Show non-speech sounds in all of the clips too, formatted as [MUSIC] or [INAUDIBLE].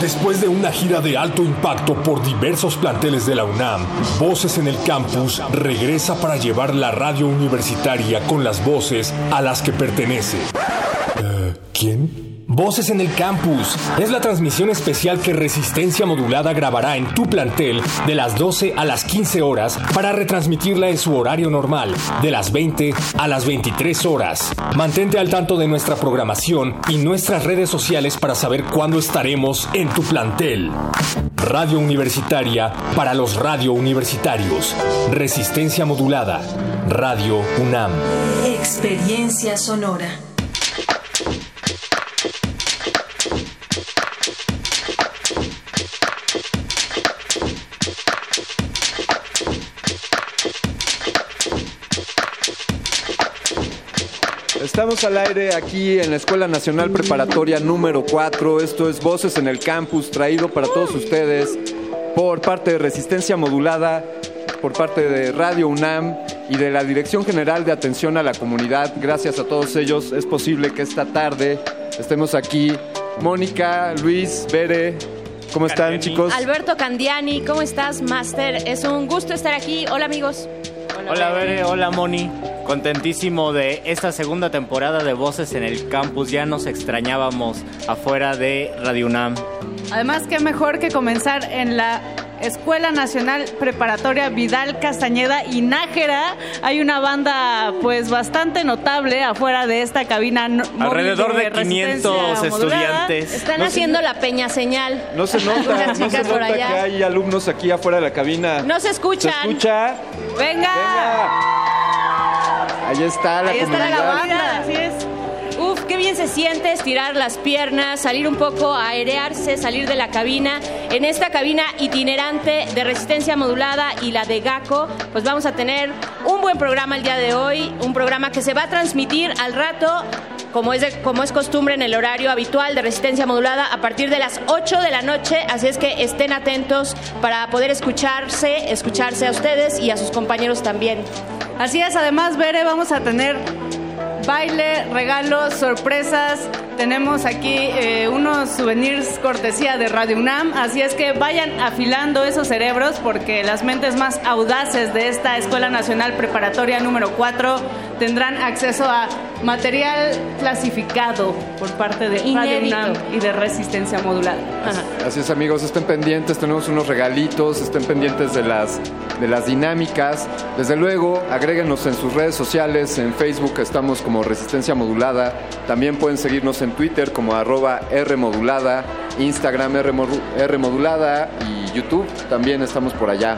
Después de una gira de alto impacto por diversos planteles de la UNAM, Voces en el Campus regresa para llevar la radio universitaria con las voces a las que pertenece. Eh, ¿Quién? Voces en el Campus es la transmisión especial que Resistencia Modulada grabará en tu plantel de las 12 a las 15 horas para retransmitirla en su horario normal, de las 20 a las 23 horas. Mantente al tanto de nuestra programación y nuestras redes sociales para saber cuándo estaremos en tu plantel. Radio Universitaria para los radio universitarios. Resistencia Modulada. Radio UNAM. Experiencia sonora. Estamos al aire aquí en la Escuela Nacional Preparatoria número 4. Esto es Voces en el Campus, traído para todos ustedes por parte de Resistencia Modulada, por parte de Radio UNAM y de la Dirección General de Atención a la Comunidad. Gracias a todos ellos es posible que esta tarde estemos aquí. Mónica, Luis, Bere, ¿cómo están chicos? Alberto Candiani, ¿cómo estás, Master? Es un gusto estar aquí. Hola amigos. Hola Bere, hola Moni. Contentísimo de esta segunda temporada de Voces en el Campus. Ya nos extrañábamos afuera de Radio UNAM. Además, qué mejor que comenzar en la Escuela Nacional Preparatoria Vidal Castañeda y Nájera. Hay una banda pues bastante notable afuera de esta cabina. Alrededor de, 500 estudiantes. Están haciendo la peña señal. No se nota, no se nota que hay alumnos aquí afuera de la cabina. No se escuchan. ¿Se escucha? Venga. Ahí está la Ahí comunidad. está la banda, así es. Uf, qué bien se siente estirar las piernas, salir un poco a airearse, salir de la cabina. En esta cabina itinerante de resistencia modulada y la de GACO, pues vamos a tener un buen programa el día de hoy, un programa que se va a transmitir al rato como es, como es costumbre en el horario habitual de resistencia modulada a partir de las 8 de la noche, así es que estén atentos para poder escucharse, escucharse a ustedes y a sus compañeros también. Así es, además, Bere, vamos a tener baile, regalos, sorpresas. Tenemos aquí eh, unos souvenirs cortesía de Radio UNAM, así es que vayan afilando esos cerebros porque las mentes más audaces de esta Escuela Nacional Preparatoria número 4 tendrán acceso a material clasificado por parte de Radio Inédito. UNAM y de Resistencia Modulada. Así es amigos, estén pendientes, tenemos unos regalitos, estén pendientes de las, de las dinámicas. Desde luego, agréguenos en sus redes sociales, en Facebook estamos como Resistencia Modulada, también pueden seguirnos en Twitter como arroba Rmodulada, Instagram Rmodu- Rmodulada y YouTube también estamos por allá.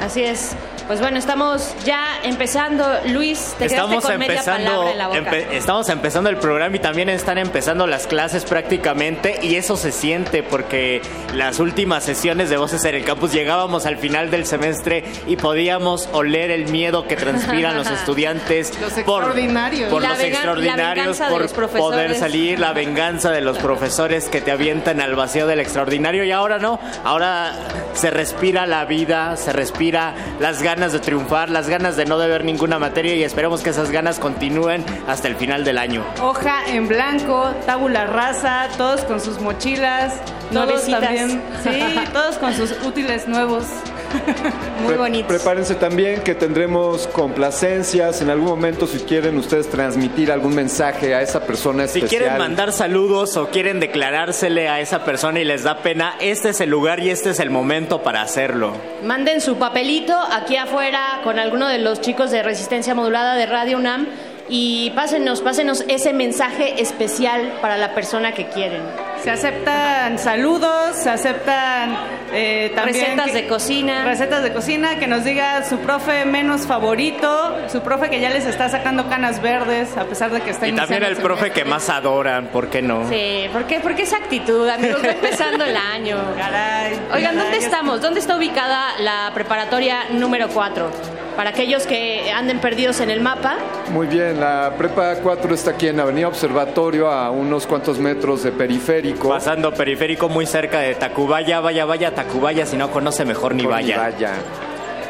Así es. Pues bueno, estamos ya empezando. Luis, te Estamos con media empezando, palabra en la boca. empe- estamos empezando el programa y también están empezando las clases prácticamente y eso se siente porque las últimas sesiones de Voces en el Campus llegábamos al final del semestre y podíamos oler el miedo que transpiran los [LAUGHS] estudiantes Los por, extraordinarios. por los extraordinarios, por los poder salir, la venganza de los profesores que te avientan al vacío del extraordinario y ahora no, ahora se respira la vida, se respira las ganas de triunfar, las ganas de no deber ninguna materia y esperemos que esas ganas continúen hasta el final del año. Hoja en blanco, tabula rasa, todos con sus mochilas, todos Nuevecitas. también, sí, todos con sus útiles nuevos. [LAUGHS] Muy bonitos. Prepárense también que tendremos complacencias. En algún momento, si quieren ustedes transmitir algún mensaje a esa persona Si especial. quieren mandar saludos o quieren declarársele a esa persona y les da pena, este es el lugar y este es el momento para hacerlo. Manden su papelito aquí afuera con alguno de los chicos de Resistencia Modulada de Radio UNAM y pásenos, pásenos ese mensaje especial para la persona que quieren. Se aceptan saludos, se aceptan eh, también Recetas que- de cocina. Recetas de cocina, que nos diga su profe menos favorito, su profe que ya les está sacando canas verdes a pesar de que está Y también el profe que más adoran, ¿por qué no? Sí, ¿por qué, ¿por qué esa actitud, amigos? Va empezando el año. Caray. Oigan, ¿dónde caray, estamos? ¿Dónde está ubicada la preparatoria número 4? Para aquellos que anden perdidos en el mapa, Muy bien, la Prepa 4 está aquí en Avenida Observatorio, a unos cuantos metros de periférico. Pasando periférico muy cerca de Tacubaya, vaya, vaya, Tacubaya, si no conoce mejor ni vaya.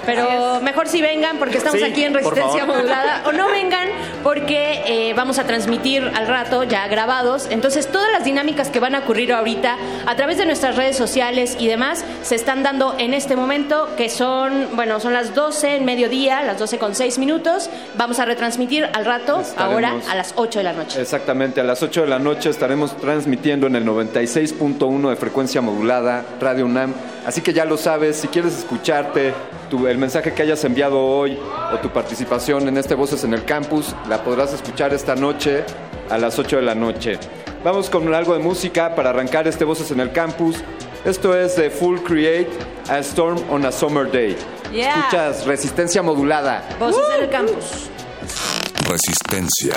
Pero mejor si vengan porque estamos Sí, aquí en Resistencia. Modulada [LAUGHS] o no vengan porque eh, vamos a transmitir al rato ya grabados. Entonces todas las dinámicas que van a ocurrir ahorita a través de nuestras redes sociales y demás se están dando en este momento que son, bueno, son las 12 en mediodía, las 12 con 6 minutos. Vamos a retransmitir al rato, Estaremos- ahora a las 8 de la noche. Exactamente, a las 8 de la noche estaremos transmitiendo en el 96.1 de frecuencia modulada Radio UNAM. Así que ya lo sabes, si quieres escucharte tu- el mensaje que hayas enviado hoy o tu participación en este Voces en el Campus, la podrás escuchar esta noche a las 8 de la noche. Vamos con algo de música para arrancar este Voces en el Campus. Esto es de Full Create, A Storm on a Summer Day. Yeah. Escuchas Resistencia Modulada. Voces en el campus. Resistencia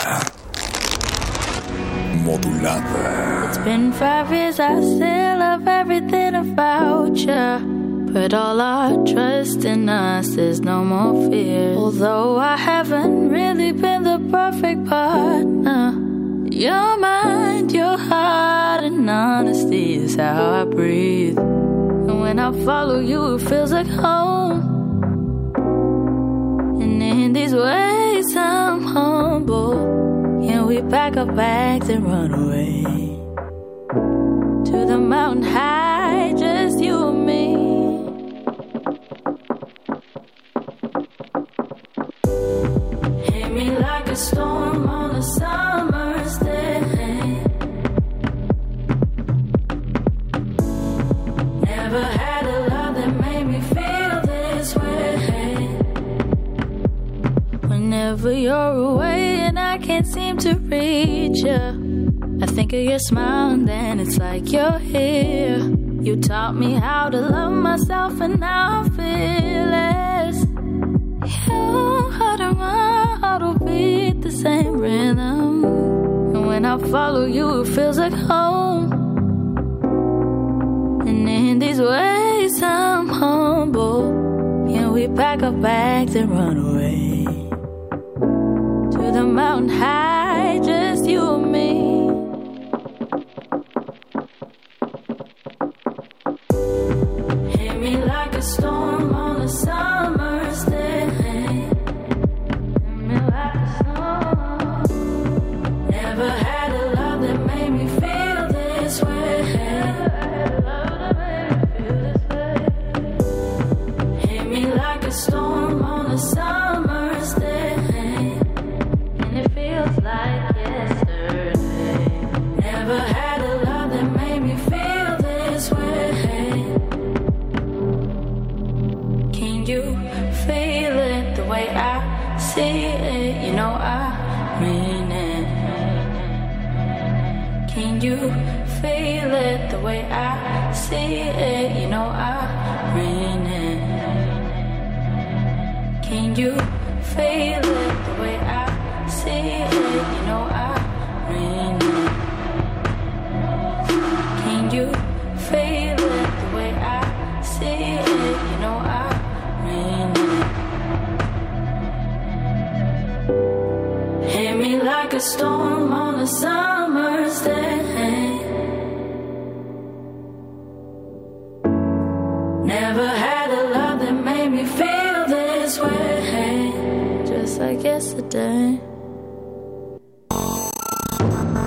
modulada. It's been five years, I still love everything about you. But all our trust in us is no more fear. Although I haven't really been the perfect partner, your mind, your heart, and honesty is how I breathe. And when I follow you, it feels like home. And in these ways, I'm humble. Can we pack our bags and run away to the mountain high, just you and me? Whenever you're away and I can't seem to reach you, I think of your smile and then it's like you're here. You taught me how to love myself and now I feel it. Your heart and my will beat the same rhythm. And when I follow you, it feels like home. And in these ways, I'm humble. Can we pack our bags and run away to the mountain high, just you and me? Hit me like a storm on a summer's see it? You know I mean it. Can you feel it the way I see it? You know I mean it. Can you feel it the way I see it? You know I mean it. Hit me like a storm on a summer's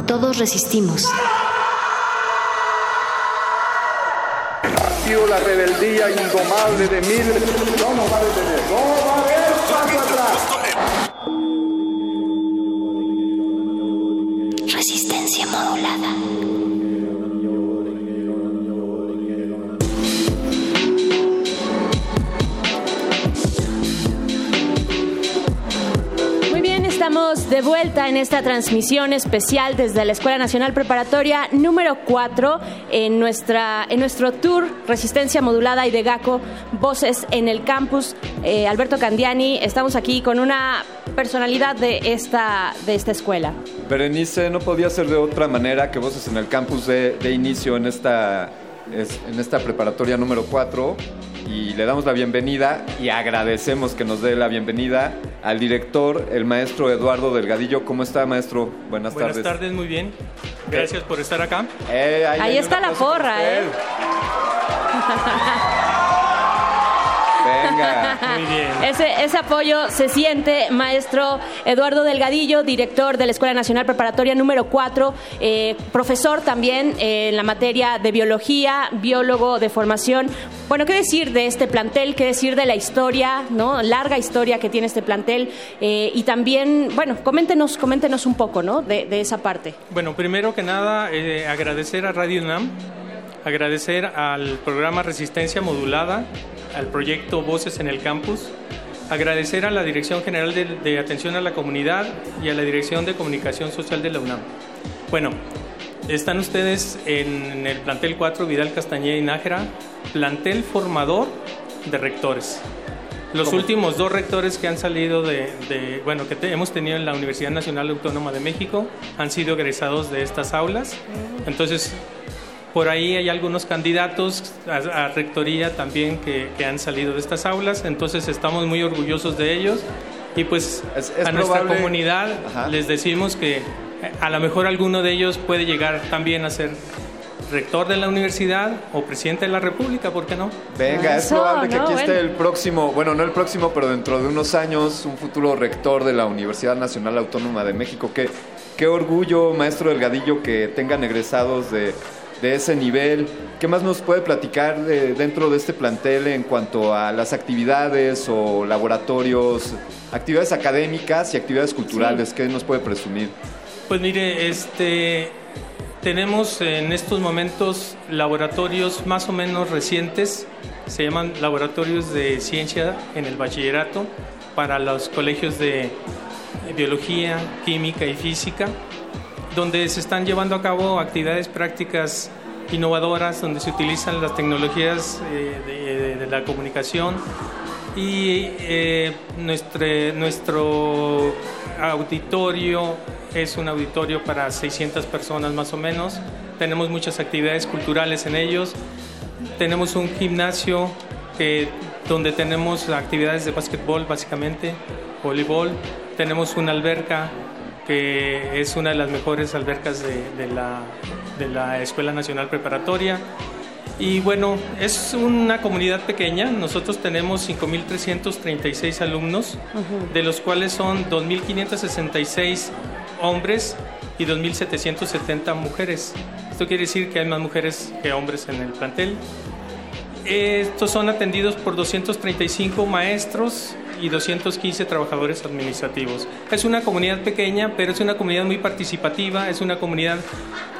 Todos resistimos. la rebeldía indomable de miles. No nos va a detener, no va a haber paso atrás. De vuelta en esta transmisión especial desde la Escuela Nacional Preparatoria número 4 en, nuestra, en nuestro tour Resistencia Modulada y de GACO, Voces en el Campus. Eh, Alberto Candiani, estamos aquí con una personalidad de esta, de esta escuela. Berenice, no podía ser de otra manera que Voces en el Campus de, inicio en esta, es- en esta preparatoria número 4 y le damos la bienvenida y agradecemos que nos dé la bienvenida al director, el maestro Eduardo Delgadillo. ¿Cómo está, maestro? Buenas, Buenas tardes. tardes, muy bien. Gracias por estar acá. Eh, ahí Ahí está la porra, ¿eh? [LAUGHS] Venga. Muy bien. Ese, ese apoyo se siente, maestro Eduardo Delgadillo, director de la Escuela Nacional Preparatoria número 4, eh, profesor también eh, en la materia de biología, biólogo de formación. Bueno, ¿qué decir de este plantel? ¿Qué decir de la historia, no? Larga historia que tiene este plantel. Eh, y también, bueno, coméntenos, coméntenos un poco, ¿no? De, de esa parte. Bueno, primero que nada, eh, agradecer a Radio UNAM, agradecer al programa Resistencia Modulada, al proyecto Voces en el Campus, agradecer a la Dirección General de, de Atención a la Comunidad y a la Dirección de Comunicación Social de la UNAM. Bueno, están ustedes en el plantel 4 Vidal Castañeda y Nájera, plantel formador de rectores. Los ¿Cómo? últimos dos rectores que han salido de, de- bueno, que te- hemos tenido en la Universidad Nacional Autónoma de México han sido egresados de estas aulas. Entonces, por ahí hay algunos candidatos a, a rectoría también que, que han salido de estas aulas, entonces estamos muy orgullosos de ellos y pues es a nuestra probable- comunidad les decimos que eh, a lo mejor alguno de ellos puede llegar también a ser rector de la universidad o presidente de la república, ¿por qué no? Venga, es probable que aquí esté el próximo, bueno, no el próximo, pero dentro de unos años, un futuro rector de la Universidad Nacional Autónoma de México. Qué, qué orgullo, maestro Delgadillo, que tengan egresados de, de ese nivel. ¿Qué más nos puede platicar de- dentro de este plantel en cuanto a las actividades o laboratorios, actividades académicas y actividades culturales? ¿Qué nos puede presumir? Pues mire, este tenemos en estos momentos laboratorios más o menos recientes, se llaman laboratorios de ciencia en el bachillerato para los colegios de biología, química y física, donde se están llevando a cabo actividades prácticas innovadoras, donde se utilizan las tecnologías eh, de, la comunicación y eh, nuestre- nuestro auditorio es un auditorio para 600 personas más o menos. Tenemos muchas actividades culturales en ellos. Tenemos un gimnasio que, donde tenemos actividades de básquetbol básicamente, voleibol. Tenemos una alberca que es una de las mejores albercas de, de la, de la Escuela Nacional Preparatoria. Y bueno, es una comunidad pequeña. Nosotros tenemos 5.336 alumnos, de los cuales son 2.566 hombres y 2.770 mujeres. Esto quiere decir que hay más mujeres que hombres en el plantel. Estos son atendidos por 235 maestros y 215 trabajadores administrativos. Es una comunidad pequeña, pero es una comunidad muy participativa, es una comunidad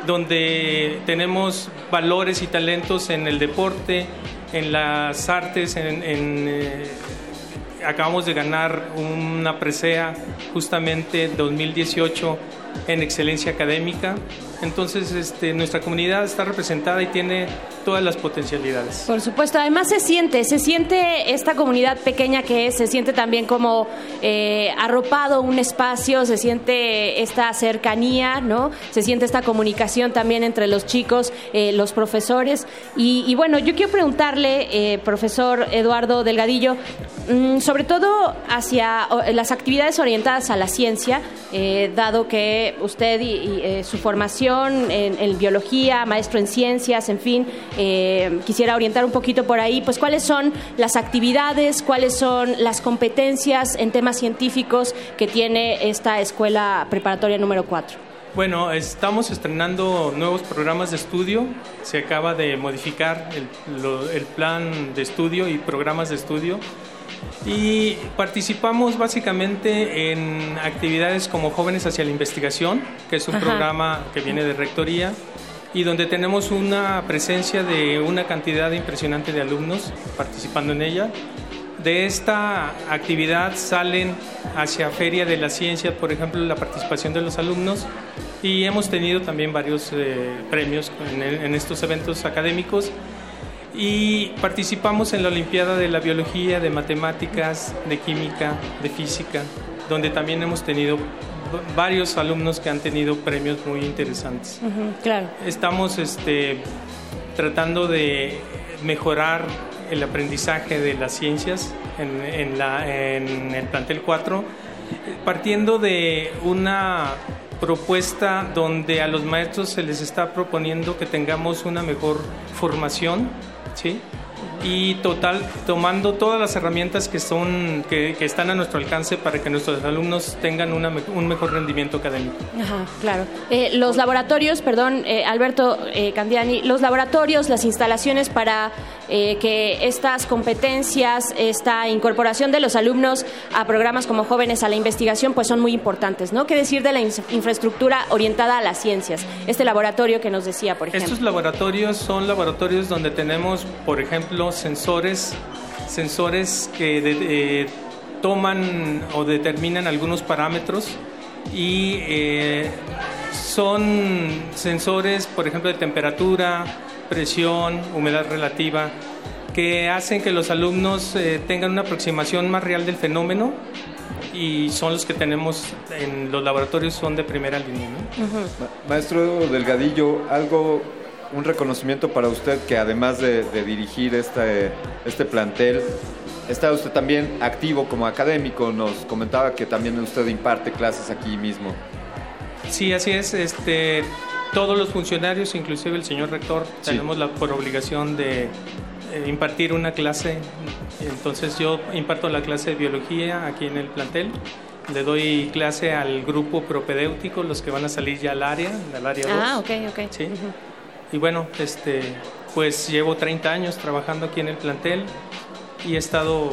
donde tenemos valores y talentos en el deporte, en las artes, eh, acabamos de ganar una presea justamente 2018 en excelencia académica. Entonces, este, nuestra comunidad está representada y tiene todas las potencialidades. Por supuesto, además se siente, se siente esta comunidad pequeña que es, se siente también como eh, arropado un espacio, se siente esta cercanía, ¿no? Se siente esta comunicación también entre los chicos, eh, los profesores. Y, bueno, yo quiero preguntarle, eh, profesor Eduardo Delgadillo, mm, sobre todo hacia las actividades orientadas a la ciencia, eh, dado que usted y, y, eh, su formación en, en biología, maestro en ciencias, en fin, eh, quisiera orientar un poquito por ahí, pues cuáles son las actividades, cuáles son las competencias en temas científicos que tiene esta escuela preparatoria número 4. Bueno, estamos estrenando nuevos programas de estudio. Se acaba de modificar el, lo- el plan de estudio y programas de estudio. Y participamos básicamente en actividades como Jóvenes hacia la Investigación, que es un Ajá. programa que viene de Rectoría y donde tenemos una presencia de una cantidad impresionante de alumnos participando en ella. De esta actividad salen hacia Feria de la Ciencia, por ejemplo, la participación de los alumnos y hemos tenido también varios eh, premios en, en estos eventos académicos y participamos en la Olimpiada de la Biología, de Matemáticas, de Química, de Física, donde también hemos tenido varios alumnos que han tenido premios muy interesantes. Claro. Estamos este, tratando de mejorar el aprendizaje de las ciencias en, en la- en el plantel 4, partiendo de una propuesta donde a los maestros se les está proponiendo que tengamos una mejor formación, ¿sí? y total tomando todas las herramientas que son que, que están a nuestro alcance para que nuestros alumnos tengan una un mejor rendimiento académico. Ajá, claro. Eh, los laboratorios, perdón, eh, Alberto eh, Candiani, los laboratorios, las instalaciones para eh, que estas competencias, esta incorporación de los alumnos a programas como Jóvenes a la Investigación, pues son muy importantes, ¿no? ¿Qué decir de la infraestructura orientada a las ciencias? Este laboratorio que nos decía, por ejemplo. Estos laboratorios son laboratorios donde tenemos, por ejemplo, sensores, sensores que eh, toman o determinan algunos parámetros y eh, son sensores, por ejemplo, de temperatura, presión, humedad relativa, que hacen que los alumnos eh, tengan una aproximación más real del fenómeno y son los que tenemos en los laboratorios, son de primera línea. ¿no? Ma- Maestro Delgadillo, algo, un reconocimiento para usted que además de, de dirigir este, este plantel, está usted también activo como académico. Nos comentaba que también usted imparte clases aquí mismo. Sí, así es. Este, todos los funcionarios, inclusive el señor rector, Sí. tenemos la por obligación de eh, impartir una clase. Entonces yo imparto la clase de biología aquí en el plantel. Le doy clase al grupo propedéutico, los que van a salir ya al área, al área 2. Ah, ok, ok. Sí. Y bueno, este, pues llevo 30 años trabajando aquí en el plantel y he estado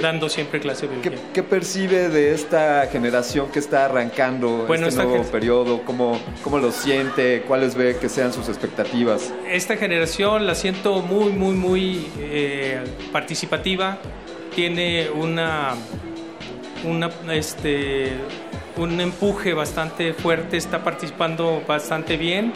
dando siempre clase de biología. ¿Qué percibe de esta generación que está arrancando Bueno, este nuevo periodo? ¿Cómo, ¿Cómo lo siente? ¿Cuáles ve que sean sus expectativas? Esta generación la siento muy, muy, muy eh, participativa. Tiene una, una, este, un empuje bastante fuerte, está participando bastante bien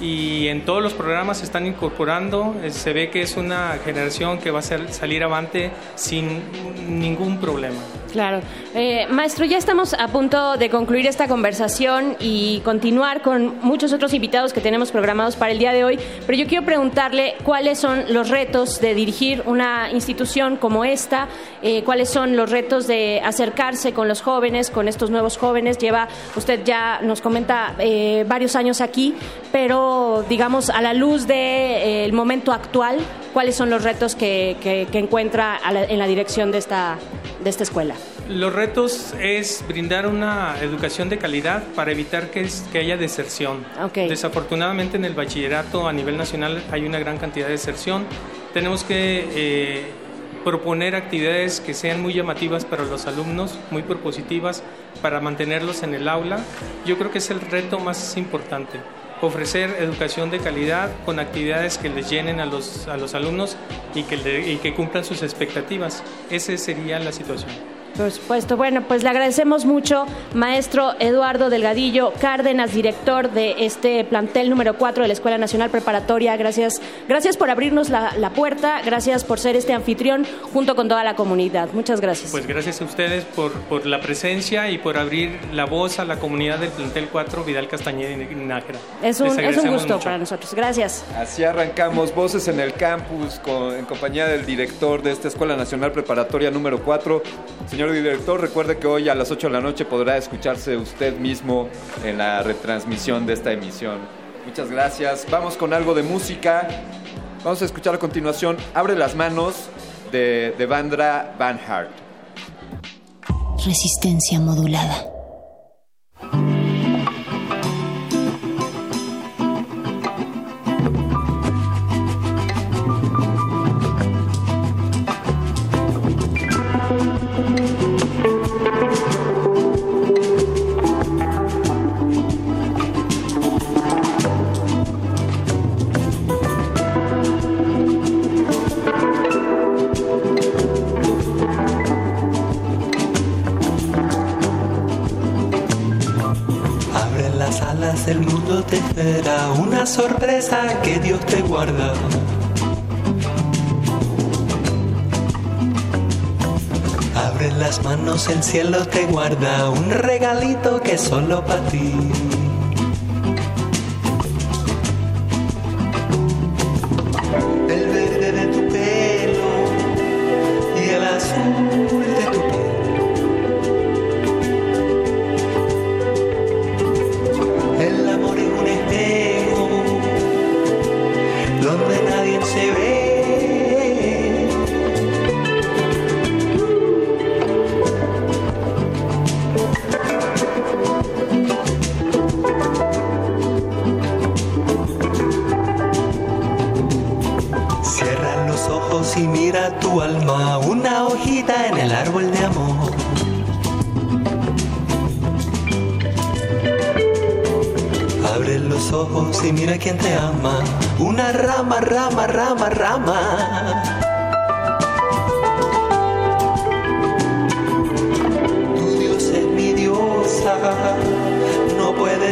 y en todos los programas se están incorporando. Eh, Se ve que es una generación que va a salir avante sin ningún problema. Claro. Eh, maestro, ya estamos a punto de concluir esta conversación y continuar con muchos otros invitados que tenemos programados para el día de hoy, pero yo quiero preguntarle cuáles son los retos de dirigir una institución como esta, eh, cuáles son los retos de acercarse con los jóvenes, con estos nuevos jóvenes. Lleva, usted ya nos comenta eh, varios años aquí, pero digamos a la luz del momento actual, ¿cuáles son los retos que, que- que encuentra la- en la dirección de esta, de esta escuela? Los retos es brindar una educación de calidad para evitar que, es- que haya deserción. Desafortunadamente en el bachillerato a nivel nacional hay una gran cantidad de deserción. Tenemos que eh, proponer actividades que sean muy llamativas para los alumnos, muy propositivas para mantenerlos en el aula. Yo creo que es el reto más importante. Ofrecer educación de calidad con actividades que les llenen a los, a los alumnos y que, le- y que cumplan sus expectativas. Esa sería la situación. Por supuesto. Bueno, pues le agradecemos mucho, maestro Eduardo Delgadillo Cárdenas, director de este plantel número 4 de la Escuela Nacional Preparatoria. Gracias, gracias por abrirnos la, la puerta, gracias por ser este anfitrión junto con toda la comunidad. Muchas gracias. Pues gracias a ustedes por, por la presencia y por abrir la voz a la comunidad del plantel 4 Vidal Castañeda y Nájera. es un, es un gusto mucho. para nosotros. Gracias. Así arrancamos Voces en el Campus con- en compañía del director de esta Escuela Nacional Preparatoria número 4. Señor director, recuerde que hoy a las 8 de la noche podrá escucharse usted mismo en la retransmisión de esta emisión. Muchas gracias. Vamos con algo de música. Vamos a escuchar a continuación Abre las manos de, de Vandra Van Hart. Resistencia modulada. Abre las manos, el cielo te guarda un regalito que es solo para ti.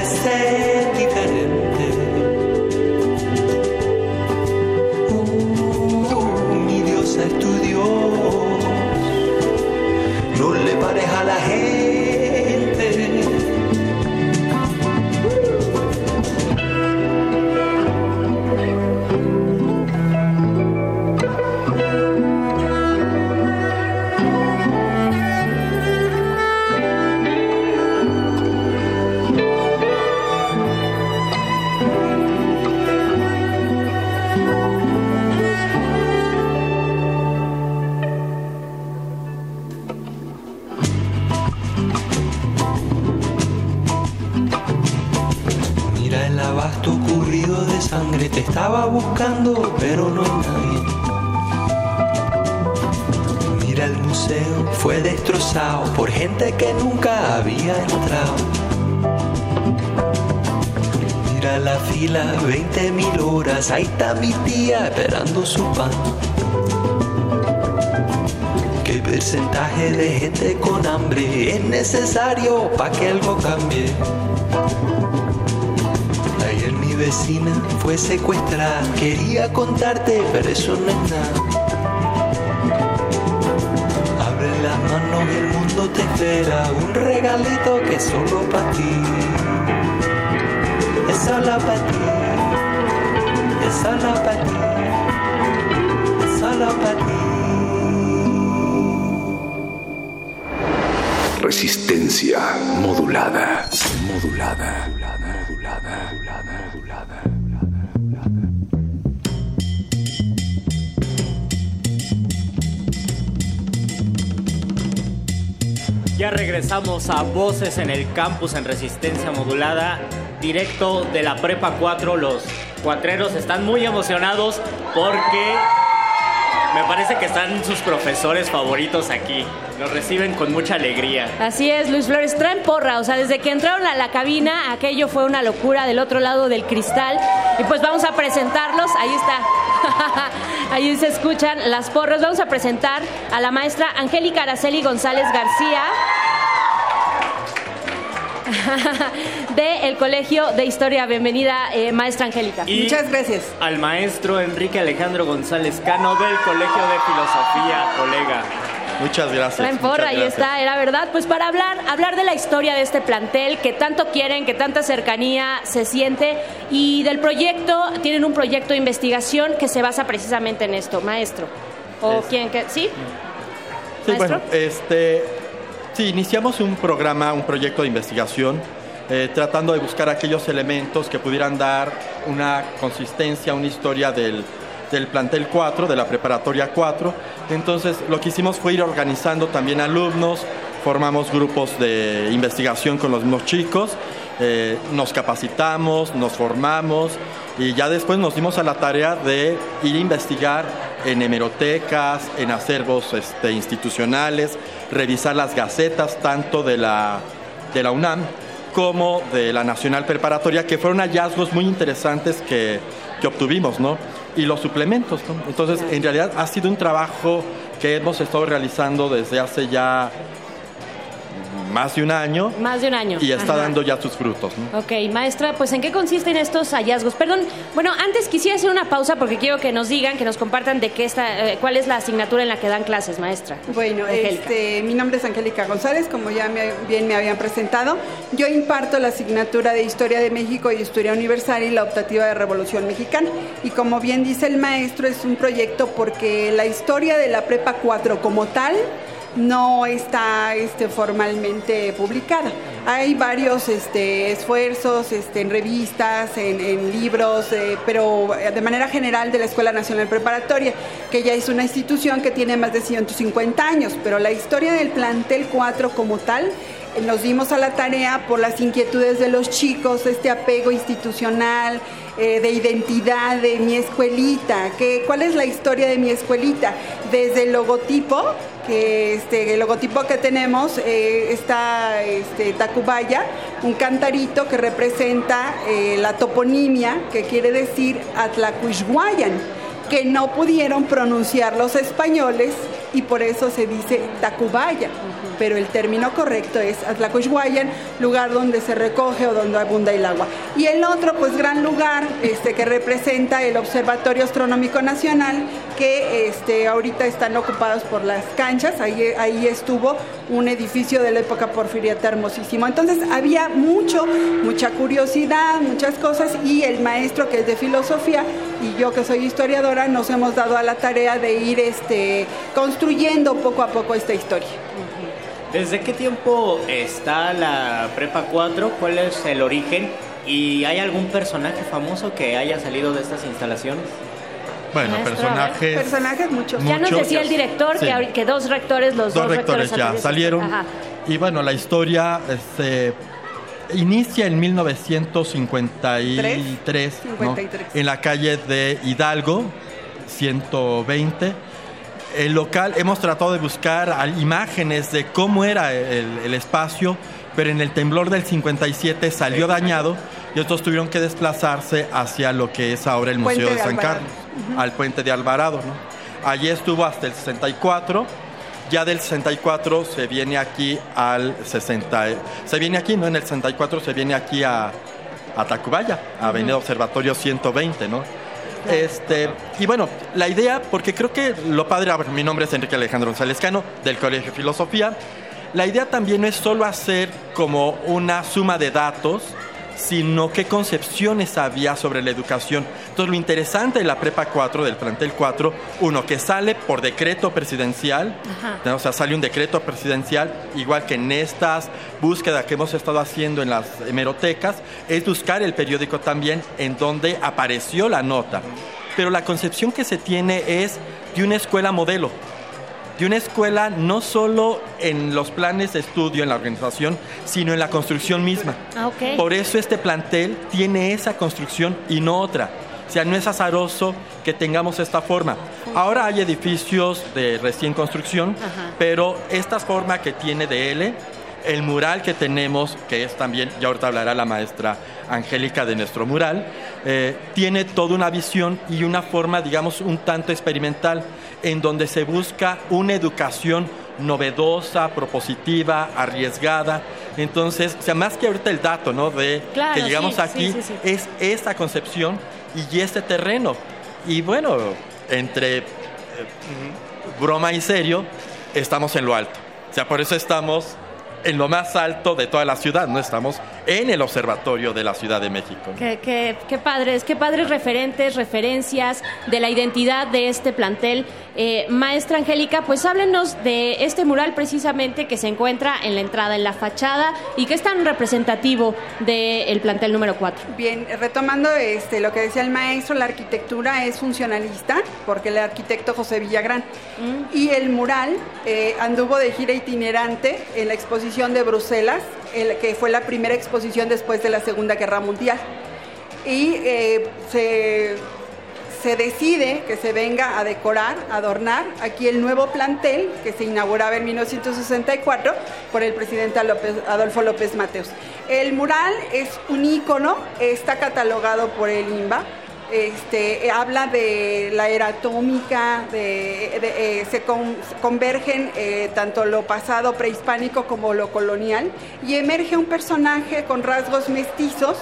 Ser diferente. Necesario para que algo cambie? Ayer mi vecina fue secuestrada, quería contarte, pero eso no es nada. Abre las manos, el mundo te espera, un regalito que es solo para ti. Es solo para ti, es solo para ti, es solo para ti. Resistencia modulada. Modulada. Modulada. Modulada. Ya regresamos a Voces en el Campus en Resistencia Modulada, directo de la Prepa 4. Los cuatreros están muy emocionados porque me parece que están sus profesores favoritos aquí. Los reciben con mucha alegría. Así es, Luis Flores, traen porra, o sea, desde que entraron a la cabina, aquello fue una locura del otro lado del cristal. Y pues vamos a presentarlos, ahí está. [LAUGHS] Ahí se escuchan las porras. Vamos a presentar a la maestra Angélica Araceli González García. [LAUGHS] del Colegio de Historia. Bienvenida, eh, maestra Angélica. Y Al maestro Enrique Alejandro González Cano del Colegio de Filosofía, colega. Muchas gracias. Traen porra, ahí está, era verdad. Pues para hablar, hablar de la historia de este plantel que tanto quieren, que tanta cercanía se siente y del proyecto, tienen un proyecto de investigación que se basa precisamente en esto, maestro. ¿O Es- quién? Que, ¿Sí? Sí, ¿Maestro? bueno, este, sí, iniciamos un programa, un proyecto de investigación, eh, tratando de buscar aquellos elementos que pudieran dar una consistencia, una historia del, del plantel 4, de la preparatoria 4. Entonces, lo que hicimos fue ir organizando también alumnos, formamos grupos de investigación con los mismos chicos, eh, nos capacitamos, nos formamos y ya después nos dimos a la tarea de ir a investigar en hemerotecas, en acervos este, institucionales, revisar las gacetas tanto de la, de la UNAM como de la Nacional Preparatoria, que fueron hallazgos muy interesantes que, que obtuvimos, ¿no? Y los suplementos, ¿no? Entonces, en realidad ha sido un trabajo que hemos estado realizando desde hace ya más de un año Más de un año. y está Ajá. dando ya sus frutos. ¿no? Ok, maestra, pues ¿en qué consisten estos hallazgos? Perdón, bueno, antes quisiera hacer una pausa porque quiero que nos digan, que nos compartan de qué está, eh, cuál es la asignatura en la que dan clases, maestra. Bueno, este, mi nombre es Angélica González, como ya me- bien me habían presentado. Yo imparto la asignatura de Historia de México y Historia Universal y la optativa de Revolución Mexicana. Y como bien dice el maestro, es un proyecto porque la historia de la Prepa 4 como tal no está este, formalmente publicada. Hay varios este, esfuerzos este, en revistas, en, libros, eh, pero eh, de manera general de la Escuela Nacional Preparatoria, que ya es una institución que tiene más de 150 años, pero la historia del plantel 4 como tal eh, nos dimos a la tarea por las inquietudes de los chicos, este apego institucional, eh, de identidad de mi escuelita, que, cuál es la historia de mi escuelita, desde el logotipo, que este, el logotipo que tenemos eh, está este, Tacubaya, un cantarito que representa eh, la toponimia, que quiere decir Atlacuixguayan, que no pudieron pronunciar los españoles y por eso se dice Tacubaya. Pero el término correcto es Atlacuixguayan, lugar donde se recoge o donde abunda el agua. Y el otro, pues gran lugar este, que representa el Observatorio Astronómico Nacional, que este, ahorita están ocupados por las canchas. Ahí, ahí estuvo un edificio de la época porfiriata hermosísimo. Entonces había mucho, mucha curiosidad, muchas cosas y el maestro que es de filosofía y yo que soy historiadora nos hemos dado a la tarea de ir este, construyendo poco a poco esta historia. ¿Desde qué tiempo está la Prepa 4? ¿Cuál es el origen? ¿Y hay algún personaje famoso que haya salido de estas instalaciones? Bueno, Maestra, personajes. Personajes muchos. Ya nos decía el director que, Sí. ahori- que dos rectores, los dos, Dos rectores ya salieron. Ajá. Y bueno, la historia este, inicia en 1953, ¿no? 53. en la calle de Hidalgo, 120. El local, hemos tratado de buscar imágenes de cómo era el, el espacio, pero en el temblor del 57 salió dañado y otros tuvieron que desplazarse hacia lo que es ahora el Museo de, de San. Carlos, al puente de Alvarado. ¿no? Allí estuvo hasta el 64. Ya del 64 se viene aquí al 60. Se viene aquí, ¿no? En el 64 se viene aquí a, a Tacubaya, a Avenida Observatorio 120, ¿no? Este, y bueno, la idea, porque creo que lo padre, a ver, mi nombre es Enrique Alejandro González Cano, del Colegio de Filosofía. La idea también no es solo hacer como una suma de datos, sino qué concepciones había sobre la educación. Entonces, lo interesante de la Prepa 4, del plantel 4, uno, que sale por decreto presidencial, o sea, sale un decreto presidencial, igual que en estas búsquedas que hemos estado haciendo en las hemerotecas, es buscar el periódico también en donde apareció la nota. Pero la concepción que se tiene es de una escuela modelo, de una escuela no solo en los planes de estudio, en la organización, sino en la construcción misma. Ah. Por eso este plantel tiene esa construcción y no otra. O sea, no es azaroso que tengamos esta forma. Ahora hay edificios de recién construcción, pero esta forma que tiene de L, el mural que tenemos, que es también, ya ahorita hablará la maestra Angélica de nuestro mural, eh, tiene toda una visión y una forma, digamos, un tanto experimental, en donde se busca una educación novedosa, propositiva, arriesgada. Entonces, o sea, más que ahorita el dato, ¿no? De Claro, que llegamos sí, aquí, sí, sí, es esta concepción y este terreno. Y bueno, entre eh, broma y serio, estamos en lo alto. O sea, por eso estamos en lo más alto de toda la ciudad, no estamos en el observatorio de la Ciudad de México. Qué, qué- qué padres, qué padres referentes, referencias de la identidad de este plantel. Eh, maestra Angélica, pues háblenos de este mural precisamente que se encuentra en la entrada, en la fachada, y que es tan representativo del plantel número 4. Bien, retomando este, lo que decía el maestro, la arquitectura es funcionalista, porque el arquitecto José Villagrán. Y el mural eh, anduvo de gira itinerante en la exposición de Bruselas, el- que fue la primera exposición después de la Segunda Guerra Mundial. Y eh, se, se decide que se venga a decorar, a adornar aquí el nuevo plantel que se inauguraba en 1964 por el presidente Adolfo López Mateos. El mural es un ícono, está catalogado por el INBA. este, habla de la era atómica, de, eh, se con- convergen eh, tanto lo pasado prehispánico como lo colonial y emerge un personaje con rasgos mestizos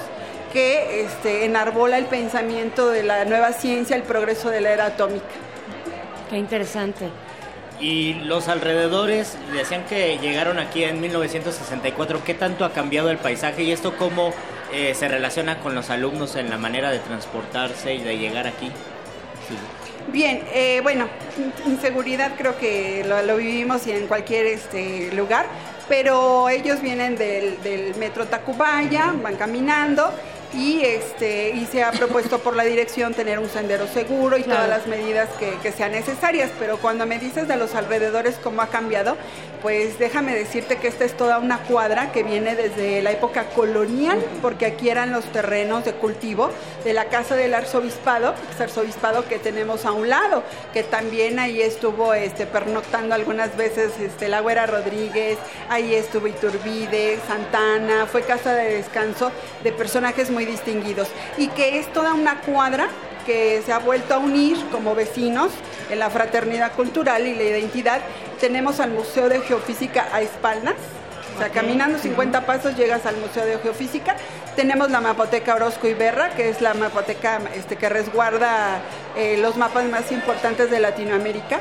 que este, enarbola el pensamiento de la nueva ciencia, el progreso de la era atómica. Qué interesante. Y los alrededores decían que llegaron aquí en 1964. ¿Qué tanto ha cambiado el paisaje y esto cómo eh, se relaciona con los alumnos en la manera de transportarse y de llegar aquí? Bien, eh, bueno, in- inseguridad creo que lo, lo vivimos en cualquier este, lugar, pero ellos vienen del, del metro Tacubaya, van caminando y, este, y se ha propuesto por la dirección tener un sendero seguro y Claro. todas las medidas que, que sean necesarias, pero cuando me dices de los alrededores cómo ha cambiado, pues déjame decirte que esta es toda una cuadra que viene desde la época colonial, porque aquí eran los terrenos de cultivo de la casa del arzobispado, arzobispado que tenemos a un lado, que también ahí estuvo este, pernoctando algunas veces este, la Güera Rodríguez, ahí estuvo Iturbide, Santana, fue casa de descanso de personajes muy distinguidos, y que es toda una cuadra que se ha vuelto a unir como vecinos en la fraternidad cultural y la identidad. Tenemos al Museo de Geofísica a espaldas, o sea, caminando 50 pasos llegas al Museo de Geofísica. Tenemos la Mapoteca Orozco Iberra, que es la mapoteca este, que resguarda eh, los mapas más importantes de Latinoamérica.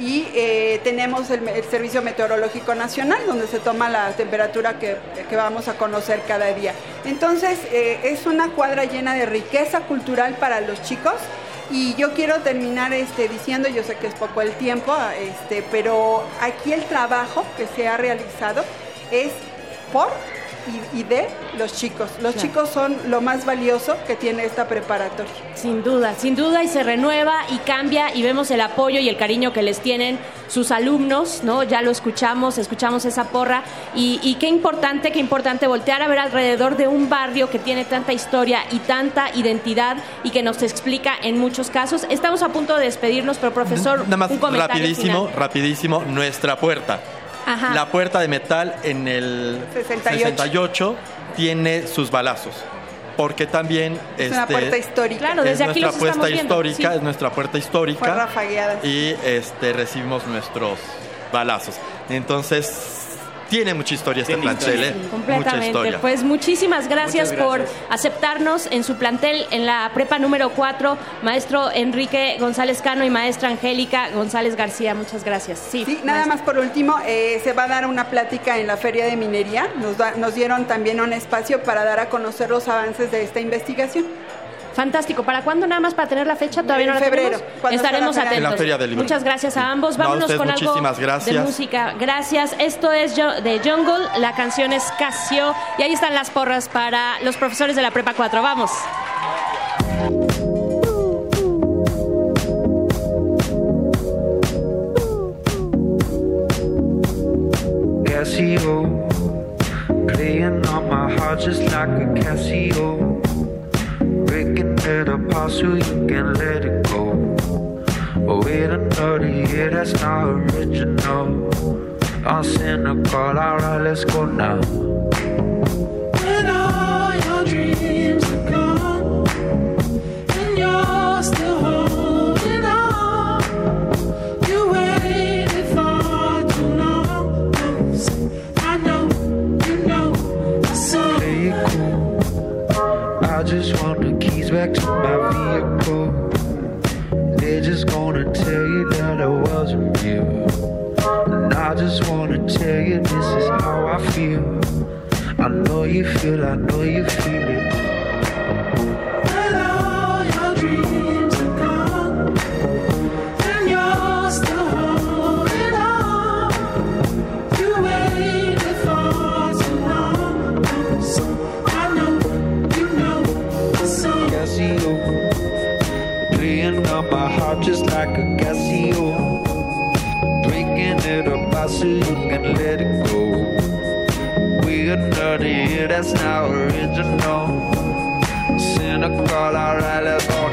Y eh, tenemos el, Servicio Meteorológico Nacional, donde se toma la temperatura que, que vamos a conocer cada día. Entonces, eh, es una cuadra llena de riqueza cultural para los chicos. Y yo quiero terminar este, diciendo, yo sé que es poco el tiempo, este, pero aquí el trabajo que se ha realizado es por y, y de los chicos. Los Claro. chicos son lo más valioso que tiene esta preparatoria. Sin duda, sin duda y se renueva y cambia y vemos el apoyo y el cariño que les tienen sus alumnos, ¿no? Ya lo escuchamos, escuchamos esa porra y, y qué importante, qué importante voltear a ver alrededor de un barrio que tiene tanta historia y tanta identidad y que nos explica en muchos casos. Estamos a punto de despedirnos, pero profesor, Nada más un comentario rapidísimo, final. rapidísimo, nuestra puerta. Ajá. La puerta de metal en el 68. 68 tiene sus balazos. Porque también Es una este, puerta histórica. Claro, es desde aquí nuestra puerta viendo, histórica, sí. es nuestra puerta Fue histórica rafagueada. y este recibimos nuestros balazos. Entonces tiene mucha historia este plantel, historia. ¿eh? mucha Completamente. historia. Pues muchísimas gracias. por aceptarnos en su plantel en la prepa número 4, maestro Enrique González Cano y maestra Angélica González García. Muchas gracias. Sí, Sí, nada más por último, eh, se va a dar una plática en la Feria de Minería. Nos, da- nos dieron también un espacio para dar a conocer los avances de esta investigación. Fantástico. ¿Para cuándo nada más para tener la fecha? Todavía no En la febrero, tenemos? Estaremos la. En la atentos. Feria del Libro. Muchas gracias a ambos. No, a Vámonos con algo de música. Gracias. Esto es de Jungle. La canción es Casio. Y ahí están las porras para los profesores de la Prepa 4. Vamos. Casio, playing on my heart just like a Casio, it apart so you can let it go. But wait another year, that's not original. I'm cynical, alright, let's go now. When all your dreams are gone and you're still holding on, you waited for too long. I know, you know, I saw. Play it cool. I just want to my vehicle. They're just gonna tell you that I wasn't real. And I just wanna tell you this is how I feel. I know you feel, I know you feel it. Like a Casio. Breaking it apart so you can let it go. We another year, that's not original. Cynical, let's go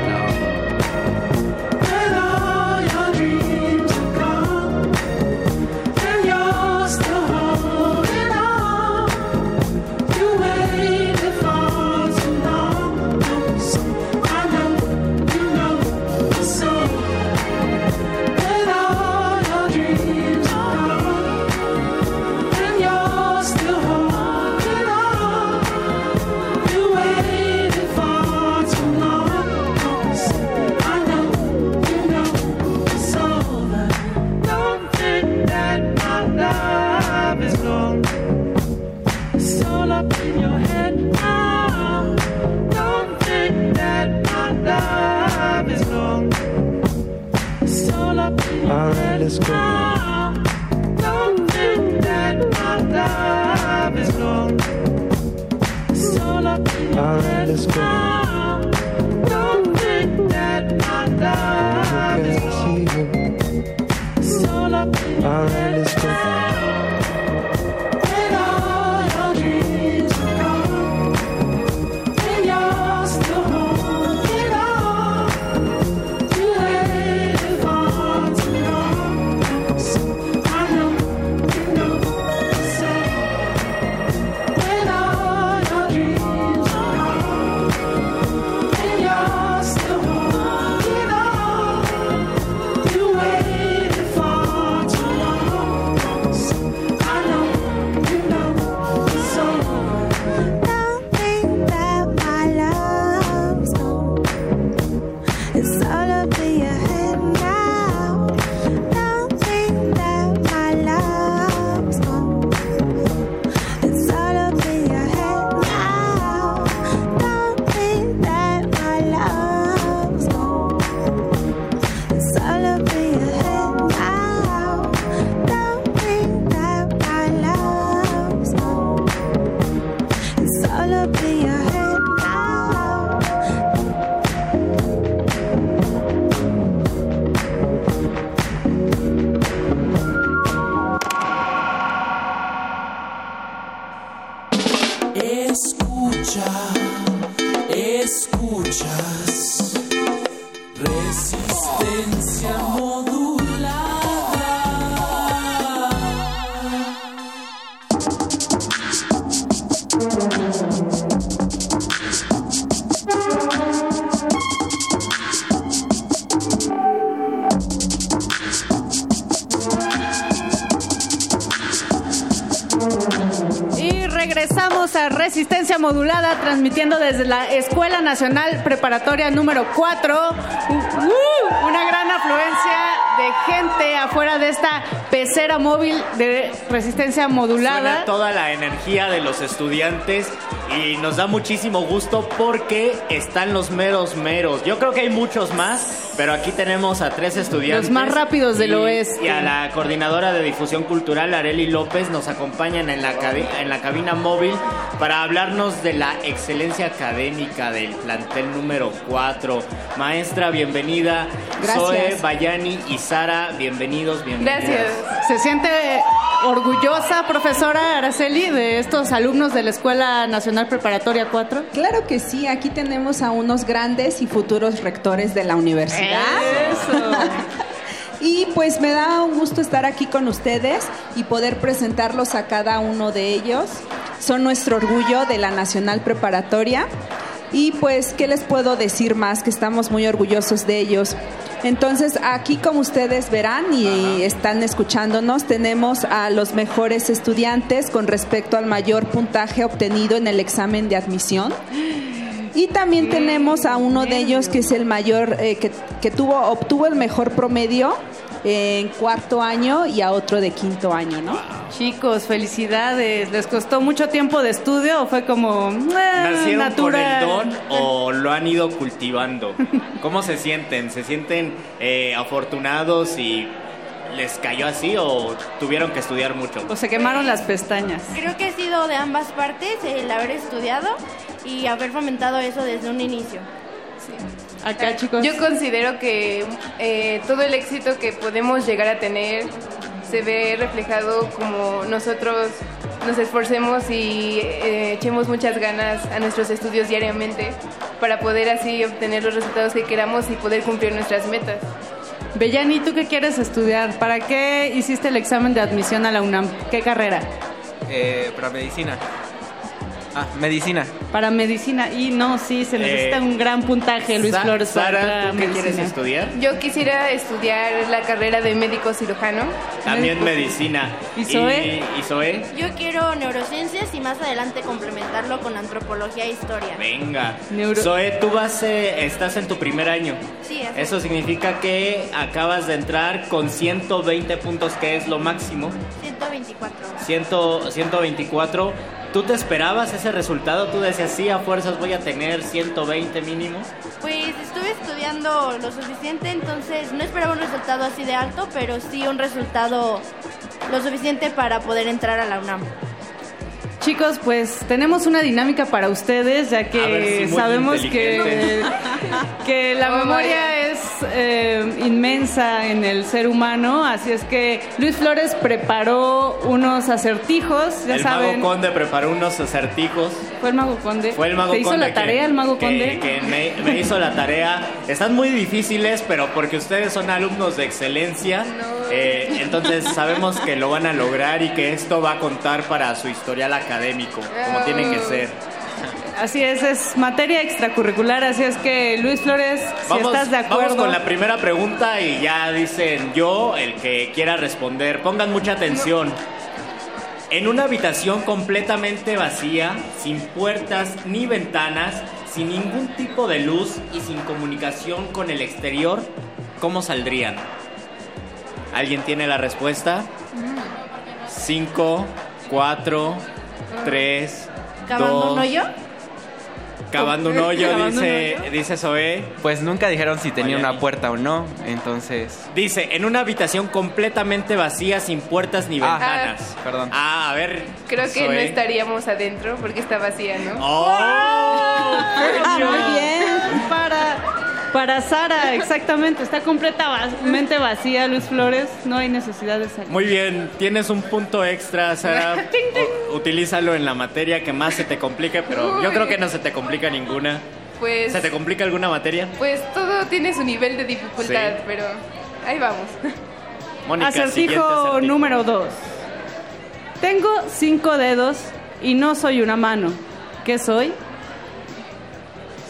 regresamos a Resistencia Modulada, transmitiendo desde la Escuela Nacional Preparatoria número 4. Uh, una gran afluencia de gente afuera de esta pecera móvil de Resistencia Modulada. Suena toda la energía de los estudiantes y nos da muchísimo gusto porque están los meros meros. Yo creo que hay muchos más, pero aquí tenemos a tres estudiantes. Los más rápidos del y- oeste. Y a la coordinadora de difusión cultural, Areli López, nos acompañan en la, cabi- en la cabina móvil para hablarnos de la excelencia académica del plantel número 4. Maestra, bienvenida. Gracias. Zoe, Bayani y Sara, bienvenidos, bienvenidas. ¿Se siente orgullosa, profesora Araceli, de estos alumnos de la Escuela Nacional Preparatoria 4? Claro que sí, aquí tenemos a unos grandes y futuros rectores de la universidad. [LAUGHS] Y pues me da un gusto estar aquí con ustedes y poder presentarlos a cada uno de ellos. Son nuestro orgullo de la Nacional Preparatoria. Y pues, ¿qué les puedo decir más? Que estamos muy orgullosos de ellos. Entonces, aquí como ustedes verán y están escuchándonos, tenemos a los mejores estudiantes con respecto al mayor puntaje obtenido en el examen de admisión. Y también tenemos a uno de ellos que es el mayor, eh, que, que tuvo, obtuvo el mejor promedio en cuarto año y a otro de quinto año, ¿no? Chicos, felicidades. ¿Les costó mucho tiempo de estudio o fue como eh, ¿Nacieron natural? con el don [LAUGHS] o lo han ido cultivando? ¿Cómo se sienten? ¿Se sienten eh, afortunados y les cayó así o tuvieron que estudiar mucho? O se quemaron las pestañas. Creo que ha sido de ambas partes el haber estudiado y haber fomentado eso desde un inicio. Acá, chicos. Yo considero que eh, todo el éxito que podemos llegar a tener se ve reflejado como nosotros nos esforcemos y eh, echemos muchas ganas a nuestros estudios diariamente para poder así obtener los resultados que queramos y poder cumplir nuestras metas. Bellani, ¿tú qué quieres estudiar? ¿Para qué hiciste el examen de admisión a la UNAM? ¿Qué carrera? Eh, para medicina. Ah, medicina. Para medicina. Y no, sí, se necesita Eh, un gran puntaje, Luis Sa- Flores. Sara, para ¿tú qué quieres estudiar? Yo quisiera estudiar la carrera de médico cirujano. También medicina. ¿Y Zoe? ¿Y, y Zoe? Yo quiero neurociencias y más adelante complementarlo con antropología e historia. Venga. Neuro- Zoe, tú vas, eh, estás en tu primer año. Sí, así Eso significa que acabas de entrar con 120 puntos, que es lo máximo. 124. 100, 124. ¿Tú te esperabas ese resultado? ¿Tú decías, sí, a fuerzas voy a tener 120 mínimo? Pues estuve estudiando lo suficiente, entonces no esperaba un resultado así de alto, pero sí un resultado lo suficiente para poder entrar a la UNAM. Chicos, pues tenemos una dinámica para ustedes, ya que si sabemos que, que la [LAUGHS] Oh, memoria vaya. es eh, inmensa en el ser humano, así es que Luis Flores preparó unos acertijos, ya el saben. mago conde preparó unos acertijos. Fue el mago conde. Fue el mago ¿Te hizo conde la tarea que- el mago que- conde? Que, me, me hizo la tarea. Están muy difíciles, pero porque ustedes son alumnos de excelencia, eh, entonces sabemos que lo van a lograr y que esto va a contar para su historial académico, como tiene que ser. Así es, es materia extracurricular, así es que Luis Flores, si Vamos, estás de acuerdo. vamos con la primera pregunta y ya dicen yo, el que quiera responder. Pongan mucha atención. En una habitación completamente vacía, sin puertas ni ventanas, sin ningún tipo de luz y sin comunicación con el exterior, ¿cómo saldrían? ¿Alguien tiene la respuesta? Cinco, cuatro, tres, ¿Cavando dos. un hoyo? Cavando un hoyo, Cavando un dice, dice Zoé. Pues nunca dijeron si tenía una puerta o no, entonces... Dice, en una habitación completamente vacía, sin puertas ni Ah, ventanas. perdón. Ah, a ver. Creo que no estaríamos adentro porque está vacía, ¿no? ¡Oh! Ah, muy bien. Para, para Sara, exactamente. Está completamente vacía, Luis Flores. No hay necesidad de salir. Muy bien, tienes un punto extra, Sara. [LAUGHS] U- utilízalo en la materia que más se te complique, pero yo creo que no se te complica ninguna. Pues, ¿Se te complica alguna materia? pues todo tiene su nivel de dificultad, Sí. pero ahí vamos. Mónica, siguiente Acertijo acertijo. número 2. Tengo cinco dedos y no soy una mano. ¿Qué soy?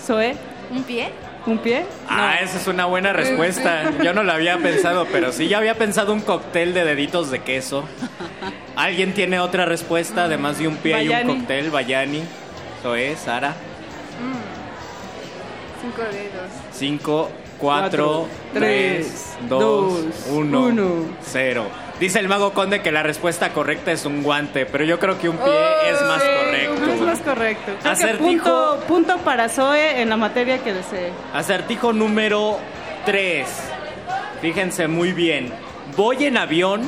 ¿Soy? ¿Un pie? ¿Un pie? Ah, esa es una buena respuesta. Yo no la había [LAUGHS] pensado, pero sí, ya había pensado un cóctel de deditos de queso. ¿Alguien tiene otra respuesta, además de un pie y un Bayani. cóctel? Bayani. Zoé, Sara. Cinco dedos. 5, 4, Cuatro, 3, tres, 2, dos, 1, uno. 0. Dice el mago conde que la respuesta correcta es un guante, pero yo creo que un pie es más Sí, correcto. Es más correcto. Creo que Acertijo. punto, punto para Zoe en la materia que desee. Acertijo número 3. Fíjense muy bien. Voy en avión,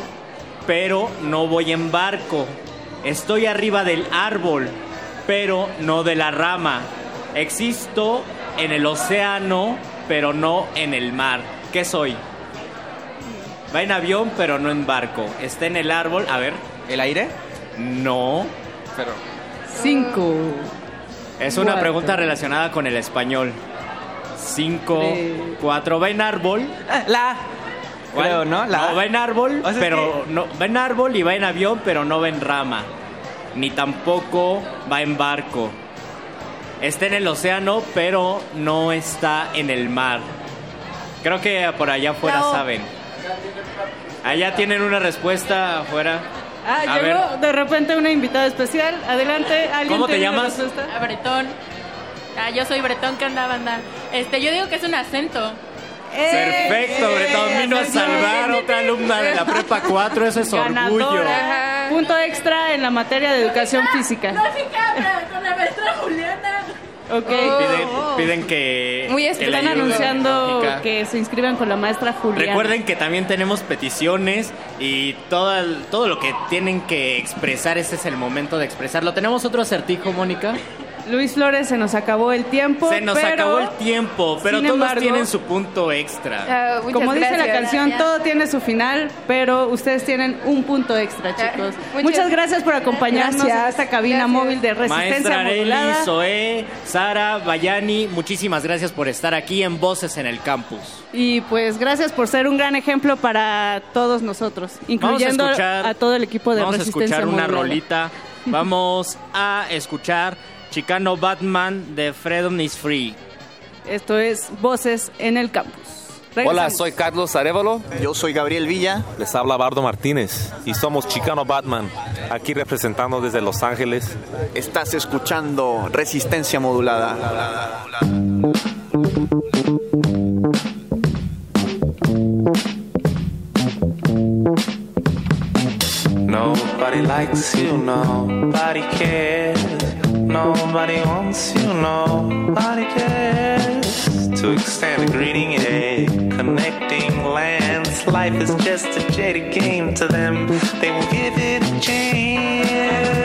pero no voy en barco. Estoy arriba del árbol, pero no de la rama. Existo en el océano, pero no en el mar. ¿Qué soy? Va en avión, pero no en barco. Está en el árbol. A ver. ¿El aire? No. Pero... Cinco. Es una Cuatro. pregunta relacionada con el español. 5, Tres. 4. Va en árbol. La... ¿Cuál? Creo, ¿no? La- No, va en árbol, O sea, es pero no, va en árbol y va en avión, pero no va en rama. Ni tampoco va en barco. Está en el océano, pero no está en el mar. Creo que por allá afuera saben. Allá tienen una respuesta afuera. Ah, A llegó ver. de repente una invitada especial. Adelante, ¿alguien ¿Cómo te llamas? A Bretón. Ah, yo soy Bretón, ¿qué onda, banda? Este, yo digo que es un acento. Perfecto, Bretón vino a salvar a otra alumna de la prepa 4. Eso es orgullo. Punto extra en la materia de educación física. Lógica, con la maestra Juliana. Ok. Piden, piden que. Muy que están anunciando que se inscriban con la maestra Juliana. Recuerden que también tenemos peticiones y todo, el- todo lo que tienen que expresar, este es el momento de expresarlo. ¿Tenemos otro acertijo, Mónica? Luis Flores, se nos acabó el tiempo. Se nos pero, acabó el tiempo, pero todos embargo- tienen su punto extra. Como dice la gracias. canción, todo tiene su final, pero ustedes tienen un punto extra, chicos. muchas- Muchas gracias por acompañarnos en Gracias. esta cabina Gracias. móvil de resistencia Maestra Areli, modulada. Zoé, Sara, Bayani, muchísimas gracias por estar aquí en Voces en el Campus. Y pues gracias por ser un gran ejemplo para todos nosotros, incluyendo Vamos a, escuchar, a todo el equipo de Vamos a resistencia escuchar una rolita. [LAUGHS] Vamos a escuchar Chicano Batman de Freedom is Free. Esto es Voces en el Campus. Hola, soy Carlos Arevalo. Yo soy Gabriel Villa. Les habla Bardo Martínez y somos Chicano Batman, aquí representando desde Los Ángeles. Estás escuchando Resistencia Modulada. Nobody likes you, nobody cares. Nobody wants you, nobody cares. to extend a greeting, eh? Connecting lands, life is just a jaded game to them. They will give it a chance.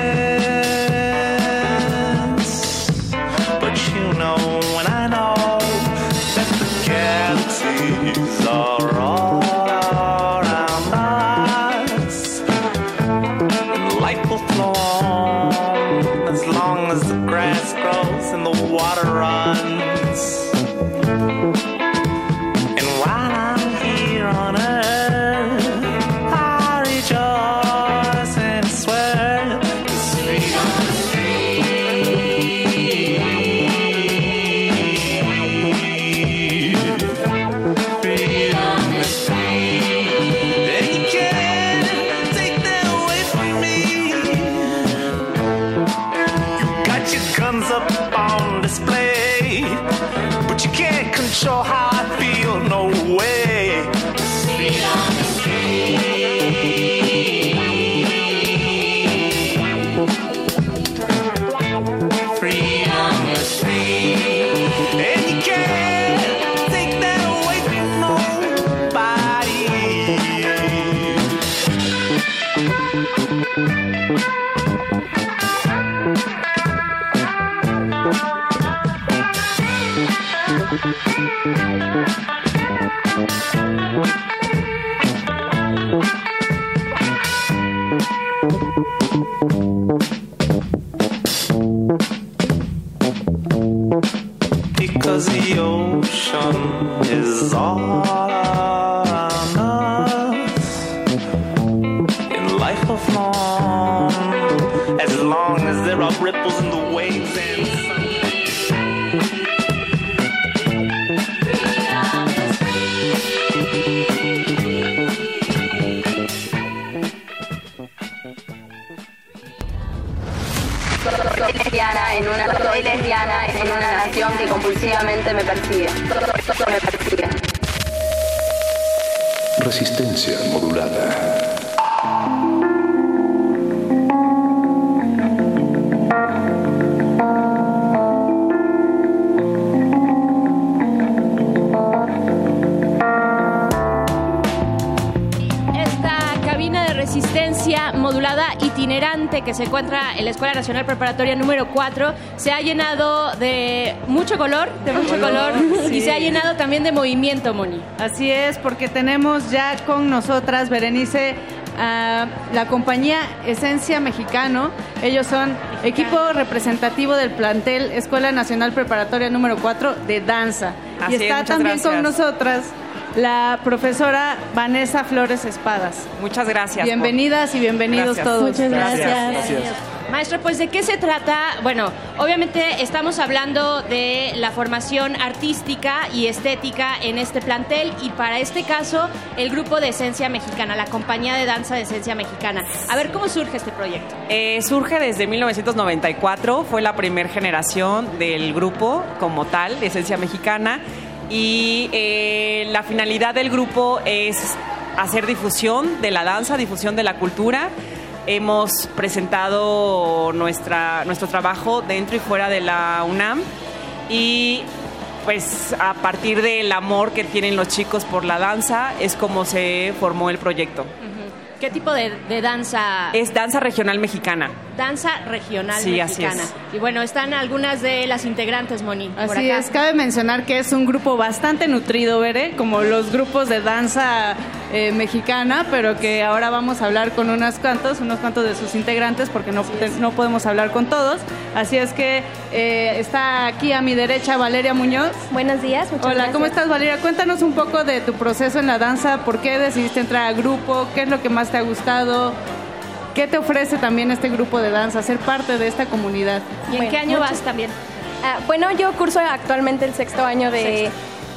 Que compulsivamente me persigue. Todo me persigue. Resistencia modulada. Que se encuentra en la Escuela Nacional Preparatoria número 4 se ha llenado de mucho color, de mucho color [LAUGHS] y Sí. se ha llenado también de movimiento, Moni. Así es, porque tenemos ya con nosotras, Berenice, a la compañía Esencia Mexicano. Ellos son equipo representativo del plantel Escuela Nacional Preparatoria número 4 de danza. Así y es, está también con nosotras la profesora Vanessa Flores Espadas. Muchas gracias. Bienvenidas y bienvenidos Gracias. todos. Muchas gracias. Gracias. Maestro, pues de qué se trata? Bueno, obviamente estamos hablando de la formación artística y estética en este plantel y para este caso el grupo de Esencia Mexicana, la compañía de danza de Esencia Mexicana. A ver, ¿cómo surge este proyecto? Eh, surge desde 1994, fue la primera generación del grupo como tal, de Esencia Mexicana, y eh, la finalidad del grupo es hacer difusión de la danza, difusión de la cultura. Hemos presentado nuestra, nuestro trabajo dentro y fuera de la UNAM y pues a partir del amor que tienen los chicos por la danza es como se formó el proyecto. ¿Qué tipo de, de danza? Es danza regional mexicana. Danza regional Sí, así mexicana. es. Y bueno, están algunas de las integrantes, Moni. por Así acá. es, cabe mencionar que es un grupo bastante nutrido, Bere, como los grupos de danza eh, mexicana, pero que ahora vamos a hablar con unos cuantos, unos cuantos de sus integrantes, porque no, te- no podemos hablar con todos. Así es que eh, está aquí a mi derecha Valeria Muñoz. Buenos días, muchas Hola, ¿cómo estás Valeria? Cuéntanos un poco de tu proceso en la danza, por qué decidiste entrar al grupo, qué es lo que más te ha gustado, qué te ofrece también este grupo de danza, ser parte de esta comunidad. ¿Y en qué año vas también? bueno, yo curso actualmente el sexto año de,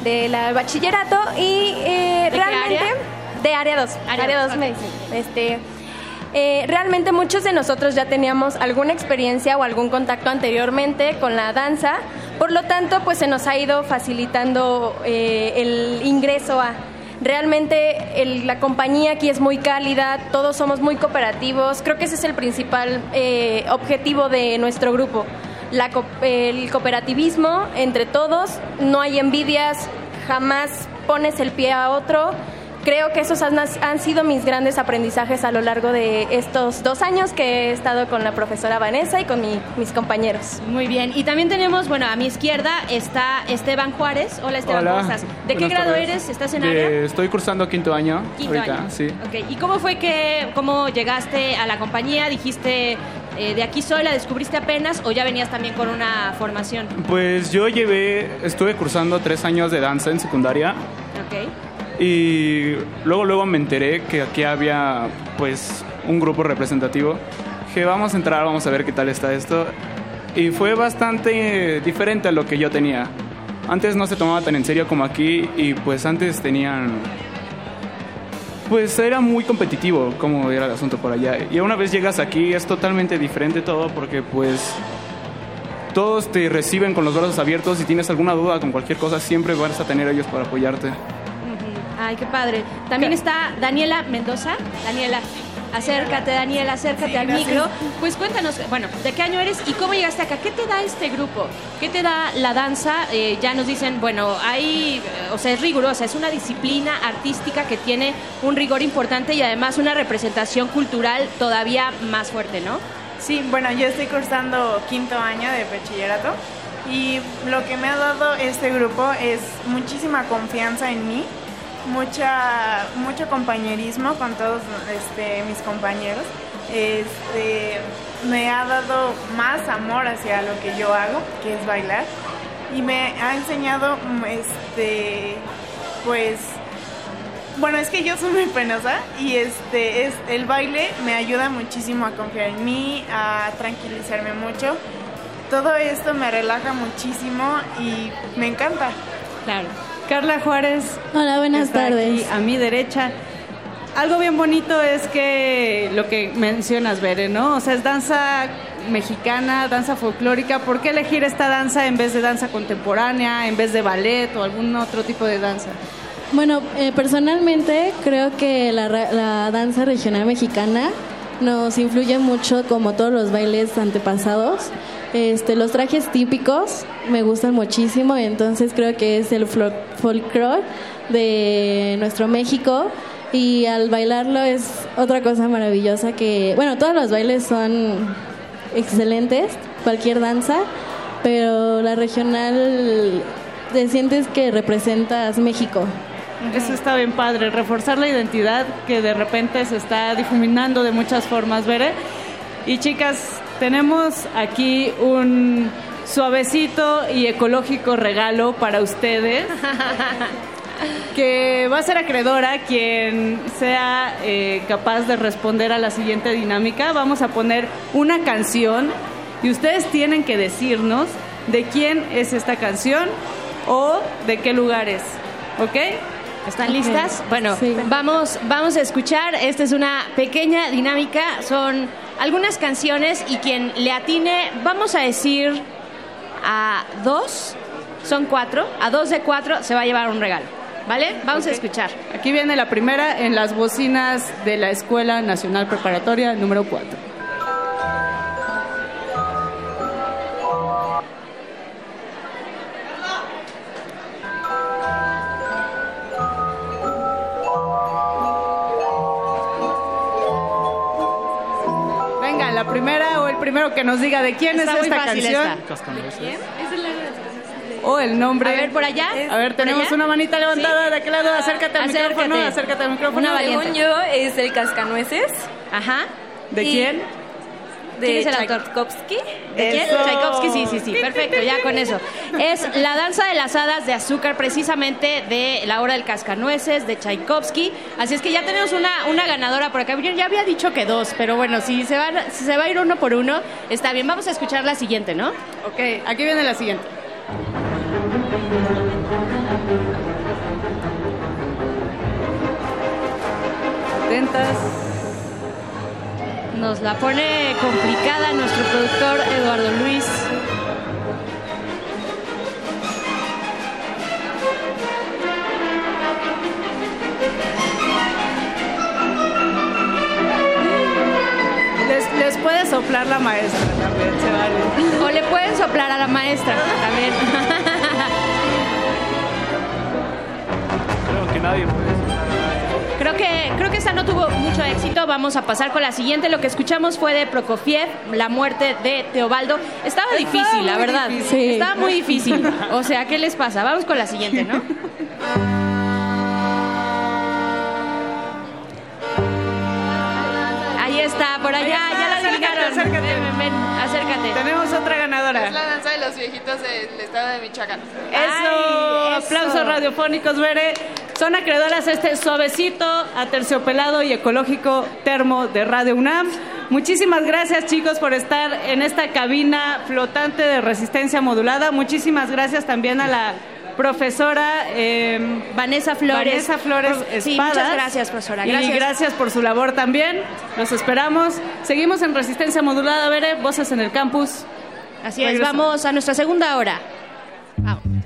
de la bachillerato y eh, ¿De realmente área? de área 2, Área área dos, 2 ok. medicina. Este eh, realmente muchos de nosotros ya teníamos alguna experiencia o algún contacto anteriormente con la danza, por lo tanto pues se nos ha ido facilitando eh, el ingreso a... Realmente el- la compañía aquí es muy cálida, todos somos muy cooperativos, creo que ese es el principal eh, objetivo de nuestro grupo. la el cooperativismo entre todos, no hay envidias, jamás pones el pie a otro. Creo que esos han, han sido mis grandes aprendizajes a lo largo de estos dos años que he estado con la profesora Vanessa y con mi- mis compañeros. Muy bien. Y también tenemos, bueno, a mi izquierda está Esteban Juárez. Hola Esteban, Hola. ¿cómo estás? ¿De qué grado tardes. eres? ¿Estás en De- área? Estoy cursando quinto año. Quinto ahorita, año. sí. ¿y cómo fue que, cómo llegaste a la compañía? Dijiste, eh, de aquí soy, la descubriste apenas o ya venías también con una formación? Pues yo llevé, estuve cursando tres años de danza en secundaria Ok. Y luego luego me enteré que aquí había pues un grupo representativo. Que vamos a entrar, vamos a ver qué tal está esto. Y fue bastante diferente a lo que yo tenía. Antes no se tomaba tan en serio como aquí y pues antes tenían Pues era muy competitivo como era el asunto por allá. Y una vez llegas aquí es totalmente diferente todo porque pues todos te reciben con los brazos abiertos. Si tienes alguna duda con cualquier cosa, siempre vas a tener ellos para apoyarte. Ay, qué padre. También está Daniela Mendoza. Daniela, acércate, Daniela, acércate Sí, al gracias. micro. Pues cuéntanos, bueno, ¿de qué año eres y cómo llegaste acá? ¿Qué te da este grupo? ¿Qué te da la danza? Eh, ya nos dicen, bueno, hay, eh, o sea, es rigurosa, es una disciplina artística que tiene un rigor importante y además una representación cultural todavía más fuerte, ¿no? Sí, bueno, yo estoy cursando quinto año de bachillerato y lo que me ha dado este grupo es muchísima confianza en mí, mucha, mucho compañerismo con todos este, mis compañeros. Este, me ha dado más amor hacia lo que yo hago, que es bailar, y me ha enseñado, este, pues, bueno, es que yo soy muy penosa y este es el baile me ayuda muchísimo a confiar en mí, a tranquilizarme mucho. Todo esto me relaja muchísimo y me encanta. Claro. Carla Juárez. Hola, buenas está tardes. aquí a mi derecha. Algo bien bonito es que lo que mencionas, Bere, ¿no? O sea, es danza mexicana, danza folclórica. ¿Por qué elegir esta danza en vez de danza contemporánea, en vez de ballet o algún otro tipo de danza? Bueno, eh, personalmente creo que la, la danza regional mexicana nos influye mucho como todos los bailes antepasados. Este, los trajes típicos me gustan muchísimo, entonces creo que es el folclore de nuestro México y al bailarlo es otra cosa maravillosa que, bueno, todos los bailes son excelentes, cualquier danza, pero la regional te sientes que representas México. Eso está bien padre, reforzar la identidad que de repente se está difuminando de muchas formas, Bere. Y chicas, tenemos aquí un suavecito y ecológico regalo para ustedes. [LAUGHS] que va a ser acreedora quien sea eh, capaz de responder a la siguiente dinámica. Vamos a poner una canción y ustedes tienen que decirnos de quién es esta canción o de qué lugar es. ¿Ok? ¿Están listas? Bueno, vamos, vamos a escuchar. Esta es una pequeña dinámica. Son algunas canciones y quien le atine, vamos a decir a dos, son cuatro, a dos de cuatro se va a llevar un regalo. ¿Vale? Vamos a escuchar. Aquí viene la primera en las bocinas de la Escuela Nacional Preparatoria número 4. Primero que nos diga de quién Está es muy esta fácil canción. O el nombre. A ver, por allá. A ver, ¿Por tenemos una manita levantada de aquel lado. Acércate al Acércate. micrófono. Acércate al micrófono. Una valiente. Según yo, es el Cascanueces. Ajá. ¿De Y- quién? De ¿Quién es el Tchaikovsky. ¿De quién? Tchaikovsky, sí, sí, sí, [LAUGHS] perfecto, ya con eso. Es la danza de las hadas de azúcar, precisamente de la hora del cascanueces, de Tchaikovsky. Así es que ya tenemos una, una ganadora por acá. Yo ya había dicho que dos, pero bueno, si se, va, si se va a ir uno por uno, está bien. Vamos a escuchar la siguiente, ¿no? Ok, aquí viene la siguiente. Atentas. Nos la pone complicada nuestro productor Eduardo Luis. Les, les puede soplar la maestra también, se vale. O le pueden soplar a la maestra también. Creo que nadie puede Creo que, creo que esta no tuvo mucho éxito. Vamos a pasar con la siguiente. Lo que escuchamos fue de Prokofiev, la muerte de Teobaldo. Estaba Estaba difícil, la verdad. difícil. Sí. Estaba muy difícil. O sea, ¿qué les pasa? Vamos con la siguiente, ¿no? Ahí está, por allá, está, ya la acércate, acércate. Ven, ven, ven, acércate. Tenemos otra ganadora. Es la danza de los viejitos del estado de Michoacán. Eso, Ay, eso. aplausos radiofónicos, Bere. Son acreedoras a este suavecito, aterciopelado y ecológico termo de Radio UNAM. Muchísimas gracias, chicos, por estar en esta cabina flotante de resistencia modulada. Muchísimas gracias también a la profesora eh, Vanessa Flores. Vanessa Flores Pro- sí, Espadas. muchas gracias, profesora. Y Gracias. por su labor también. Los esperamos. Seguimos en resistencia modulada, Bere. Voces en el campus. Así es, vamos a nuestra segunda hora. If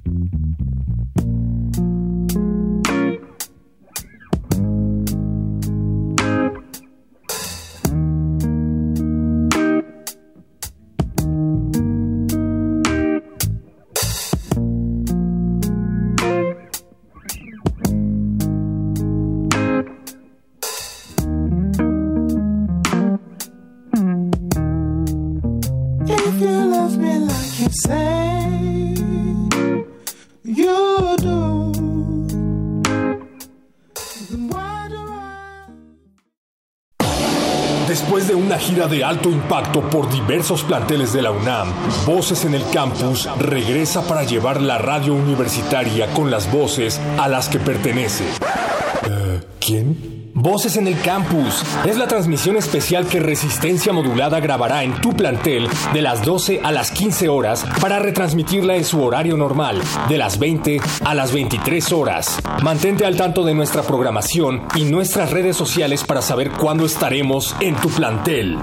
de alto impacto por diversos planteles de la UNAM, Voces en el Campus regresa para llevar la radio universitaria con las voces a las que pertenece. Eh, ¿Quién? Voces en el Campus es la transmisión especial que Resistencia Modulada grabará en tu plantel de las 12 a las 15 horas para retransmitirla en su horario normal, de las 20 a las 23 horas. Mantente al tanto de nuestra programación y nuestras redes sociales para saber cuándo estaremos en tu plantel.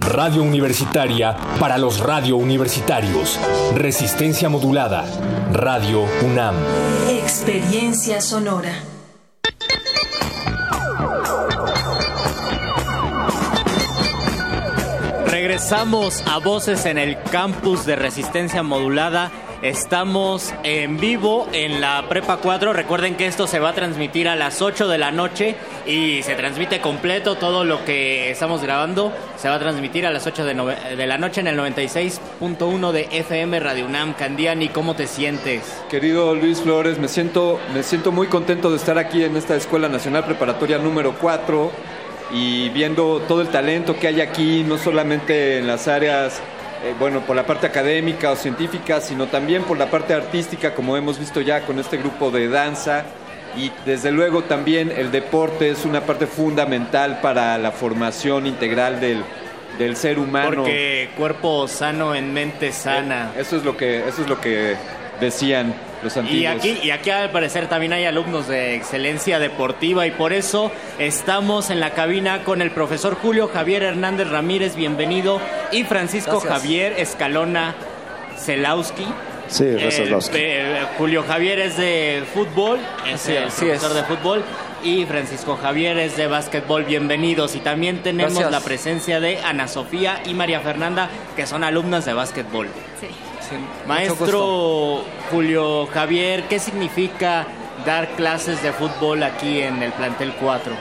Radio Universitaria para los radio universitarios. Resistencia Modulada. Radio UNAM. Experiencia sonora. Regresamos a Voces en el campus de Resistencia Modulada. Estamos en vivo en la Prepa 4. Recuerden que esto se va a transmitir a las 8 de la noche y se transmite completo todo lo que estamos grabando. Se va a transmitir a las 8 de, de la noche en el 96.1 de FM Radio UNAM. Candiani, ¿cómo te sientes? Querido Luis Flores, me siento, me siento muy contento de estar aquí en esta Escuela Nacional Preparatoria número 4 y viendo todo el talento que hay aquí, no solamente en las áreas, eh, bueno, por la parte académica o científica, sino también por la parte artística, como hemos visto ya con este grupo de danza. Y desde luego también el deporte es una parte fundamental para la formación integral del, del ser humano. Porque cuerpo sano en mente sana. Eh, Eso es lo que, eso es lo que decían los antiguos. Y aquí, y aquí al parecer también hay alumnos de excelencia deportiva y por eso estamos en la cabina con el profesor Julio Javier Hernández Ramírez, bienvenido, y Francisco Gracias. Javier Escalona Zelowski. Sí, Wesolowski. Eh, eh, Julio Javier es de fútbol, es. Así profesor es. de fútbol, y Francisco Javier es de básquetbol, bienvenidos. Y también tenemos Gracias. la presencia de Ana Sofía y María Fernanda, que son alumnas de básquetbol. Maestro Julio Javier, ¿qué significa dar clases de fútbol aquí en el plantel 4?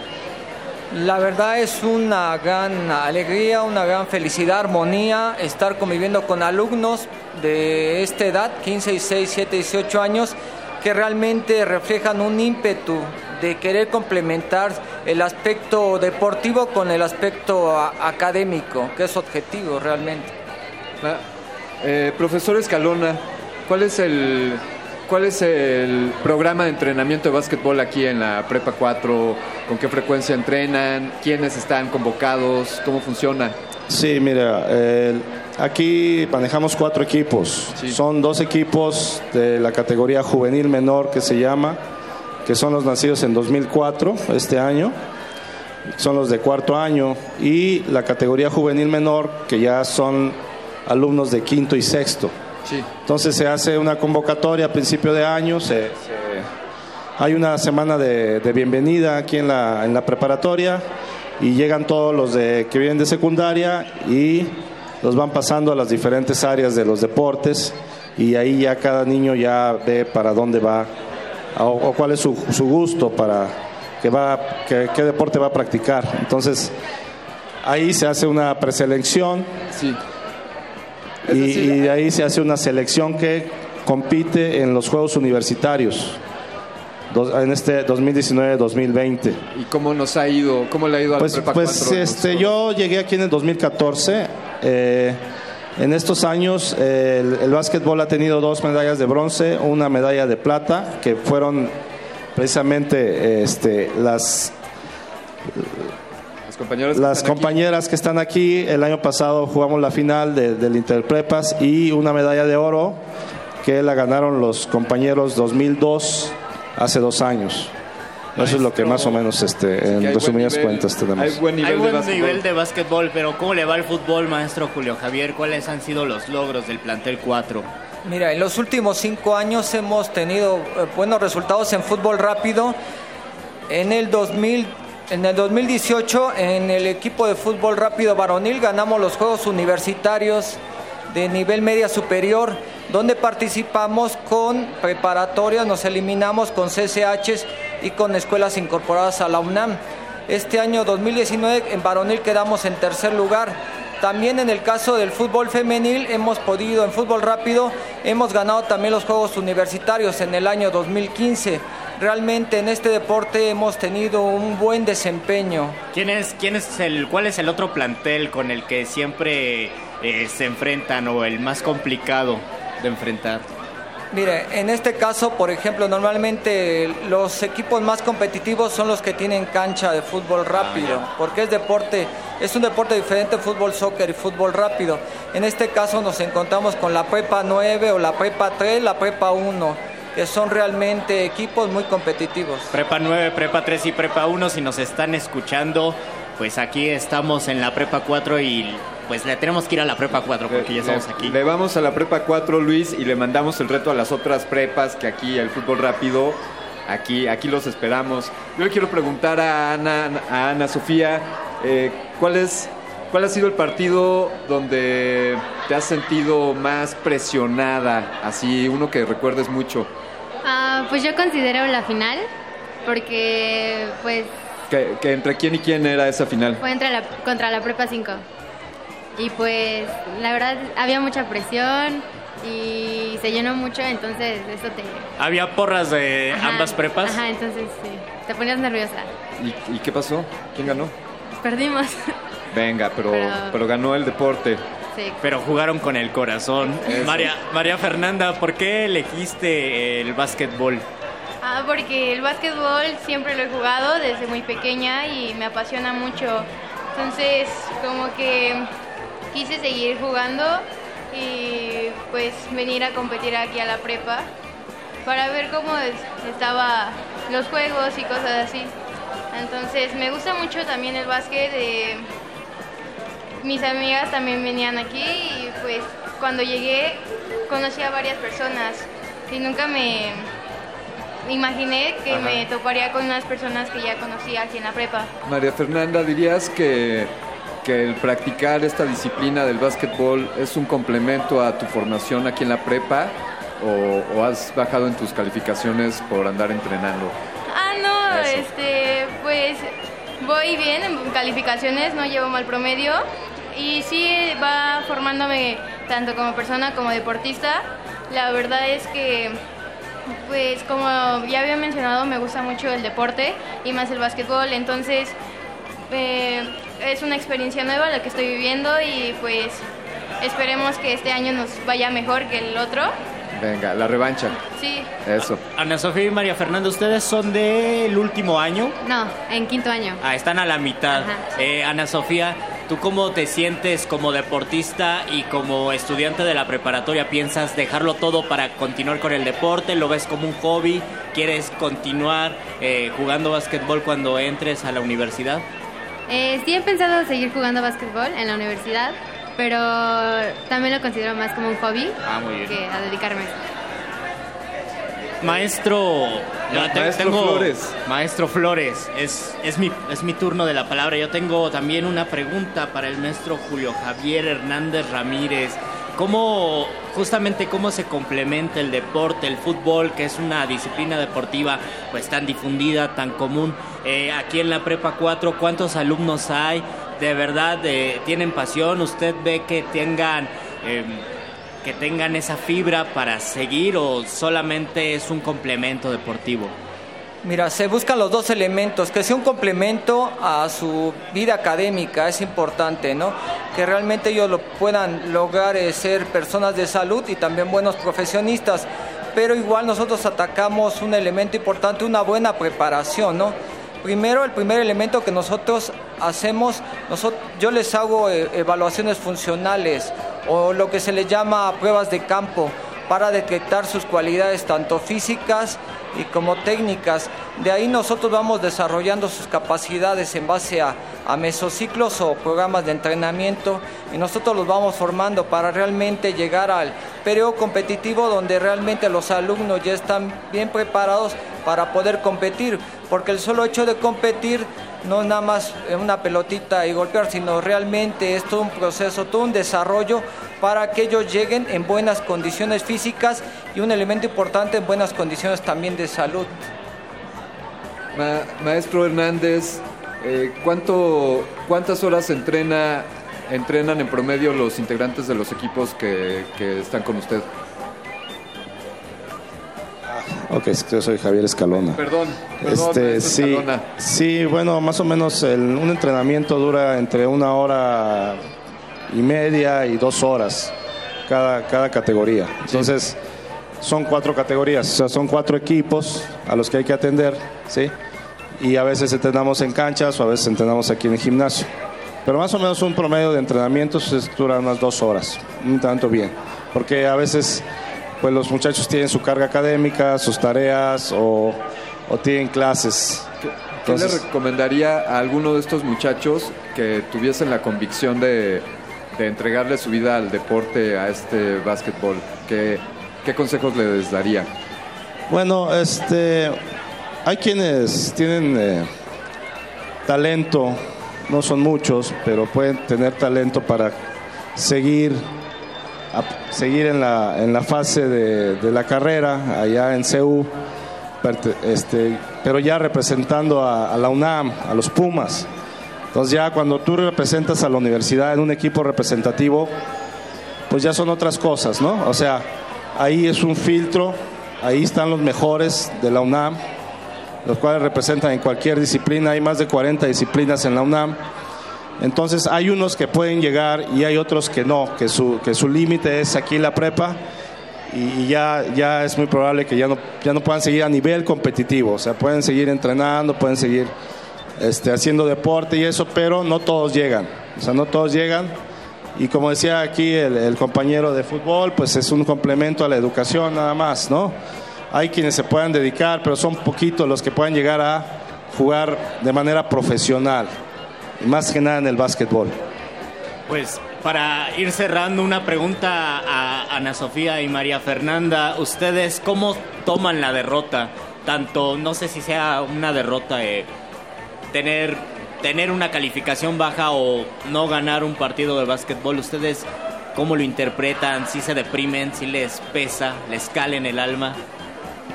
La verdad es una gran alegría, una gran felicidad, armonía, estar conviviendo con alumnos de esta edad, 15, 16, 17, 18 años, que realmente reflejan un ímpetu de querer complementar el aspecto deportivo con el aspecto académico, que es objetivo realmente. Ah, eh, profesor Escalona, ¿cuál es el cuál es el programa de entrenamiento de básquetbol aquí en la Prepa 4? ¿Con qué frecuencia entrenan? ¿Quiénes están convocados? ¿Cómo funciona? Sí, mira, aquí manejamos cuatro equipos. Son dos equipos de la categoría juvenil menor que se llama, que son los nacidos en 2004, este año. Son los de cuarto año. Y la categoría juvenil menor, que ya son alumnos de quinto y sexto. Sí. Entonces se hace una convocatoria a principio de año, se- se- hay una semana de, de bienvenida aquí en la, en la preparatoria y llegan todos los de, que vienen de secundaria y los van pasando a las diferentes áreas de los deportes y ahí ya cada niño ya ve para dónde va o, o cuál es su, su gusto para que va, que- qué deporte va a practicar. Entonces, ahí se hace una preselección y, y de ahí se hace una selección que compite en los Juegos Universitarios en este 2019-2020. ¿Y cómo nos ha ido? ¿Cómo le ha ido al Pues, pues 4? este, yo llegué aquí en el 2014. eh, en estos años eh, el, el básquetbol ha tenido dos medallas de bronce, una medalla de plata, que fueron precisamente eh, este, las, Los compañeros que las están aquí. compañeras que están aquí. El año pasado jugamos la final de- del Interprepas y una medalla de oro que la ganaron los compañeros 2002 hace dos años. Eso es lo que más o menos este, en resumidas nivel. cuentas tenemos. Hay buen nivel Hay de buen básquetbol. nivel de básquetbol, pero ¿cómo le va el fútbol, maestro Julio Javier? ¿Cuáles han sido los logros del plantel 4? Mira, en los últimos cinco años hemos tenido eh, buenos resultados en fútbol rápido. En el 2000, en el 2018, en el equipo de fútbol rápido varonil ganamos los Juegos Universitarios de nivel media superior, donde participamos con preparatorias, nos eliminamos con CCHs y con escuelas incorporadas a la UNAM. Este año 2019 en varonil quedamos en tercer lugar. También en el caso del fútbol femenil hemos podido, en fútbol rápido, hemos ganado también los Juegos Universitarios en el año 2015. Realmente en este deporte hemos tenido un buen desempeño. ¿Quién es, quién es el, ¿Cuál es el otro plantel con el que siempre eh, se enfrentan o el más complicado de enfrentar? Mire, en este caso, por ejemplo, normalmente los equipos más competitivos son los que tienen cancha de fútbol rápido, porque es deporte, es un deporte diferente fútbol soccer y fútbol rápido. En este caso nos encontramos con la Prepa 9 o la Prepa 3, la Prepa 1, que son realmente equipos muy competitivos. Prepa 9, Prepa 3 y Prepa 1, si nos están escuchando, pues aquí estamos en la Prepa 4 y pues le tenemos que ir a la Prepa 4 porque ya estamos Le- aquí. Le vamos a la prepa 4, Luis, y le mandamos el reto a las otras prepas que aquí, el fútbol rápido, aquí, aquí los esperamos. Yo le quiero preguntar a Ana, a Ana Sofía, eh, ¿cuál, es, ¿cuál ha sido el partido donde te has sentido más presionada? Así, uno que recuerdes mucho. Ah, pues yo considero la final porque pues Que, que ¿Entre quién y quién era esa final? fue entre la, contra la Prepa 5 y pues la verdad había mucha presión y se llenó mucho, entonces eso te... ¿Había porras de Ajá, ambas prepas? Ajá, entonces sí, te ponías nerviosa. ¿Y, y qué pasó? ¿Quién ganó? Perdimos. [LAUGHS] Venga, pero, Pero- pero ganó el deporte. Sí. Pero jugaron con el corazón. Eso. María, María Fernanda, ¿por qué elegiste el básquetbol? Ah, porque el básquetbol siempre lo he jugado desde muy pequeña y me apasiona mucho. Entonces, como que quise seguir jugando y pues venir a competir aquí a la prepa para ver cómo es- estaba los juegos y cosas así. Entonces, me gusta mucho también el básquet. eh, mis amigas también venían aquí y pues cuando llegué conocí a varias personas y nunca me imaginé que Ajá. me toparía con unas personas que ya conocía aquí en la prepa. María Fernanda, ¿dirías que, que el practicar esta disciplina del básquetbol es un complemento a tu formación aquí en la prepa o, o has bajado en tus calificaciones por andar entrenando? Ah, no, Eso. este, pues voy bien en calificaciones, no llevo mal promedio y sí va formándome tanto como persona como deportista. La verdad es que, pues como ya había mencionado, me gusta mucho el deporte y más el básquetbol, entonces eh, es una experiencia nueva la que estoy viviendo y pues esperemos que este año nos vaya mejor que el otro. Venga, la revancha. Sí. Eso. Ana Sofía y María Fernanda, ¿ustedes son del último año? No, en quinto año. Ah, están a la mitad. Eh, Ana Sofía, ¿tú cómo te sientes como deportista y como estudiante de la preparatoria? ¿Piensas dejarlo todo para continuar con el deporte? ¿Lo ves como un hobby? ¿Quieres continuar eh, jugando básquetbol cuando entres a la universidad? Eh, sí he pensado seguir jugando básquetbol en la universidad, pero también lo considero más como un hobby Ah, muy bien. que a dedicarme. Maestro, te- Maestro tengo- Flores. Maestro Flores, es, es, mi, es mi turno de la palabra. Yo tengo también una pregunta para el maestro Julio Javier Hernández Ramírez. ¿Cómo, justamente cómo se complementa el deporte, el fútbol, que es una disciplina deportiva pues tan difundida, tan común? Eh, aquí en la Prepa 4, ¿cuántos alumnos hay? ¿De verdad eh, tienen pasión? ¿Usted ve que tengan... em, que tengan esa fibra para seguir o solamente es un complemento deportivo? Mira, se buscan los dos elementos, que sea un complemento a su vida académica, es importante, ¿no? Que realmente ellos lo puedan lograr eh, ser personas de salud y también buenos profesionistas, pero igual nosotros atacamos un elemento importante, una buena preparación, ¿no? Primero, el primer elemento que nosotros hacemos, yo les hago eh, evaluaciones funcionales o lo que se le llama pruebas de campo para detectar sus cualidades tanto físicas y como técnicas. De ahí nosotros vamos desarrollando sus capacidades en base a, mesociclos o programas de entrenamiento y nosotros los vamos formando para realmente llegar al periodo competitivo donde realmente los alumnos ya están bien preparados para poder competir, porque el solo hecho de competir no es nada más una pelotita y golpear, sino realmente es todo un proceso, todo un desarrollo para que ellos lleguen en buenas condiciones físicas y un elemento importante en buenas condiciones también de salud. Ma- maestro Hernández, eh, ¿cuánto, ¿cuántas horas entrena, entrenan en promedio los integrantes de los equipos que, que están con usted? Ok, es que yo soy Javier Escalona. Perdón, perdón, Este, sí, Escalona. sí, bueno, más o menos el- un entrenamiento dura entre una hora y media y dos horas cada, cada categoría. Entonces, son cuatro categorías, o sea, son cuatro equipos a los que hay que atender, ¿sí? Y a veces entrenamos en canchas o a veces entrenamos aquí en el gimnasio. Pero más o menos un promedio de entrenamientos es- dura unas dos horas, un tanto bien. Porque a veces pues los muchachos tienen su carga académica, sus tareas o, o tienen clases. ¿Qué Entonces- le recomendaría a alguno de estos muchachos que tuviesen la convicción de, de entregarle su vida al deporte, a este básquetbol? ¿Qué, qué consejos les daría? Bueno, este, hay quienes tienen eh, talento, no son muchos, pero pueden tener talento para seguir, seguir en la, en la fase de, la carrera allá en CEU, este, pero ya representando a la UNAM, a los Pumas. Entonces ya cuando tú representas a la universidad en un equipo representativo, pues ya son otras cosas, ¿no? O sea, ahí es un filtro, ahí están los mejores de la UNAM, los cuales representan en cualquier disciplina, hay más de 40 disciplinas en la UNAM. Entonces hay unos que pueden llegar y hay otros que no, que su, que su límite es aquí la prepa y, ya, ya es muy probable que ya no, ya no puedan seguir a nivel competitivo, o sea, pueden seguir entrenando, pueden seguir este, haciendo deporte y eso, pero no todos llegan, o sea, no todos llegan. Y como decía aquí el, compañero de fútbol, pues es un complemento a la educación nada más, ¿no? Hay quienes se puedan dedicar, pero son poquitos los que puedan llegar a jugar de manera profesional, más que nada en el básquetbol. Pues para ir cerrando una pregunta a Ana Sofía y María Fernanda, ¿ustedes cómo toman la derrota? Tanto, no sé si sea una derrota de tener, tener una calificación baja o no ganar un partido de básquetbol, ¿ustedes cómo lo interpretan? ¿Si se deprimen? ¿Si les pesa? ¿Les cala en el alma?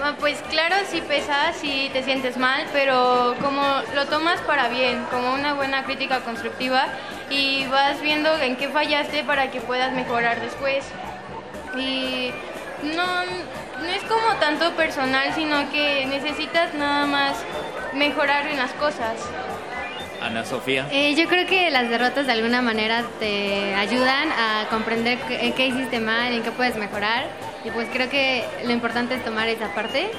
Ah, Pues claro, sí pesa, sí te sientes mal, pero como lo tomas para bien, como una buena crítica constructiva y vas viendo en qué fallaste para que puedas mejorar después. Y no, no es como tanto personal, sino que necesitas nada más mejorar en las cosas. Ana Sofía. Eh, yo creo que las derrotas de alguna manera te ayudan a comprender en qué hiciste mal, en qué puedes mejorar. Y pues creo que lo importante es tomar esa parte,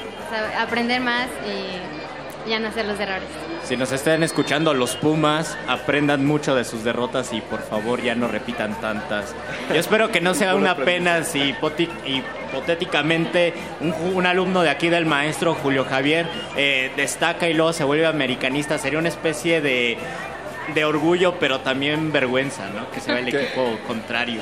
aprender más y ya no hacer los errores. Si nos están escuchando los Pumas, aprendan mucho de sus derrotas y por favor ya no repitan tantas. Yo espero que no sea una pena si hipotéticamente un, un alumno de aquí del maestro Julio Javier eh, destaca y luego se vuelve americanista. Sería una especie de, de orgullo, pero también vergüenza, ¿no? Que sea el ¿Qué? equipo contrario.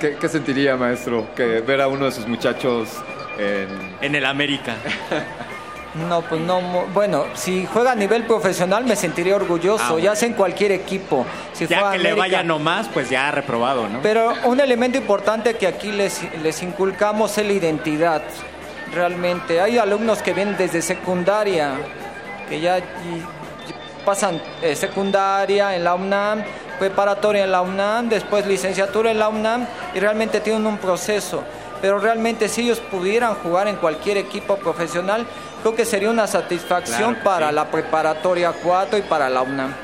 ¿Qué, qué sentiría, maestro, que ver a uno de sus muchachos en... En el América. [LAUGHS] No, pues no. Bueno, si juega a nivel profesional me sentiría orgulloso, Ah, ya sea en cualquier equipo. Si ya juega que le vaya nomás, pues ya ha reprobado, ¿no? Pero un elemento importante que aquí les, les inculcamos es la identidad. Realmente, hay alumnos que vienen desde secundaria, que ya pasan eh, secundaria en la UNAM, preparatoria en la UNAM, después licenciatura en la UNAM y realmente tienen un proceso. Pero realmente si ellos pudieran jugar en cualquier equipo profesional, creo que sería una satisfacción Claro para sí. la preparatoria 4 y para la UNAM.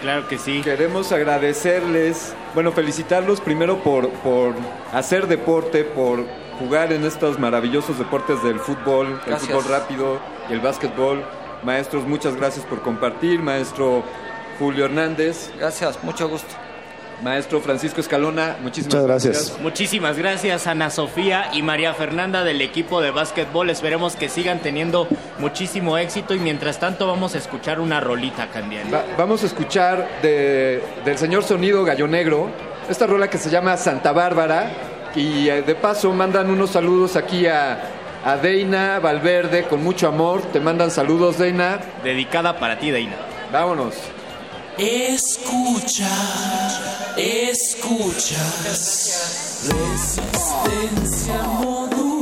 Claro que sí. Queremos agradecerles, bueno, felicitarlos primero por, por hacer deporte, por jugar en estos maravillosos deportes del fútbol, el fútbol rápido y el básquetbol. Maestros, muchas gracias por compartir. Maestro Julio Hernández. Gracias, mucho gusto. Maestro Francisco Escalona, muchísimas Muchas gracias. Muchísimas gracias Ana Sofía y María Fernanda del equipo de básquetbol. Esperemos que sigan teniendo muchísimo éxito y mientras tanto vamos a escuchar una rolita, Candiani. Va- vamos a escuchar de- del señor Sonido Gallo Negro esta rola que se llama Santa Bárbara y eh, de paso mandan unos saludos aquí a, a Deina Valverde con mucho amor. Te mandan saludos, Deina. Dedicada para ti, Deina. Vámonos. Escucha, escucha. Resistencia modulada.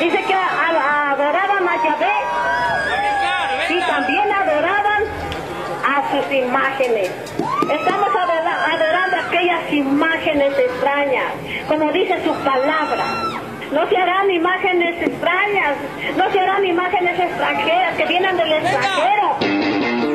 Dice que adoraban a Yahvé y también adoraban a sus imágenes. Estamos adora- adorando aquellas imágenes extrañas, como dice su palabra. No se harán imágenes extrañas, no se harán imágenes extranjeras que vienen del extranjero.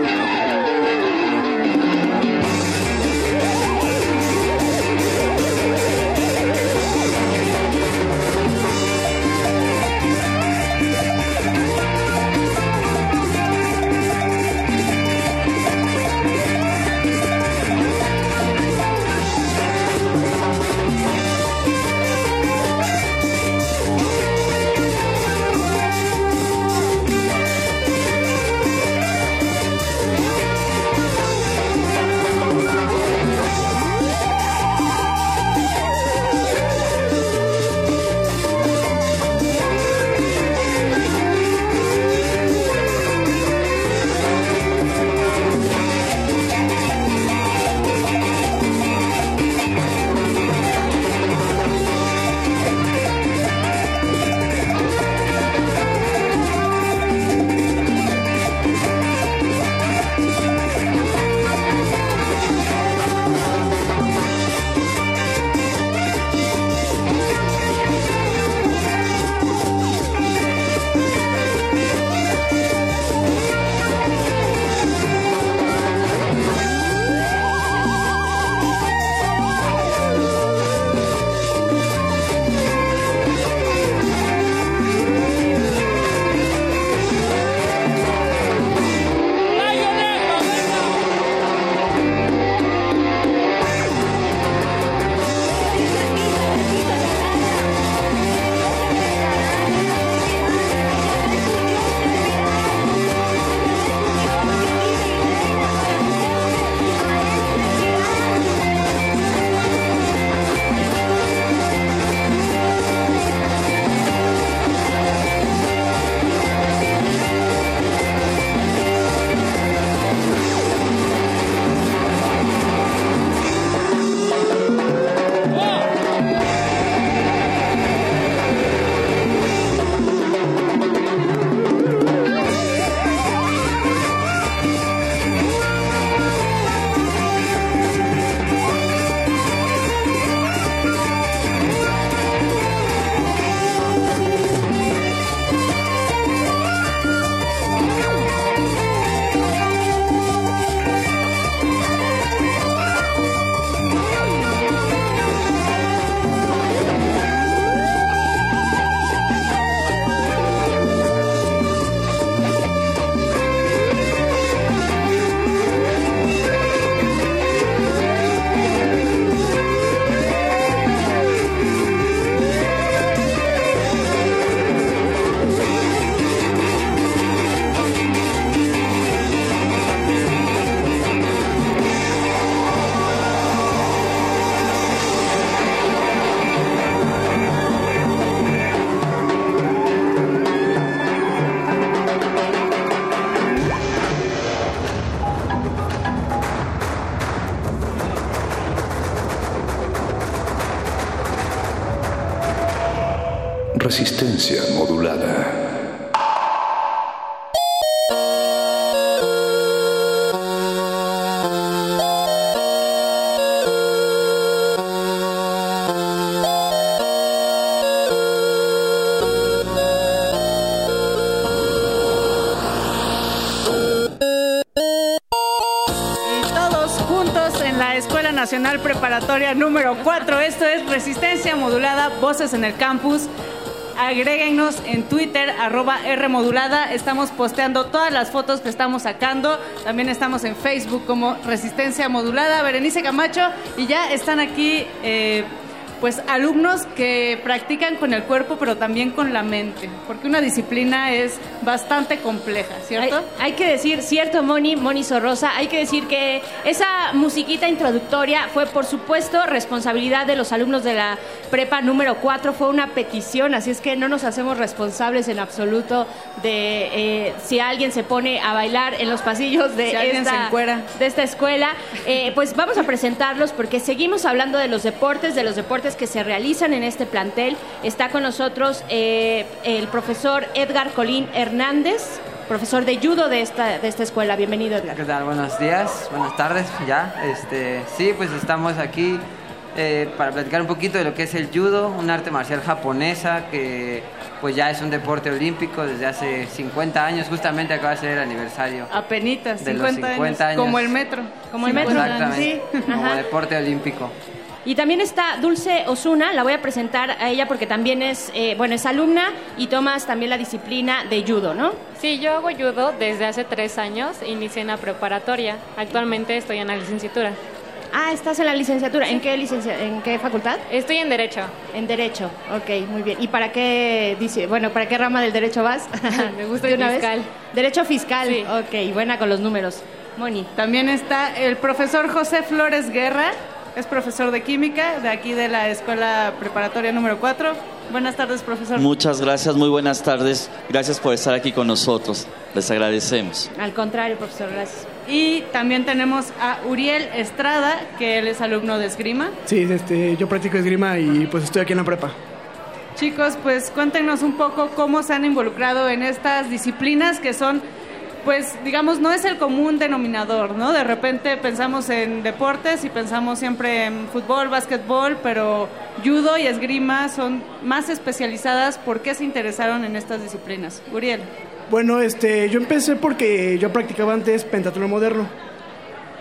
Resistencia modulada. Nacional Preparatoria número 4. Esto es Resistencia Modulada, Voces en el Campus. Agréguenos en Twitter, arroba R modulada. Estamos posteando todas las fotos que estamos sacando. También estamos en Facebook como Resistencia Modulada. Berenice Camacho. Y ya están aquí, eh, pues, alumnos que practican con el cuerpo, pero también con la mente. Porque una disciplina es bastante compleja, ¿cierto? Hay, hay que decir, cierto, Moni, Moni Sorrosa, hay que decir que esa musiquita introductoria fue, por supuesto, responsabilidad de los alumnos de la prepa número 4, fue una petición, así es que no nos hacemos responsables en absoluto de eh, si alguien se pone a bailar en los pasillos de, Si esta escuela. Eh, pues vamos a presentarlos porque seguimos hablando de los deportes, de los deportes que se realizan en este plantel. Está con nosotros eh, el profesor Edgar Colín Hernández, profesor de judo de esta, de esta escuela. Bienvenido, Edgar. ¿Qué tal? Buenos días, buenas tardes, ya. Este, sí, pues estamos aquí eh, para platicar un poquito de lo que es el judo, un arte marcial japonesa que pues ya es un deporte olímpico desde hace 50 años, justamente acaba de ser el aniversario. Apenitas, De los 50, 50 años. años. Como el metro. Como el metro. Exactamente, Sí. como Ajá. deporte olímpico. Y también está Dulce Osuna, la voy a presentar a ella porque también es, eh, bueno, es alumna y tomas también la disciplina de judo, ¿no? Sí, yo hago judo desde hace tres años, inicié en la preparatoria, actualmente estoy en la licenciatura. Ah, estás en la licenciatura. ¿En qué, licencia en qué facultad? Estoy en Derecho. En Derecho, ok, muy bien. ¿Y para qué, dice, bueno, para qué rama del Derecho vas? [LAUGHS] Me gusta ¿De el una vez? fiscal. Derecho Fiscal, Sí. ok, buena con los números. Moni. También está el profesor José Flores Guerra, es profesor de química de aquí de la Escuela Preparatoria número 4. Buenas tardes, profesor. Muchas gracias, muy buenas tardes. Gracias por estar aquí con nosotros. Les agradecemos. Al contrario, profesor, gracias. Y también tenemos a Uriel Estrada, que él es alumno de esgrima. Sí, este, yo practico esgrima y pues estoy aquí en la prepa. Chicos, pues cuéntenos un poco cómo se han involucrado en estas disciplinas que son, pues digamos, no es el común denominador, ¿no? De repente pensamos en deportes y pensamos siempre en fútbol, básquetbol, pero judo y esgrima son más especializadas. ¿Por qué se interesaron en estas disciplinas? Uriel. Bueno, este, yo empecé porque yo practicaba antes pentatlón moderno.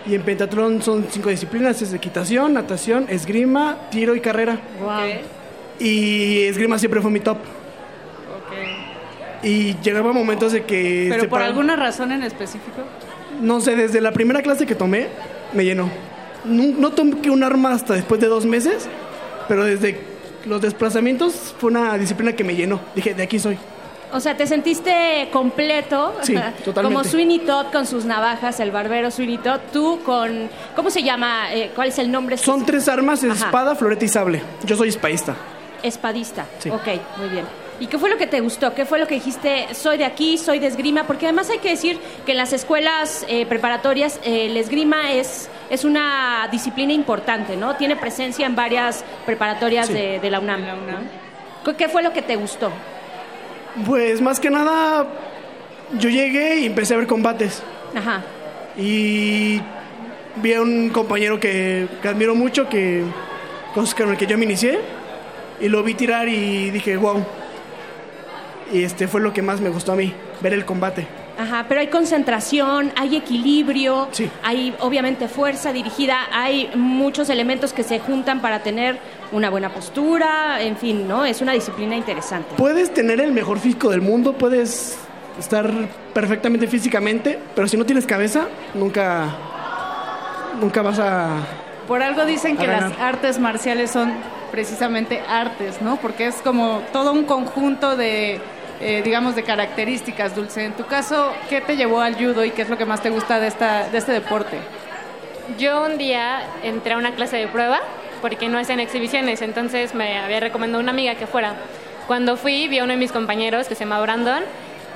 Y en pentatlón son cinco disciplinas, es equitación, natación, esgrima, tiro y carrera. Y esgrima siempre fue mi top. Y llegaba momentos de que... ¿Pero por alguna razón en específico? No sé, desde la primera clase que tomé, me llenó. No, no tomé un arma hasta después de dos meses, pero desde los desplazamientos fue una disciplina que me llenó. Dije, de aquí soy. O sea, ¿te sentiste completo? Sí, [LAUGHS] totalmente. Como Sweeney Todd con sus navajas, el barbero Sweeney Todd, tú con... ¿Cómo se llama? Eh, ¿Cuál es el nombre? Son tres armas, Ajá. espada, floreta y sable. Yo soy espadista. Espadista. Sí. Ok, muy bien. ¿Y qué fue lo que te gustó? ¿Qué fue lo que dijiste? Soy de aquí, soy de esgrima, porque además hay que decir que en las escuelas eh, preparatorias eh, el esgrima es, es una disciplina importante, ¿no? Tiene presencia en varias preparatorias Sí. de, de la UNAM. ¿no? ¿Qué fue lo que te gustó? Pues más que nada, yo llegué y empecé a ver combates. Ajá. Y vi a un compañero que, que admiro mucho, que, con el que yo me inicié, y lo vi tirar y dije, wow. Y este fue lo que más me gustó a mí, ver el combate. Ajá, pero hay concentración, hay equilibrio, hay obviamente fuerza dirigida, hay muchos elementos que se juntan para tener una buena postura, en fin, ¿no? Es una disciplina interesante. Puedes tener el mejor físico del mundo, puedes estar perfectamente físicamente, pero si no tienes cabeza, nunca, nunca vas a... Por algo dicen que ganar. las artes marciales son precisamente artes, ¿no? Porque es como todo un conjunto de, eh, digamos, de características, Dulce. En tu caso, ¿qué te llevó al judo y qué es lo que más te gusta de, esta, de este deporte? Yo un día entré a una clase de prueba porque no hacían exhibiciones, entonces me había recomendado una amiga que fuera. Cuando fui, vi a uno de mis compañeros que se llama Brandon,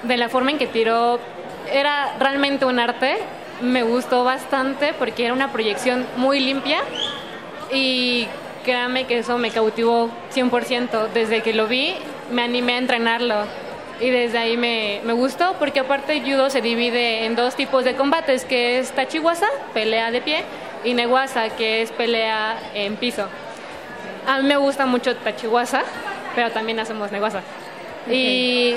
de la forma en que tiró, era realmente un arte, me gustó bastante porque era una proyección muy limpia y créanme que eso me cautivó 100%. Desde que lo vi, me animé a entrenarlo. Y desde ahí me, me gustó porque aparte judo se divide en dos tipos de combates, que es tachiwasa, pelea de pie, y neguasa, que es pelea en piso. A mí me gusta mucho tachiwasa, pero también hacemos neguasa. Y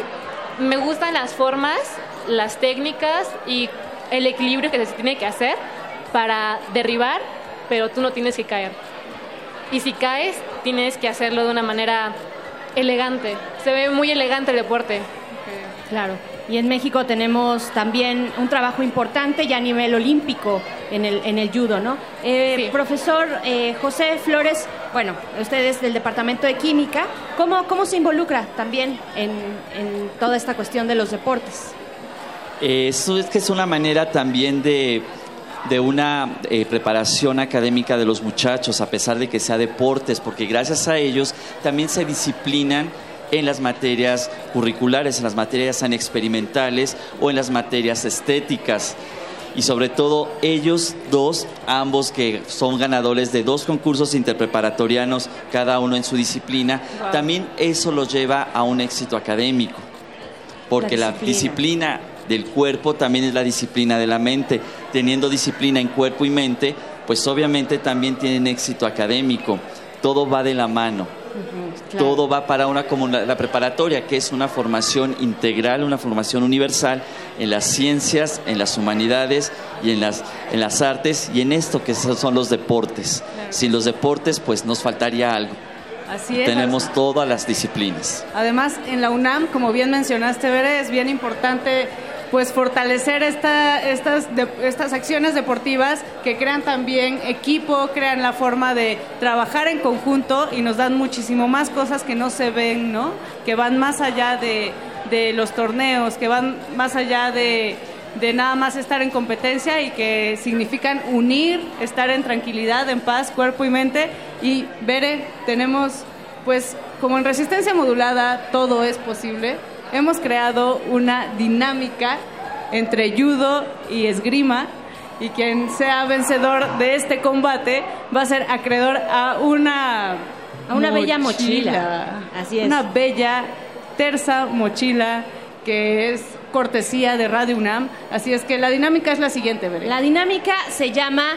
me gustan las formas, las técnicas y el equilibrio que se tiene que hacer para derribar, pero tú no tienes que caer. Y si caes, tienes que hacerlo de una manera elegante. Se ve muy elegante el deporte. Claro. Y en México tenemos también un trabajo importante ya a nivel olímpico en el, en el judo, ¿no? Eh, Profesor eh, José Flores, bueno, usted es del Departamento de Química, ¿cómo, cómo se involucra también en, en toda esta cuestión de los deportes? Eh, Eso es que es una manera también de, de una eh, preparación académica de los muchachos, a pesar de que sea deportes, porque gracias a ellos también se disciplinan en las materias curriculares, en las materias experimentales o en las materias estéticas. Y sobre todo ellos dos, ambos que son ganadores de dos concursos interpreparatorianos, cada uno en su disciplina, Wow. también eso los lleva a un éxito académico porque La la disciplina. Del cuerpo también es la disciplina de la mente. Teniendo disciplina en cuerpo y mente, pues obviamente también tienen éxito académico. Todo va de la mano. Todo va para una como la, la preparatoria, que es una formación integral, una formación universal en las ciencias, en las humanidades y en las, en las artes y en esto que son son los deportes. Sin los deportes, pues nos faltaría algo. Así es. Tenemos todas las disciplinas. Además, en la UNAM, como bien mencionaste, Bere, es bien importante pues fortalecer esta, estas, de- estas acciones deportivas que crean también equipo, crean la forma de trabajar en conjunto y nos dan muchísimo más cosas que no se ven, ¿no? Que van más allá de, de los torneos, que van más allá de, de nada más estar en competencia y que significan unir, estar en tranquilidad, en paz, cuerpo y mente. Y Bere, tenemos pues como en resistencia modulada todo es posible, hemos creado una dinámica entre judo y esgrima y quien sea vencedor de este combate va a ser acreedor a una A una bella mochila. Así es. Una bella terza mochila que es cortesía de Radio UNAM. Así es que la dinámica es la siguiente. La dinámica se llama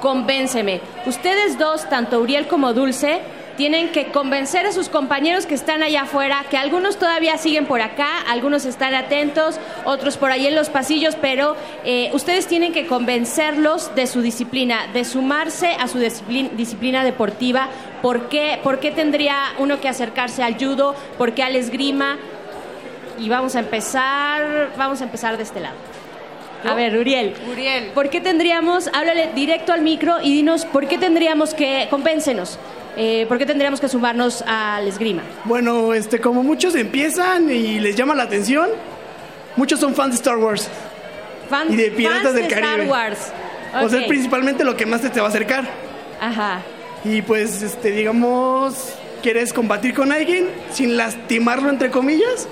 Convénceme. Ustedes dos, tanto Uriel como Dulce, tienen que convencer a sus compañeros que están allá afuera, que algunos todavía siguen por acá, algunos están atentos, otros por ahí en los pasillos, pero eh, ustedes tienen que convencerlos de su disciplina, de sumarse a su disciplina, disciplina deportiva. ¿Por qué, ¿Por qué tendría uno que acercarse al judo? ¿Por qué al esgrima? Y vamos a empezar, vamos a empezar de este lado. A ver, Uriel. Uriel. ¿Por qué tendríamos, háblale directo al micro y dinos por qué tendríamos que, convéncenos, eh, por qué tendríamos que sumarnos al esgrima? Bueno, este, como muchos empiezan y les llama la atención, muchos son fans de Star Wars. Fan- y de Piratas fans del de Caribe. Star Wars. O sea, principalmente lo que más te, te va a acercar. Ajá. Y pues, este, digamos, quieres combatir con alguien sin lastimarlo, entre comillas,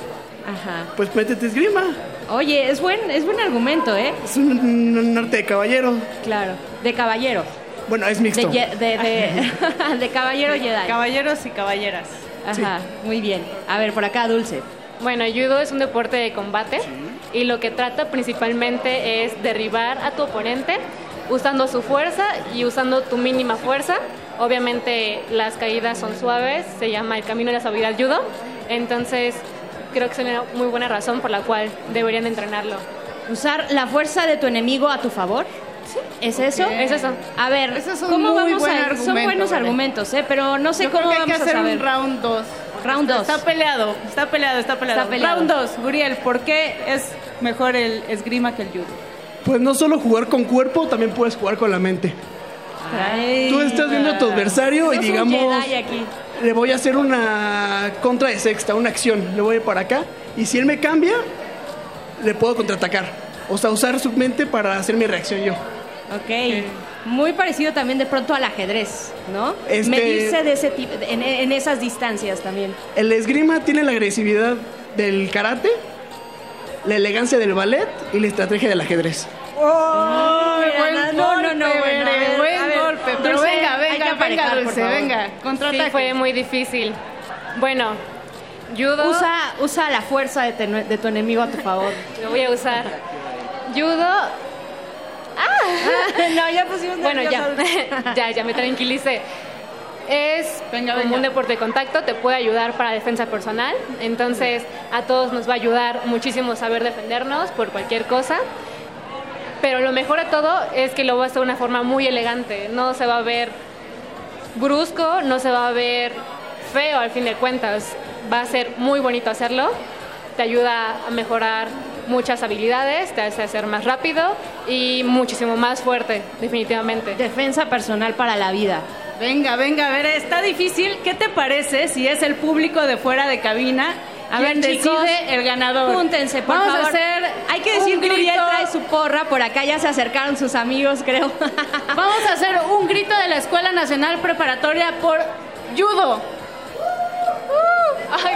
Ajá. pues métete esgrima. Oye, es buen, es buen argumento, ¿eh? Es un, un arte de caballero. Claro. De caballero. Bueno, es mixto. De, ye- de, de- [LAUGHS] de caballero Jedi. Caballeros y caballeras. Ajá, muy bien. A ver, por acá, Dulce. Bueno, el judo es un deporte de combate y lo que trata principalmente es derribar a tu oponente usando su fuerza y usando tu mínima fuerza. Obviamente las caídas son suaves, se llama el camino de la suavidad judo. Entonces creo que es una muy buena razón por la cual deberían entrenarlo. Usar la fuerza de tu enemigo a tu favor. ¿Es eso? Ok. Es eso. A ver, es ¿cómo muy vamos buen a Son buenos Belén. argumentos, ¿eh? Pero no sé Yo cómo creo que hay que vamos hacer a saber. un round 2. Round dos. Está peleado, está peleado, está peleado. Está peleado. Round 2, Guriel, ¿por qué es mejor el esgrima que el judo? Pues no solo jugar con cuerpo, también puedes jugar con la mente. Tú estás viendo a tu adversario y Sos un digamos, Jedi aquí. Le voy a hacer una contra de sexta, una acción. Le voy a ir para acá. Y si él me cambia, le puedo contraatacar. O sea, usar su mente para hacer mi reacción yo. Ok. Muy parecido también de pronto al ajedrez, ¿no? Este- Medirse de ese tipo, en, en esas distancias también. El esgrima tiene la agresividad del karate, la elegancia del ballet y la estrategia del ajedrez. ¡Oh! Mira, buen no, no, golpe, no, bueno, ver, buen ver, golpe. Pero venga, venga, venga, Dulce, venga. Sí, Contraataque. fue muy difícil. Bueno, Judo. Usa, usa la fuerza de, tu enemigo a tu favor. [LAUGHS] Lo voy a usar. Judo. ¡Ah! [LAUGHS] no, ya pusimos Bueno, ya. [LAUGHS] ya, ya me tranquilicé. Es como un deporte de contacto, te puede ayudar para defensa personal. Entonces, a todos nos va a ayudar muchísimo saber defendernos por cualquier cosa. Pero lo mejor de todo es que lo va a hacer de una forma muy elegante. No se va a ver brusco, no se va a ver feo al fin de cuentas. Va a ser muy bonito hacerlo. Te ayuda a mejorar muchas habilidades, te hace ser más rápido y muchísimo más fuerte, definitivamente. Defensa personal para la vida. Venga, venga, a ver, está difícil. ¿Qué te parece si es el público de fuera de cabina A ver, chicos, decide el ganador? Júntense, por Vamos favor. a hacer Hay que decir que Uriel trae su porra. Por acá ya se acercaron sus amigos, creo. [LAUGHS] Vamos a hacer un grito de la Escuela Nacional Preparatoria por judo. Ay,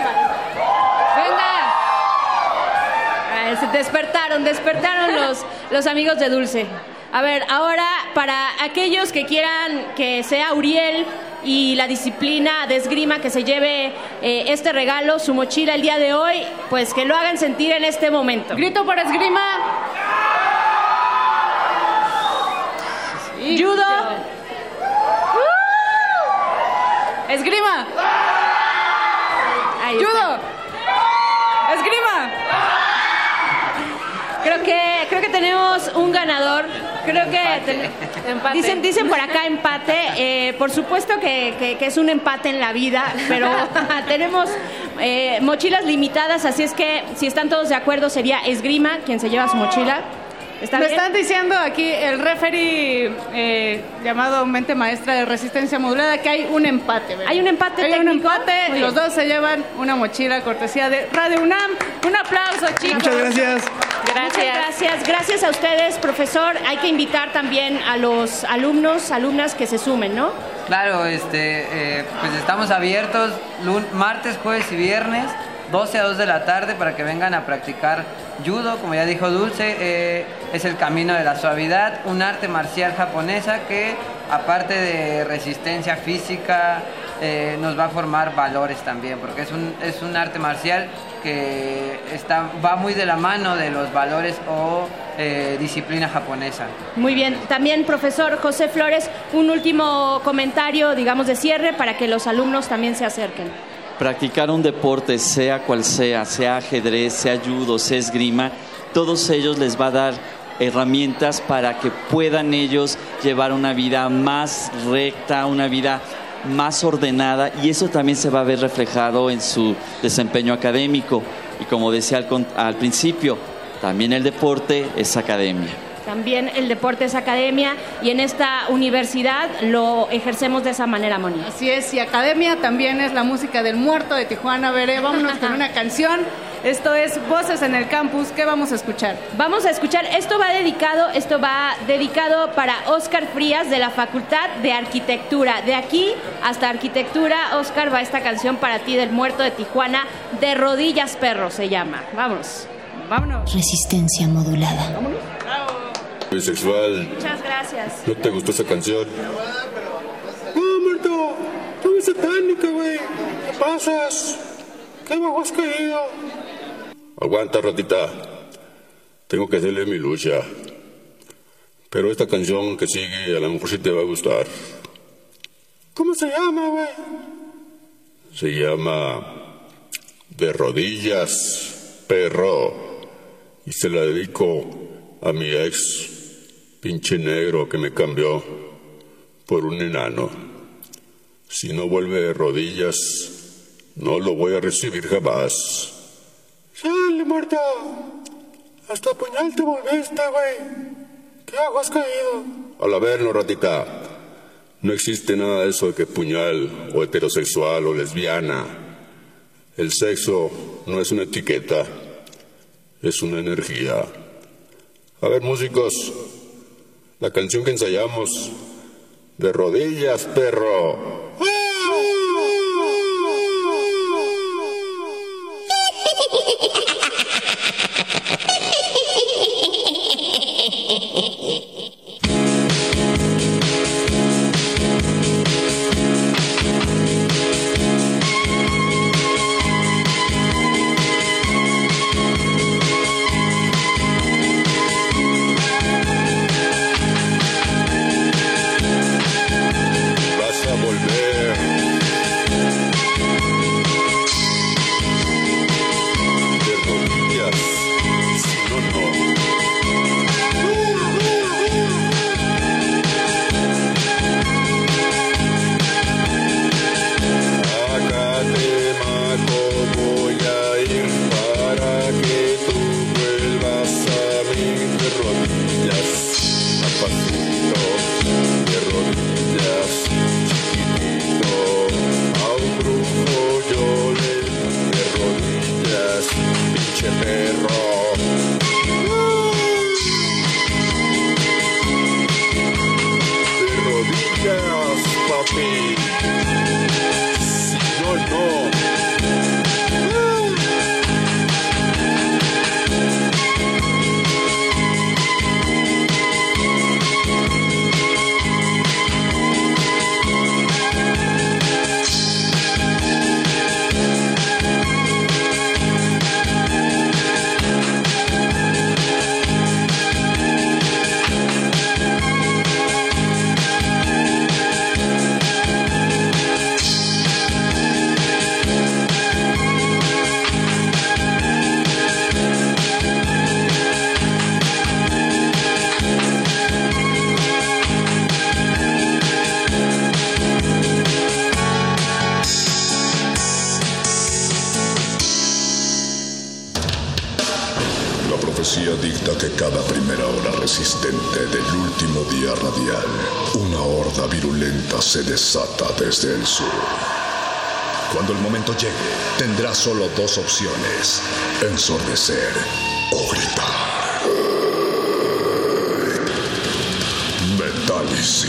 Venga. Se despertaron, despertaron los, los amigos de Dulce. A ver, ahora para aquellos que quieran que sea Uriel y la disciplina de esgrima que se lleve eh, este regalo, su mochila el día de hoy, pues que lo hagan sentir en este momento. Grito por esgrima. Judo. Esgrima. Ahí Judo. Esgrima. Creo que, creo que tenemos un ganador. Creo que Empate. dicen, dicen por acá empate. Eh, por supuesto que, que- que es un empate en la vida, pero [LAUGHS] tenemos eh, mochilas limitadas, así es que si están todos de acuerdo sería esgrima quien se lleva su mochila. ¿Está Me bien? están diciendo aquí el referee eh, llamado mente maestra de resistencia modulada que hay un empate. ¿verdad? Hay un empate Hay un empate. Los dos se llevan una mochila cortesía de Radio UNAM. Un aplauso, chicos. Muchas gracias. Muchas gracias. Gracias a ustedes, profesor. Hay que invitar también a los alumnos, alumnas que se sumen, ¿no? Claro, este, eh, pues estamos abiertos martes, jueves y viernes, 12 a 2 de la tarde, para que vengan a practicar judo. Como ya dijo Dulce, eh, es el camino de la suavidad, un arte marcial japonesa que, aparte de resistencia física, eh, nos va a formar valores también, porque es un, es un arte marcial que está, va muy de la mano de los valores o eh, disciplina japonesa. Muy bien. También, profesor José Flores, un último comentario, digamos, de cierre para que los alumnos también se acerquen. Practicar un deporte, sea cual sea, sea ajedrez, sea judo, sea esgrima, todos ellos les va a dar herramientas para que puedan ellos llevar una vida más recta, una vida más ordenada y eso también se va a ver reflejado en su desempeño académico. Y como decía al, al principio, también el deporte es academia. También el deporte es academia y en esta universidad lo ejercemos de esa manera, Moni. Así es, y Academia también es la música del muerto de Tijuana. Veré, vámonos con una [LAUGHS] canción. Esto es Voces en el Campus. ¿Qué vamos a escuchar? Vamos a escuchar, esto va dedicado, esto va dedicado para Oscar Frías de la Facultad de Arquitectura. De aquí hasta Arquitectura, Oscar, va esta canción para ti del muerto de Tijuana, de rodillas perro se llama. Vamos. Vámonos. Resistencia modulada. Bisexual, Muchas gracias. ¿no te gustó esa canción? ¡Oh, muerto! ¡Tú eres satánica, güey! ¿Qué pasas? ¿Qué bajo has caído? Aguanta, ratita. Tengo que hacerle mi lucha. Pero esta canción que sigue a lo mejor sí te va a gustar. ¿Cómo se llama, güey? Se llama De rodillas, perro. Y se la dedico a mi ex, pinche negro que me cambió por un enano. Si no vuelve de rodillas, no lo voy a recibir jamás. ¡Sale, muerto! Hasta puñal te volviste, güey. ¿Qué bajo has caído? A la verlo, ratita. No existe nada de eso de que puñal o heterosexual o lesbiana. El sexo no es una etiqueta, es una energía. A ver, músicos, la canción que ensayamos, de rodillas, perro. Desde sur. Cuando el momento llegue, tendrá solo dos opciones, ensordecer o gritar. Metálisis.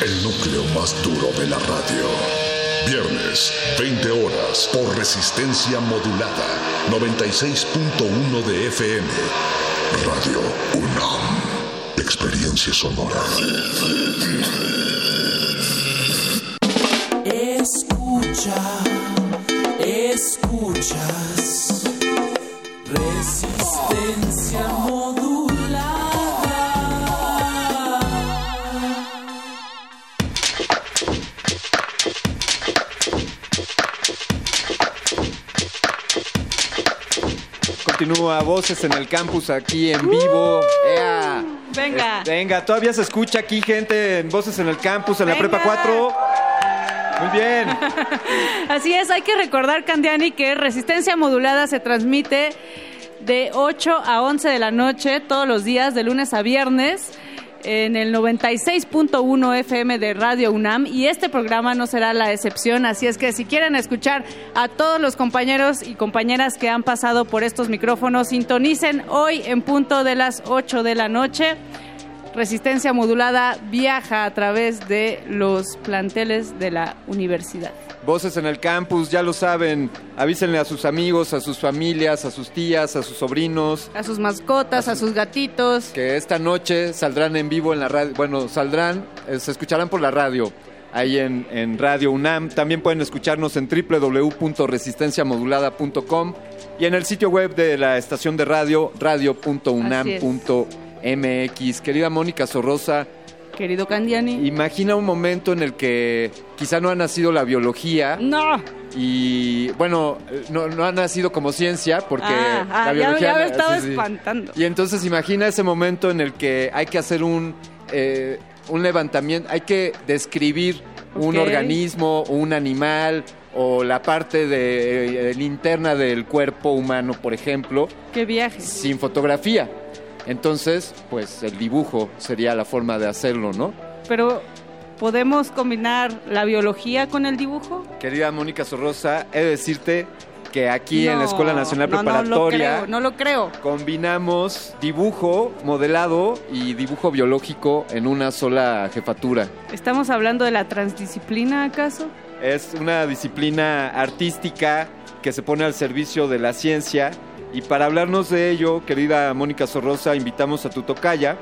El núcleo más duro de la radio. Viernes, 20 horas, por resistencia modulada, 96.1 de FM. Radio UNAM. Experiencia sonora. En el Campus aquí en vivo. ¡Ea! Venga. Eh, venga, todavía se escucha aquí gente en Voces en el Campus, en la. Prepa 4. Muy bien. [LAUGHS] Así es, hay que recordar, Candiani, que Resistencia Modulada se transmite de 8 a 11 de la noche todos los días, de lunes a viernes, en el 96.1 FM de Radio UNAM y este programa no será la excepción, así es que si quieren escuchar a todos los compañeros y compañeras que han pasado por estos micrófonos, sintonicen hoy en punto de las 8 de la noche. Resistencia Modulada viaja a través de los planteles de la universidad. Voces en el Campus, ya lo saben. Avísenle a sus amigos, a sus familias, a sus tías, a sus sobrinos. A sus mascotas, a sus gatitos. Que esta noche saldrán en vivo en la radio. Bueno, saldrán, eh, se escucharán por la radio. Ahí en, en Radio UNAM. También pueden escucharnos en www.resistenciamodulada.com y en el sitio web de la estación de radio, radio.unam.mx. Querida Mónica Sorrosa, Querido Candiani. imagina un momento en el que quizá no ha nacido la biología. No. Y bueno, eh, no, no ha nacido como ciencia porque Ah, ah, la ya- biología... ya me estaba sí, sí. espantando. Y entonces imagina ese momento en el que hay que hacer un, eh, un levantamiento, hay que describir un organismo, un animal o la parte de, eh, interna del cuerpo humano, por ejemplo, Qué viaje. sin fotografía. Entonces, pues el dibujo sería la forma de hacerlo, ¿no? Pero, ¿podemos combinar la biología con el dibujo? Querida Mónica Sorrosa, he de decirte que aquí en la Escuela Nacional no, no lo Preparatoria creo, no lo creo. combinamos dibujo, modelado y dibujo biológico en una sola jefatura. ¿Estamos hablando de la transdisciplina acaso? Es una disciplina artística que se pone al servicio de la ciencia y para hablarnos de ello, querida Mónica Sorrosa, invitamos a tu tocaya,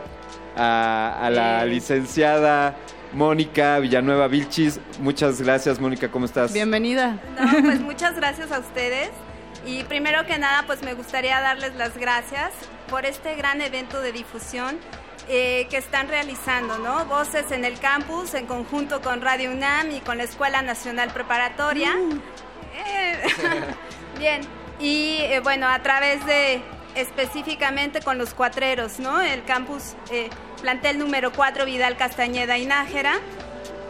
a, a la licenciada Mónica Villanueva Vilchis. Muchas gracias, Mónica, ¿cómo estás? Bienvenida. No, pues muchas gracias a ustedes. Y primero que nada, pues me gustaría darles las gracias por este gran evento de difusión eh, que están realizando, ¿no? Voces en el campus, en conjunto con Radio UNAM y con la Escuela Nacional Preparatoria. Eh, [LAUGHS] Bien, y eh, bueno, a través de específicamente con los cuatreros, ¿no? El campus eh, plantel número 4 Vidal Castañeda y Nájera.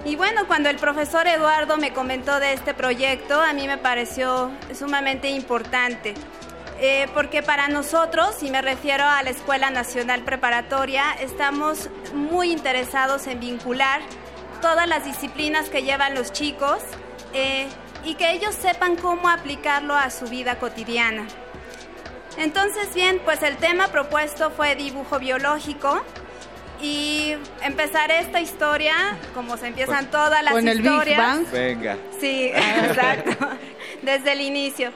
Y bueno, cuando el profesor Eduardo me comentó de este proyecto, a mí me pareció sumamente importante. Eh, porque para nosotros, y me refiero a la Escuela Nacional Preparatoria, estamos muy interesados en vincular todas las disciplinas que llevan los chicos eh, y que ellos sepan cómo aplicarlo a su vida cotidiana. Entonces, bien, pues el tema propuesto fue dibujo biológico y empezaré esta historia, como se empiezan Pues, todas las con el Big historias. Bang. Venga. Sí, [LAUGHS] exacto. Desde el inicio.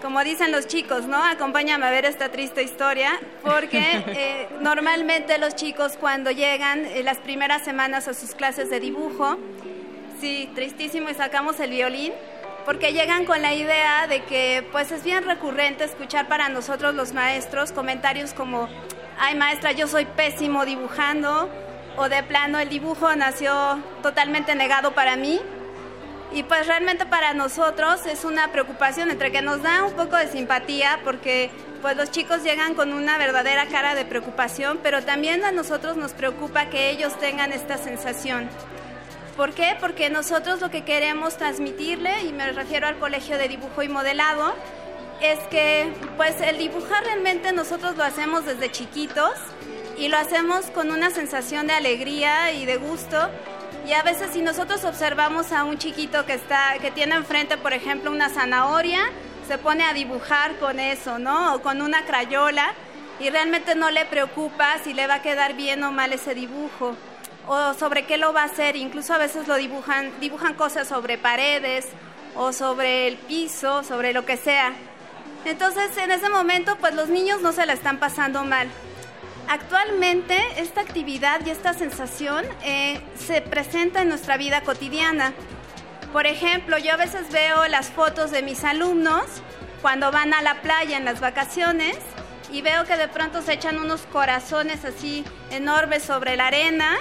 Como dicen los chicos, ¿no? Acompáñame a ver esta triste historia, porque [LAUGHS] eh, normalmente los chicos cuando llegan eh, las primeras semanas a sus clases de dibujo, sí, tristísimo, y sacamos el violín, porque llegan con la idea de que pues es bien recurrente escuchar para nosotros los maestros comentarios como, ay maestra, yo soy pésimo dibujando, o de plano el dibujo nació totalmente negado para mí. Y pues realmente para nosotros es una preocupación entre que nos da un poco de simpatía porque pues los chicos llegan con una verdadera cara de preocupación, pero también a nosotros nos preocupa que ellos tengan esta sensación. ¿Por qué? Porque nosotros lo que queremos transmitirle, y me refiero al Colegio de Dibujo y Modelado, es que pues el dibujar realmente nosotros lo hacemos desde chiquitos y lo hacemos con una sensación de alegría y de gusto. Y a veces si nosotros observamos a un chiquito que está que tiene enfrente, por ejemplo, una zanahoria, se pone a dibujar con eso, ¿no? O con una crayola y realmente no le preocupa si le va a quedar bien o mal ese dibujo o sobre qué lo va a hacer. Incluso a veces lo dibujan, dibujan cosas sobre paredes o sobre el piso, sobre lo que sea. Entonces, en ese momento, pues los niños no se la están pasando mal. Actualmente, esta actividad y esta sensación eh, se presenta en nuestra vida cotidiana. Por ejemplo, yo a veces veo las fotos de mis alumnos cuando van a la playa en las vacaciones y veo que de pronto se echan unos corazones así enormes sobre la arena.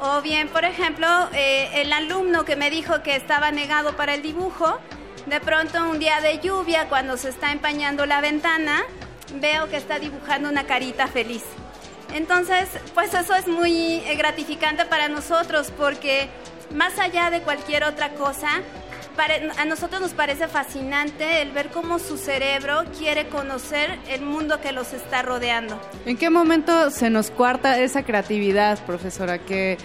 O bien, por ejemplo, eh, el alumno que me dijo que estaba negado para el dibujo, de pronto un día de lluvia, cuando se está empañando la ventana, veo que está dibujando una carita feliz. Entonces, pues eso es muy eh, gratificante para nosotros porque más allá de cualquier otra cosa, pare- a nosotros nos parece fascinante el ver cómo su cerebro quiere conocer el mundo que los está rodeando. ¿En qué momento se nos cuarta esa creatividad, profesora? Que,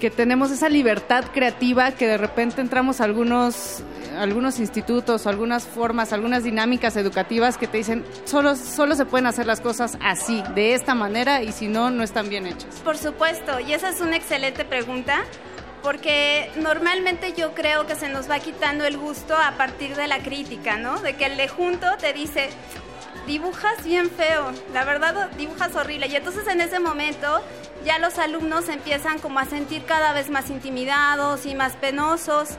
que tenemos esa libertad creativa que de repente entramos a algunos, algunos institutos, algunas formas, algunas dinámicas educativas que te dicen solo, solo se pueden hacer las cosas así, de esta manera, y si no, no están bien hechas. Por supuesto, y esa es una excelente pregunta, porque normalmente yo creo que se nos va quitando el gusto a partir de la crítica, ¿no? De que el de junto te dice, dibujas bien feo, la verdad dibujas horrible, y entonces en ese momento ya los alumnos empiezan como a sentir cada vez más intimidados y más penosos.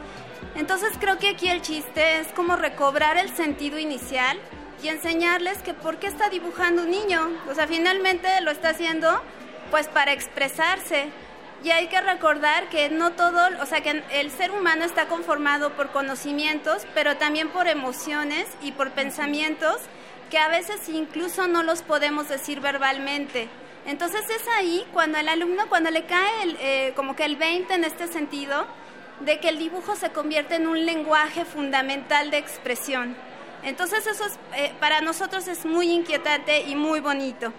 Entonces creo que aquí el chiste es como recobrar el sentido inicial y enseñarles que por qué está dibujando un niño. O sea, finalmente lo está haciendo pues para expresarse. Y hay que recordar que no todo, o sea, que el ser humano está conformado por conocimientos, pero también por emociones y por pensamientos que a veces incluso no los podemos decir verbalmente. Entonces es ahí cuando el alumno, cuando le cae el, eh, como que el 20 en este sentido, de que el dibujo se convierte en un lenguaje fundamental de expresión. Entonces eso es, eh, para nosotros es muy inquietante y muy bonito.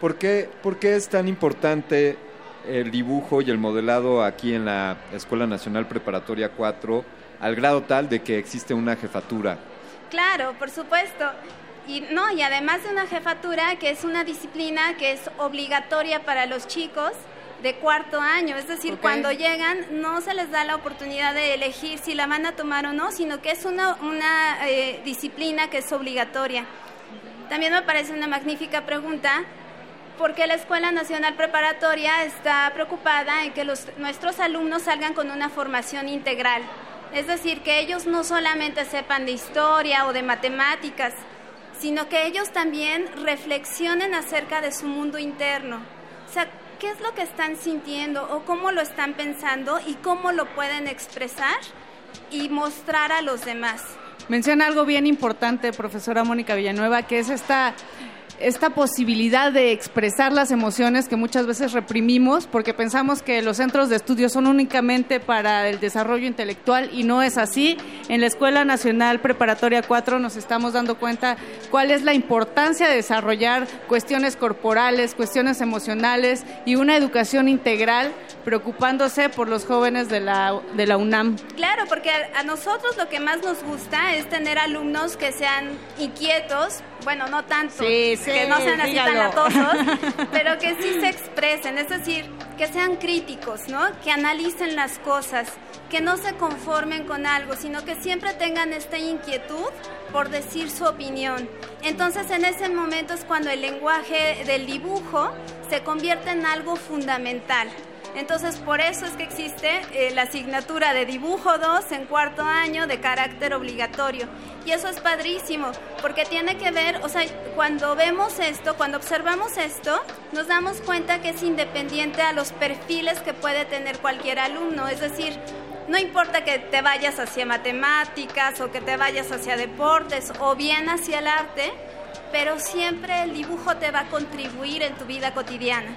¿Por qué, por qué es tan importante el dibujo y el modelado aquí en la Escuela Nacional Preparatoria 4 al grado tal de que existe una jefatura? Claro, por supuesto. Y no, y además de una jefatura que es una disciplina que es obligatoria para los chicos de cuarto año, es decir, cuando llegan no se les da la oportunidad de elegir si la van a tomar o no, sino que es una, una eh, disciplina que es obligatoria. También me parece una magnífica pregunta porque la Escuela Nacional Preparatoria está preocupada en que nuestros alumnos salgan con una formación integral. Es decir, que ellos no solamente sepan de historia o de matemáticas, sino que ellos también reflexionen acerca de su mundo interno. O sea, ¿qué es lo que están sintiendo o cómo lo están pensando y cómo lo pueden expresar y mostrar a los demás? Menciona algo bien importante, profesora Mónica Villanueva, que es esta, esta posibilidad de expresar las emociones que muchas veces reprimimos porque pensamos que los centros de estudio son únicamente para el desarrollo intelectual y no es así. En la Escuela Nacional Preparatoria 4 nos estamos dando cuenta cuál es la importancia de desarrollar cuestiones corporales, cuestiones emocionales y una educación integral preocupándose por los jóvenes de la, de la UNAM. Claro, porque a a nosotros lo que más nos gusta es tener alumnos que sean inquietos, bueno, no tanto, Sí, sí, que no sean así tan latosos, [LAUGHS] pero que sí se expresen expresen, es decir, que sean críticos, ¿no? Que analicen las cosas, que no se conformen con algo, sino que siempre tengan esta inquietud por decir su opinión. Entonces en ese momento es cuando el lenguaje del dibujo se convierte en algo fundamental. Entonces, por eso es que existe eh, la asignatura de dibujo 2 en cuarto año de carácter obligatorio. Y eso es padrísimo, porque tiene que ver, o sea, cuando vemos esto, cuando observamos esto, nos damos cuenta que es independiente a los perfiles que puede tener cualquier alumno. Es decir, no importa que te vayas hacia matemáticas o que te vayas hacia deportes o bien hacia el arte, pero siempre el dibujo te va a contribuir en tu vida cotidiana.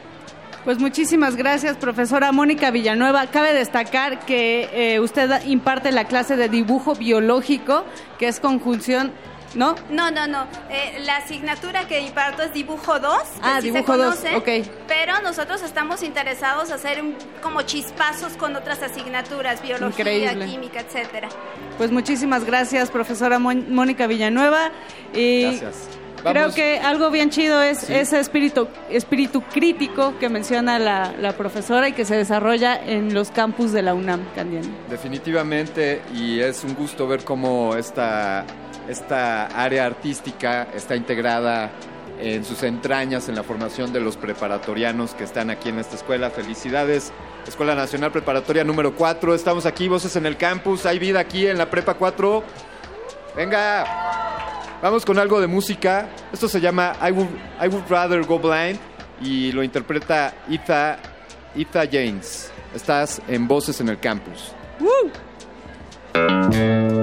Pues muchísimas gracias, profesora Mónica Villanueva. Cabe destacar que eh, usted imparte la clase de dibujo biológico, que es conjunción, ¿no? No, no, no. Eh, la asignatura que imparto es dibujo 2. Ah, así dibujo se 2, conoce, ok. Pero nosotros estamos interesados en hacer un- como chispazos con otras asignaturas, biología, Increíble. química, etcétera. Pues muchísimas gracias, profesora Mónica Villanueva. Y Gracias. Creo que algo bien chido es Sí. ese espíritu, espíritu crítico que menciona la, la profesora y que se desarrolla en los campus de la UNAM, Candiani. Definitivamente, y es un gusto ver cómo esta, esta área artística está integrada en sus entrañas en la formación de los preparatorianos que están aquí en esta escuela. Felicidades, Escuela Nacional Preparatoria número 4. Estamos aquí, voces en el campus. Hay vida aquí en la Prepa 4. Venga, vamos con algo de música. Esto se llama I Would, I Would Rather Go Blind y lo interpreta Etha, Etha James. Estás en Voces en el Campus. Something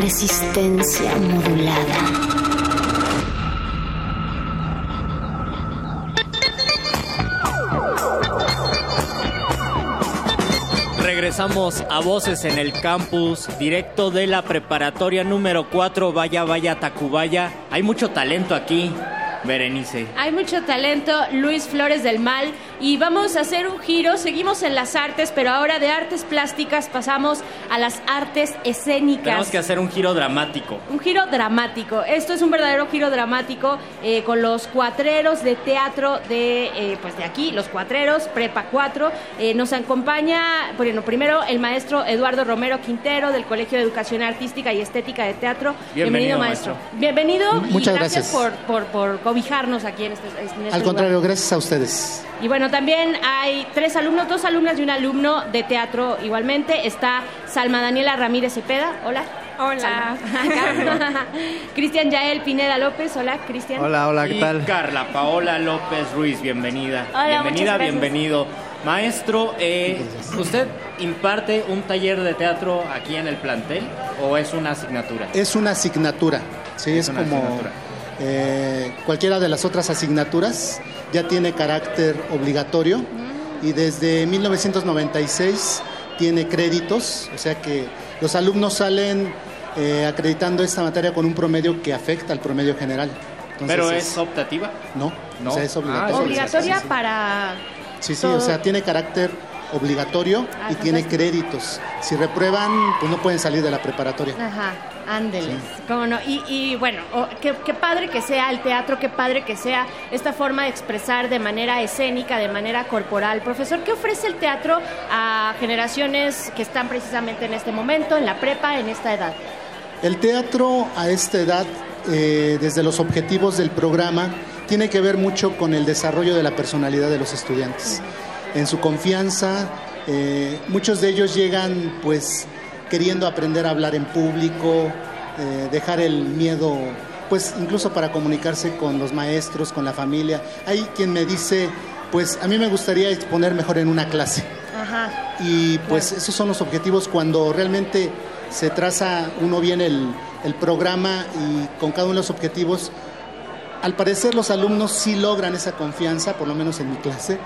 Resistencia modulada. Regresamos a Voces en el Campus, directo de la preparatoria número 4, Vaya Vaya Tacubaya. Hay mucho talento aquí, Berenice. Hay mucho talento, Luis Flores del Mal, y vamos a hacer un giro. Seguimos en las artes, pero ahora de artes plásticas pasamos a las artes escénicas. Tenemos que hacer un giro dramático. Un giro dramático. Esto es un verdadero giro dramático eh, con los cuatreros de teatro de, eh, pues de aquí, los cuatreros, Prepa 4. Eh, nos acompaña, bueno, primero el maestro Eduardo Romero Quintero del Colegio de Educación Artística y Estética de Teatro. Bienvenido, maestro. Bienvenido. Muchas y gracias, gracias. Por, por, por cobijarnos aquí en este, en este Al lugar. contrario, gracias a ustedes. Y bueno, también hay tres alumnos, dos alumnas y un alumno de teatro igualmente. Está Salma Daniela Ramírez Cepeda. Hola. [LAUGHS] Hola. Cristian Yael Pineda López. Hola, Cristian. Hola, hola, ¿qué Y tal? Carla Paola López Ruiz, bienvenida. Hola, bienvenida, bienvenido. Maestro, eh, ¿usted imparte un taller de teatro aquí en el plantel o es una asignatura? Es una asignatura, sí, es, una como asignatura. eh, cualquiera de las otras asignaturas, ya tiene carácter obligatorio y desde 1996 tiene créditos, o sea que los alumnos salen eh, acreditando esta materia con un promedio que afecta al promedio general. Entonces, ¿Pero es optativa? No, No. o sea, es Ah. Obligatoria Sí, sí. para. Sí, sí, todo. o sea, tiene carácter obligatorio Ah, y tiene créditos. Si reprueban, pues no pueden salir de la preparatoria. Ajá, ándeles. ¿Cómo no? Y, y bueno, oh, qué, qué padre que sea el teatro, qué padre que sea esta forma de expresar de manera escénica, de manera corporal. Profesor, ¿qué ofrece el teatro a generaciones que están precisamente en este momento, en la prepa, en esta edad? El teatro a esta edad, eh, desde los objetivos del programa, tiene que ver mucho con el desarrollo de la personalidad de los estudiantes. En su confianza, eh, muchos de ellos llegan pues queriendo aprender a hablar en público, eh, dejar el miedo, pues incluso para comunicarse con los maestros, con la familia. Hay quien me dice, pues a mí me gustaría exponer mejor en una clase. Ajá. Y pues esos son los objetivos cuando realmente se traza uno bien el, el programa y con cada uno de los objetivos. Al parecer los alumnos sí logran esa confianza, por lo menos en mi clase,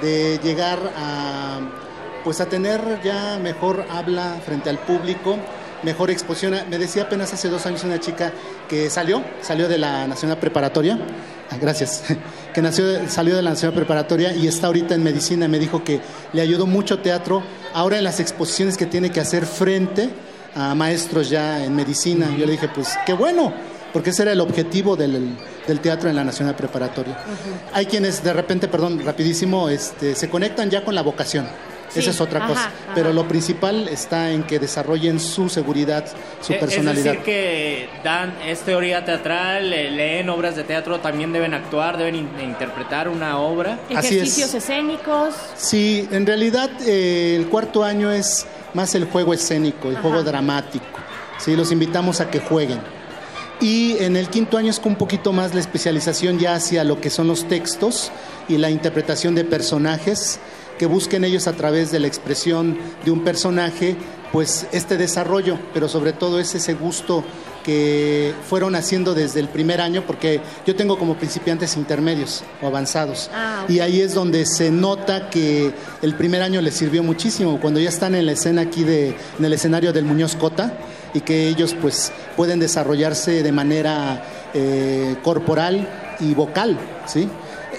de llegar a pues a tener ya mejor habla frente al público, mejor exposición. Me decía apenas hace dos años una chica que salió, salió de la Nacional Preparatoria, ah, gracias, [LAUGHS] que nació, salió de la Nacional Preparatoria y está ahorita en medicina. Me dijo que le ayudó mucho teatro ahora en las exposiciones que tiene que hacer frente a maestros ya en medicina. Yo le dije, pues qué bueno, porque ese era el objetivo del, del teatro en la Nacional Preparatoria. Hay quienes de repente, perdón, rapidísimo, este, se conectan ya con la vocación. Sí, Esa es otra ajá, cosa. ajá. Pero lo principal está en que desarrollen su seguridad, su Eh, personalidad. Es decir, que dan, es teoría teatral, eh, leen obras de teatro, también deben actuar, deben in- interpretar una obra. Así es. Ejercicios escénicos. Sí, en realidad eh, el cuarto año es más el juego escénico, el Ajá. juego dramático. Sí, los invitamos a que jueguen. Y en el quinto año es con un poquito más la especialización ya hacia lo que son los textos y la interpretación de personajes, que busquen ellos a través de la expresión de un personaje, pues este desarrollo, pero sobre todo es ese gusto que fueron haciendo desde el primer año, porque yo tengo como principiantes intermedios o avanzados. Ah. Y ahí es donde se nota que el primer año les sirvió muchísimo, cuando ya están en la escena aquí de, en el escenario del Muñoz Cota y que ellos pues pueden desarrollarse de manera eh, corporal y vocal, ¿sí?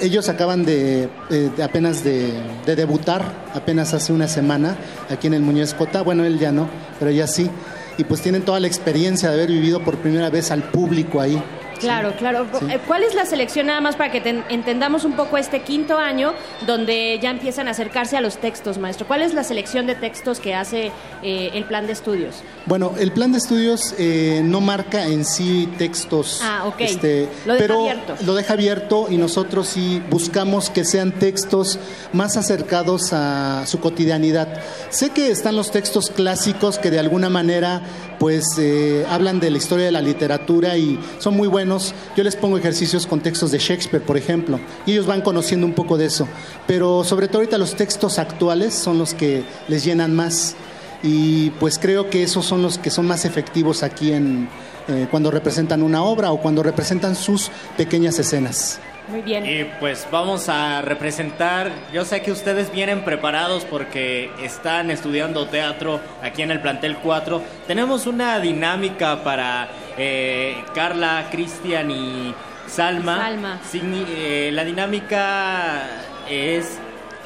Ellos acaban de, eh, apenas de, de debutar, apenas hace una semana, aquí en el Muñoz Cota, bueno, él ya no, pero ella sí, y pues tienen toda la experiencia de haber vivido por primera vez al público ahí. Claro, claro. Eh, ¿Cuál es la selección nada más para que ten- entendamos un poco este quinto año donde ya empiezan a acercarse a los textos, maestro? ¿Cuál es la selección de textos que hace eh, el plan de estudios? Bueno, el plan de estudios eh, no marca en sí textos, Ah, ok. este, Lo deja pero abierto. lo deja abierto y nosotros sí buscamos que sean textos más acercados a su cotidianidad. Sé que están los textos clásicos que de alguna manera pues eh, hablan de la historia de la literatura y son muy buenos. Yo les pongo ejercicios con textos de Shakespeare, por ejemplo, y ellos van conociendo un poco de eso. Pero sobre todo ahorita los textos actuales son los que les llenan más. y pues creo que esos son los que son más efectivos aquí en eh, cuando representan una obra o cuando representan sus pequeñas escenas. Muy bien. Y pues vamos a representar, yo sé que ustedes vienen preparados porque están estudiando teatro aquí en el plantel 4. Tenemos una dinámica para eh, Carla, Cristian y Salma. Salma. Signi- eh, la dinámica es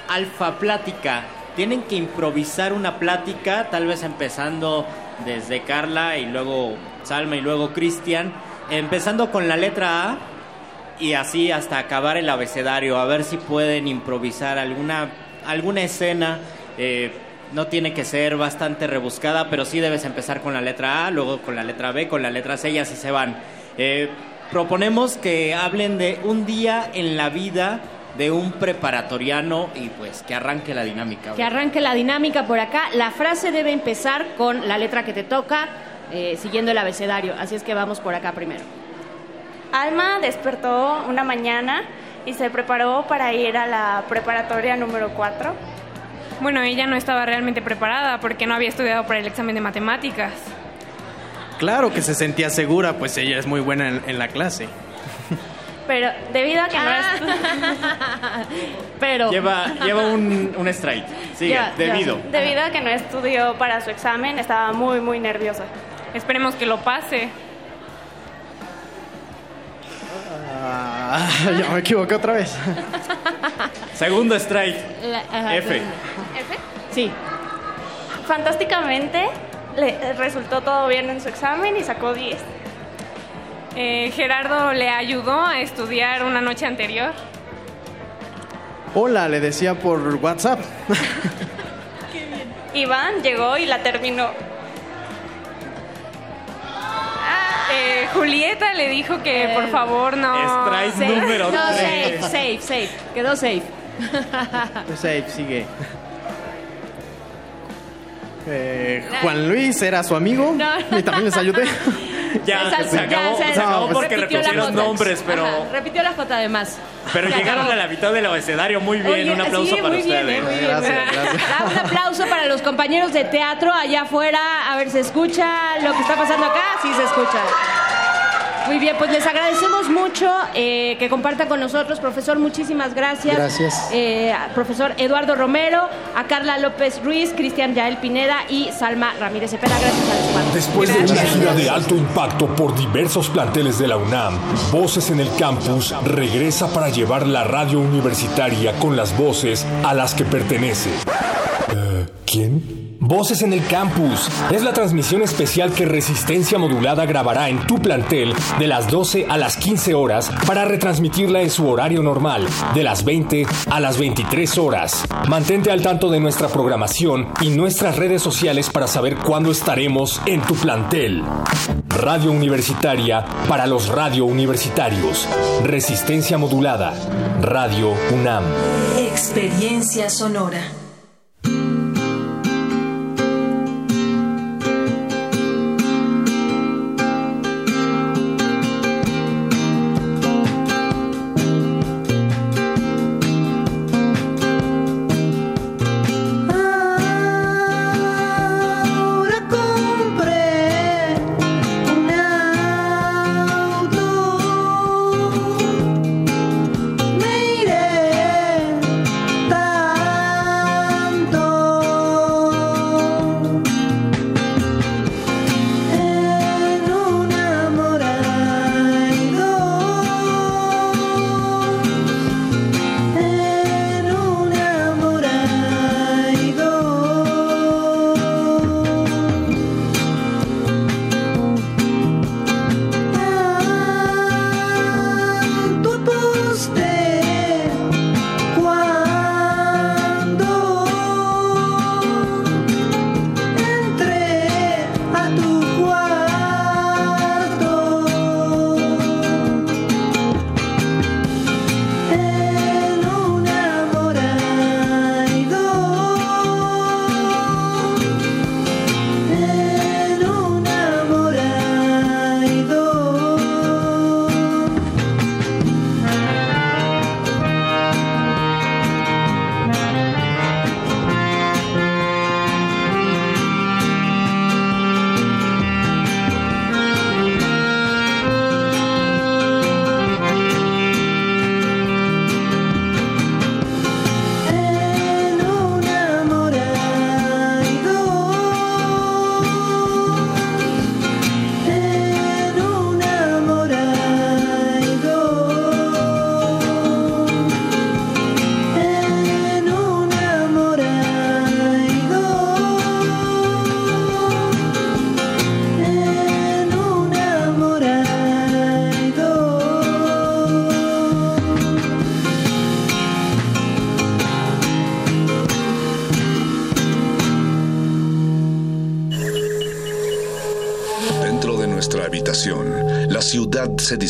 alfa plática. Tienen que improvisar una plática, tal vez empezando desde Carla y luego Salma y luego Cristian. Empezando con la letra A y así hasta acabar el abecedario, a ver si pueden improvisar alguna, alguna escena. eh, no tiene que ser bastante rebuscada, pero sí debes empezar con la letra A, luego con la letra B, con la letra C y así se van. Eh, proponemos que hablen de un día en la vida de un preparatoriano y pues que arranque la dinámica. Que arranque la dinámica por acá. La frase debe empezar con la letra que te toca, eh, siguiendo el abecedario. Así es que vamos por acá primero. Alma despertó una mañana y se preparó para ir a la preparatoria número 4. Bueno, ella no estaba realmente preparada porque no había estudiado para el examen de matemáticas. Claro que se sentía segura, pues ella es muy buena en, en la clase. Pero debido a que no Ah. estu- [LAUGHS] Pero Lleva, lleva un, un strike. Sigue, debido. debido a que no estudió para su examen, estaba muy muy nerviosa. Esperemos que lo pase. Ah, ya me equivoqué otra vez. Segundo strike. La- ajá, F. ¿F? Sí. Fantásticamente le resultó todo bien en su examen y sacó 10. Eh, Gerardo le ayudó a estudiar una noche anterior. Hola, le decía por WhatsApp. Iván llegó y la terminó. Eh, Julieta le dijo que por favor no. Strike Safe. número No, safe, safe, safe. Quedó safe. Safe, sigue. Eh, Juan Luis era su amigo No. y también les ayudé. [LAUGHS] Ya, se acabó, se- se acabó No, porque repitió la repitieron nombres, pero, Ajá, repitió la J además. pero Se llegaron acabó. a la mitad del abecedario. Muy bien, Oye, un aplauso sí, para muy bien, ustedes. eh, muy bien. Gracias, gracias. Da un aplauso para los compañeros de teatro allá afuera. A ver, ¿se escucha lo que está pasando acá? Sí, se escucha. Muy bien, pues les agradecemos mucho eh, que compartan con nosotros, profesor. Muchísimas gracias. Gracias. Eh, profesor Eduardo Romero, a Carla López Ruiz, Cristian Yael Pineda y Salma Ramírez Cepeda. Gracias a los cuatro. Después de una gira de alto impacto por diversos planteles de la UNAM, Voces en el Campus regresa para llevar la radio universitaria con las voces a las que pertenece. Eh, ¿Quién? Voces en el Campus es la transmisión especial que Resistencia Modulada grabará en tu plantel de las 12 a las 15 horas para retransmitirla en su horario normal, de las 20 a las 23 horas. Mantente al tanto de nuestra programación y nuestras redes sociales para saber cuándo estaremos en tu plantel. Radio Universitaria para los radio universitarios. Resistencia Modulada. Radio UNAM. Experiencia sonora.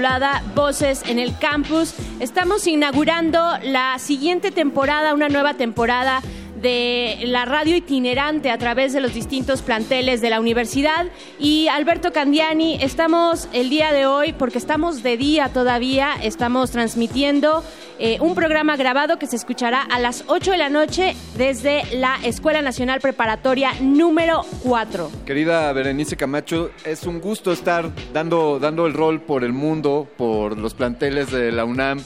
Modulada, Voces en el Campus. Estamos inaugurando la siguiente temporada, una nueva temporada de la radio itinerante a través de los distintos planteles de la universidad. Y Alberto Candiani, estamos el día de hoy, porque estamos de día todavía, estamos transmitiendo eh, un programa grabado que se escuchará a las 8 de la noche desde la Escuela Nacional Preparatoria número 4. Querida Berenice Camacho, es un gusto estar dando, dando el rol por el mundo, por los planteles de la UNAM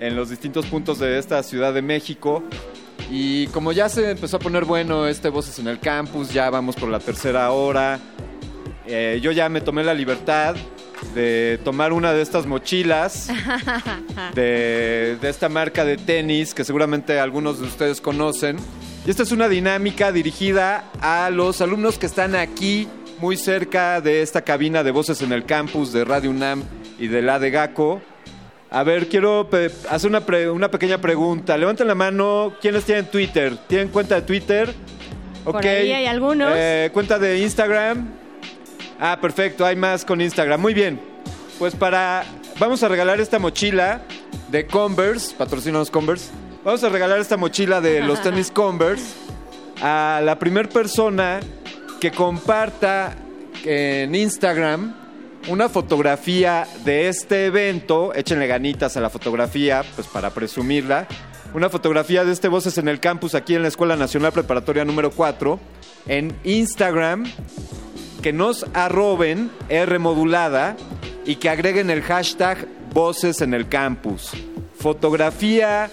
en los distintos puntos de esta Ciudad de México. Y como ya se empezó a poner bueno este Voces en el Campus, ya vamos por la tercera hora. Eh, yo ya me tomé la libertad de tomar una de estas mochilas [LAUGHS] de, de esta marca de tenis que seguramente algunos de ustedes conocen. Y esta es una dinámica dirigida a los alumnos que están aquí muy cerca de esta cabina de voces en el campus de Radio UNAM y de la de GACO. A ver, quiero hacer una, pre- una pequeña pregunta. Levanten la mano. ¿Quiénes tienen Twitter? ¿Tienen cuenta de Twitter? Por Ok. ahí hay algunos. Eh, ¿Cuenta de Instagram? Ah, perfecto. Hay más con Instagram. Muy bien. Pues para... Vamos a regalar esta mochila de Converse. Patrocinanos Converse. Vamos a regalar esta mochila de los [LAUGHS] tenis Converse a la primera persona que comparta en Instagram una fotografía de este evento. Échenle ganitas a la fotografía, pues para presumirla. Una fotografía de este Voces en el Campus aquí en la Escuela Nacional Preparatoria número 4 en Instagram. Que nos arroben R modulada y que agreguen el hashtag Voces en el Campus. Fotografía,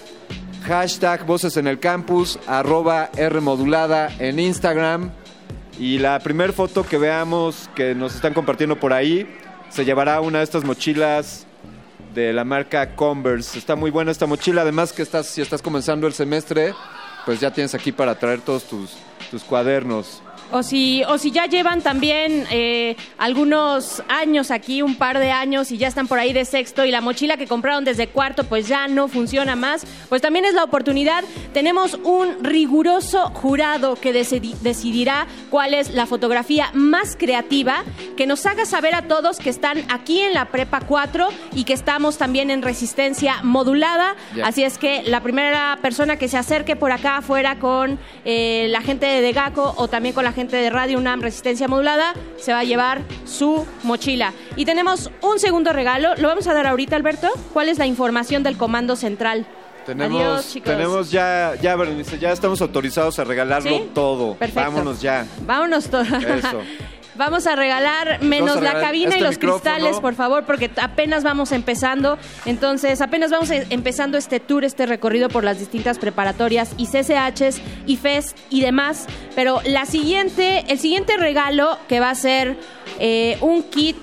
hashtag Voces en el Campus, arroba R modulada en Instagram. Y la primera foto que veamos que nos están compartiendo por ahí se llevará una de estas mochilas de la marca Converse. Está muy buena esta mochila, además que estás, si estás comenzando el semestre, pues ya tienes aquí para traer todos tus, tus cuadernos. O si, o si ya llevan también eh, algunos años aquí, un par de años, y ya están por ahí de sexto y la mochila que compraron desde cuarto pues ya no funciona más, pues también es la oportunidad. Tenemos un riguroso jurado que decidi- decidirá cuál es la fotografía más creativa, que nos haga saber a todos que están aquí en la Prepa 4 y que estamos también en resistencia modulada. Así es que la primera persona que se acerque por acá afuera con eh, la gente de Degaco o también con la gente de Radio UNAM Resistencia Modulada se va a llevar su mochila. Y tenemos un segundo regalo. ¿Lo vamos a dar ahorita, Alberto? ¿Cuál es la información del Comando Central? Tenemos, Adiós, chicos. tenemos ya, ya, Berenice, ya estamos autorizados a regalarlo ¿Sí? todo. Perfecto. Vámonos ya. Vámonos todos. Eso. [LAUGHS] Vamos a regalar menos la cabina y este los micrófono. cristales, por favor, porque apenas vamos empezando. Entonces, apenas vamos e- empezando este tour, este recorrido por las distintas preparatorias y CCHs y FEST y demás. Pero la siguiente, el siguiente regalo que va a ser eh, un kit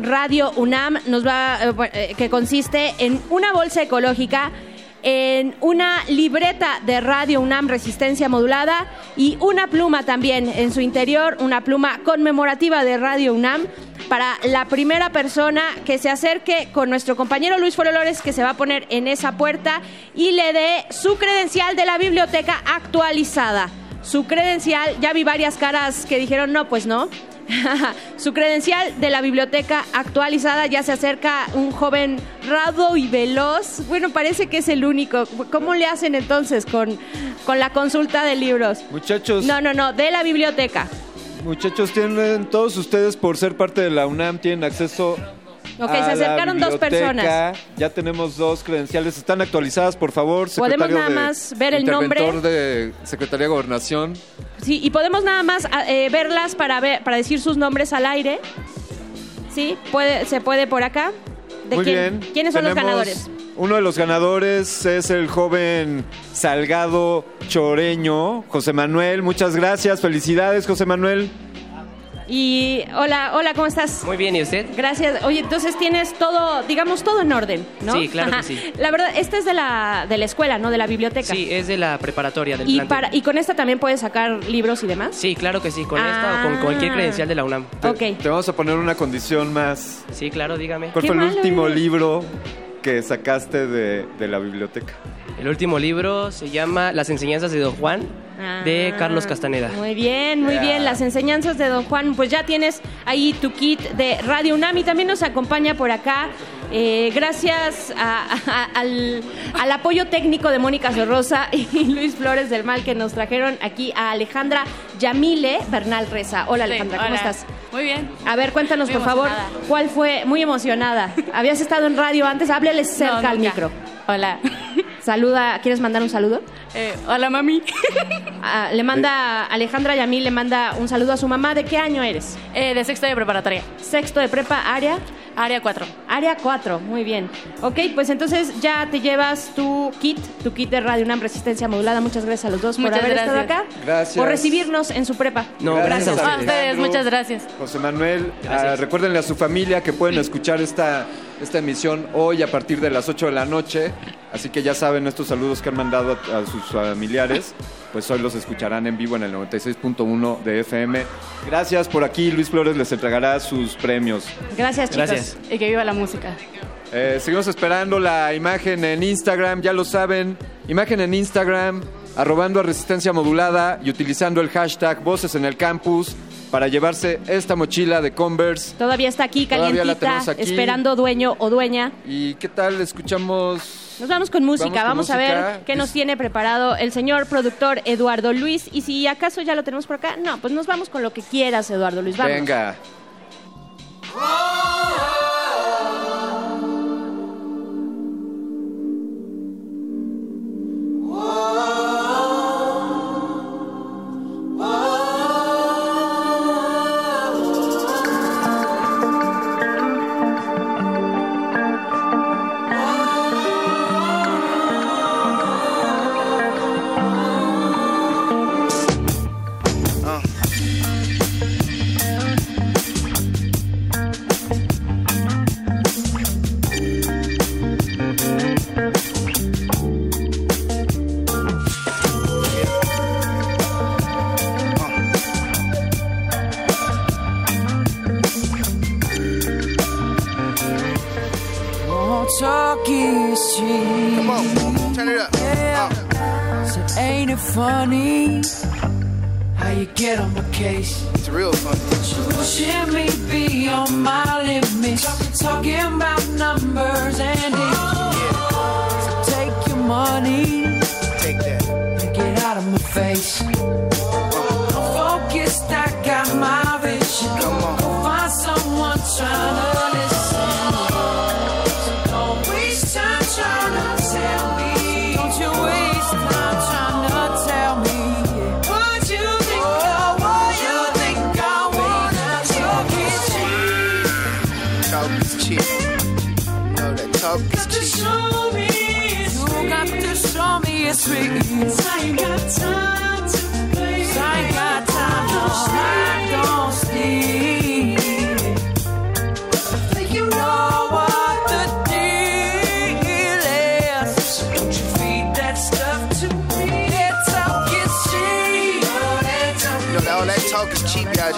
Radio UNAM nos va eh, eh, que consiste en una bolsa ecológica en una libreta de Radio UNAM Resistencia Modulada y una pluma también en su interior, una pluma conmemorativa de Radio UNAM para la primera persona que se acerque con nuestro compañero Luis Forolores que se va a poner en esa puerta y le dé su credencial de la biblioteca actualizada. Su credencial, ya vi varias caras que dijeron no, pues no. [LAUGHS] Su credencial de la biblioteca actualizada ya se acerca un joven rado y veloz. Bueno, parece que es el único. ¿Cómo le hacen entonces con, con la consulta de libros? Muchachos, No, no, no, de la biblioteca. muchachos, tienen todos ustedes por ser parte de la UNAM tienen acceso Ok, se acercaron dos personas. Ya tenemos dos credenciales, están actualizadas, por favor. Podemos nada de- más ver el nombre. de Secretaría de Gobernación. Sí, y podemos nada más a- eh, verlas para ver, para decir sus nombres al aire. Sí, puede, se puede por acá. ¿De Muy quién? bien. ¿Quiénes son los ganadores? Uno de los ganadores es el joven Salgado Choreño, José Manuel. Muchas gracias, felicidades, José Manuel. Y hola, hola, ¿cómo estás? Muy bien, ¿y usted? Gracias. Oye, entonces tienes todo, digamos, todo en orden, ¿no? Sí, claro que sí. La verdad, esta es de la, de la escuela, ¿no? De la biblioteca. Sí, es de la preparatoria del Y, plantel. para, y con esta también puedes sacar libros y demás. Sí, claro que sí, con esta o con cualquier Ah. credencial de la UNAM. Te, te vamos a poner una condición más. Sí, claro, dígame. ¿Cuál fue el último libro que sacaste de, de la biblioteca? El último libro se llama Las enseñanzas de Don Juan, de Ah. Carlos Castaneda. Muy bien, muy Yeah. bien. Las enseñanzas de Don Juan, pues ya tienes ahí tu kit de Radio UNAM y también nos acompaña por acá. eh, gracias a- a- al, al apoyo técnico de Mónica Sorrosa y [LAUGHS] Luis Flores del Mal que nos trajeron aquí a Alejandra Yamile Bernal Reza. Hola Alejandra, ¿cómo hola. estás? Muy bien. A ver, cuéntanos Muy por favor. ¿cuál fue? Muy emocionada. ¿Habías estado en radio antes? Háblales cerca No, al micro. Hola. saluda, ¿quieres mandar un saludo? Eh, hola, mami. Ah, le manda, Alejandra Yamil le manda un saludo a su mamá. ¿De qué año eres? Eh, de sexto de preparatoria. Sexto de prepa, área. Área 4. Área 4, muy bien. Ok, pues entonces ya te llevas tu kit, tu kit de Radio UNAM Resistencia Modulada. Muchas gracias a los dos Muchas por haber estado acá. Gracias. Por recibirnos en su prepa. No, gracias, A ustedes, muchas gracias. José Manuel, ah, recuérdenle a su familia que pueden escuchar esta, esta emisión hoy a partir de las 8 de la noche. Así que ya saben estos saludos que han mandado a, a sus familiares. Pues hoy los escucharán en vivo en el 96.1 de FM. Gracias por aquí. Luis Flores les entregará sus premios. Gracias, chicos. Y que viva la música. Eh, seguimos esperando la imagen en Instagram, ya lo saben. Imagen en Instagram, arrobando a resistencia modulada y utilizando el hashtag Voces en el Campus para llevarse esta mochila de Converse. Todavía está aquí, calientita, tenemos aquí. esperando dueño o dueña. ¿Y qué tal? Escuchamos. Nos vamos con música, Vamos vamos, con a música. ver qué nos tiene preparado el señor productor Eduardo Luis. Y si acaso ya lo tenemos por acá, no, pues nos vamos con lo que quieras, Eduardo Luis. Vamos. Venga.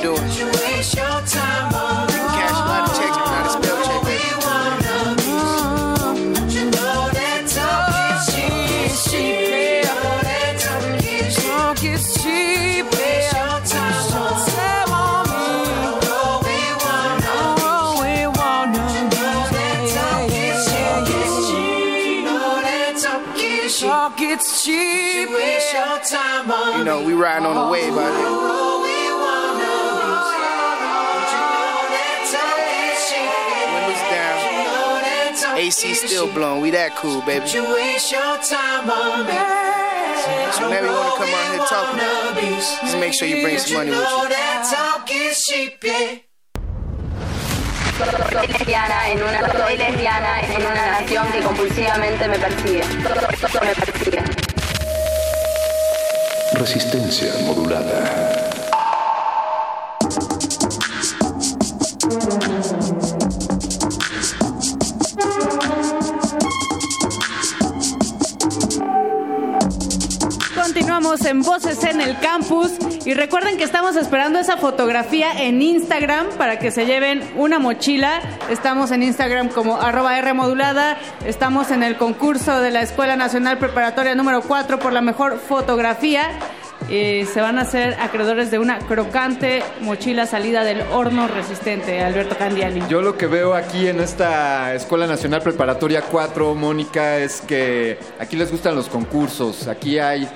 You can cash a lot of checks, but not a spell check, baby. You know that talk is cheap. Talk is cheap. Waste your time on Tell on me. Oh, we wanna Oh, we wanna Talk is cheap. Talk is cheap. Waste your time on You know, we riding on the wave out here. AC still blowing. We that cool, baby. You waste your time on me. So whenever you want to come out here talking, just make sure you bring some money with you. Talk is cheap, yeah. Soy lesbiana en una soy lesbiana en una nación que compulsivamente me persigue. Me persigue. Resistencia modulada. Continuamos en Voces en el Campus y recuerden que estamos esperando esa fotografía en Instagram para que se lleven una mochila. Estamos en Instagram como arroba R modulada. Estamos en el concurso de la Escuela Nacional Preparatoria número 4 por la mejor fotografía. Se van a hacer acreedores de una crocante mochila salida del horno resistente, Alberto Candiani. Yo lo que veo aquí en esta Escuela Nacional Preparatoria 4, Mónica, es que aquí les gustan los concursos. Aquí hay,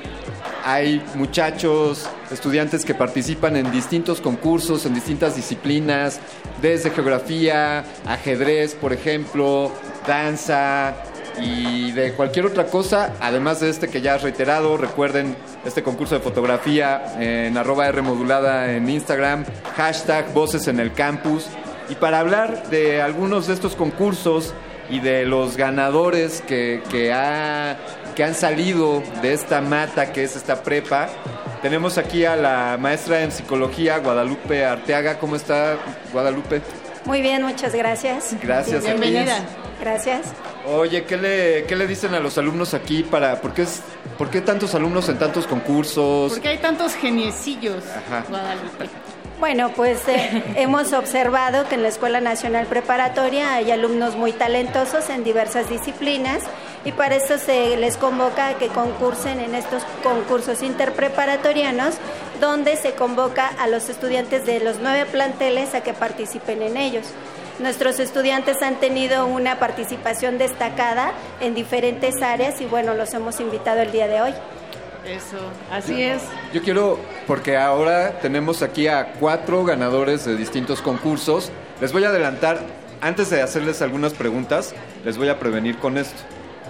hay muchachos, estudiantes que participan en distintos concursos, en distintas disciplinas, desde geografía, ajedrez, por ejemplo, danza, y de cualquier otra cosa, además de este que ya has reiterado, recuerden este concurso de fotografía en arroba R modulada en Instagram, hashtag voces en el campus. Y para hablar de algunos de estos concursos y de los ganadores que, que, ha- que han salido de esta mata que es esta prepa, tenemos aquí a la maestra en psicología, Guadalupe Arteaga. ¿Cómo está, Guadalupe? Muy bien, muchas gracias. Gracias. Bienvenida. Gracias. Oye, ¿qué le, qué le dicen a los alumnos aquí para... ¿Por qué, es, ¿Por qué tantos alumnos en tantos concursos? Porque hay tantos geniecillos, Ajá. Guadalupe. Bueno, pues eh, [LAUGHS] hemos observado que en la Escuela Nacional Preparatoria hay alumnos muy talentosos en diversas disciplinas y para eso se les convoca a que concursen en estos concursos interpreparatorianos donde se convoca a los estudiantes de los nueve planteles a que participen en ellos. Nuestros estudiantes han tenido una participación destacada en diferentes áreas y bueno, los hemos invitado el día de hoy. Eso, así es. Yo quiero, porque ahora tenemos aquí a cuatro ganadores de distintos concursos. Les voy a adelantar, antes de hacerles algunas preguntas, les voy a prevenir con esto.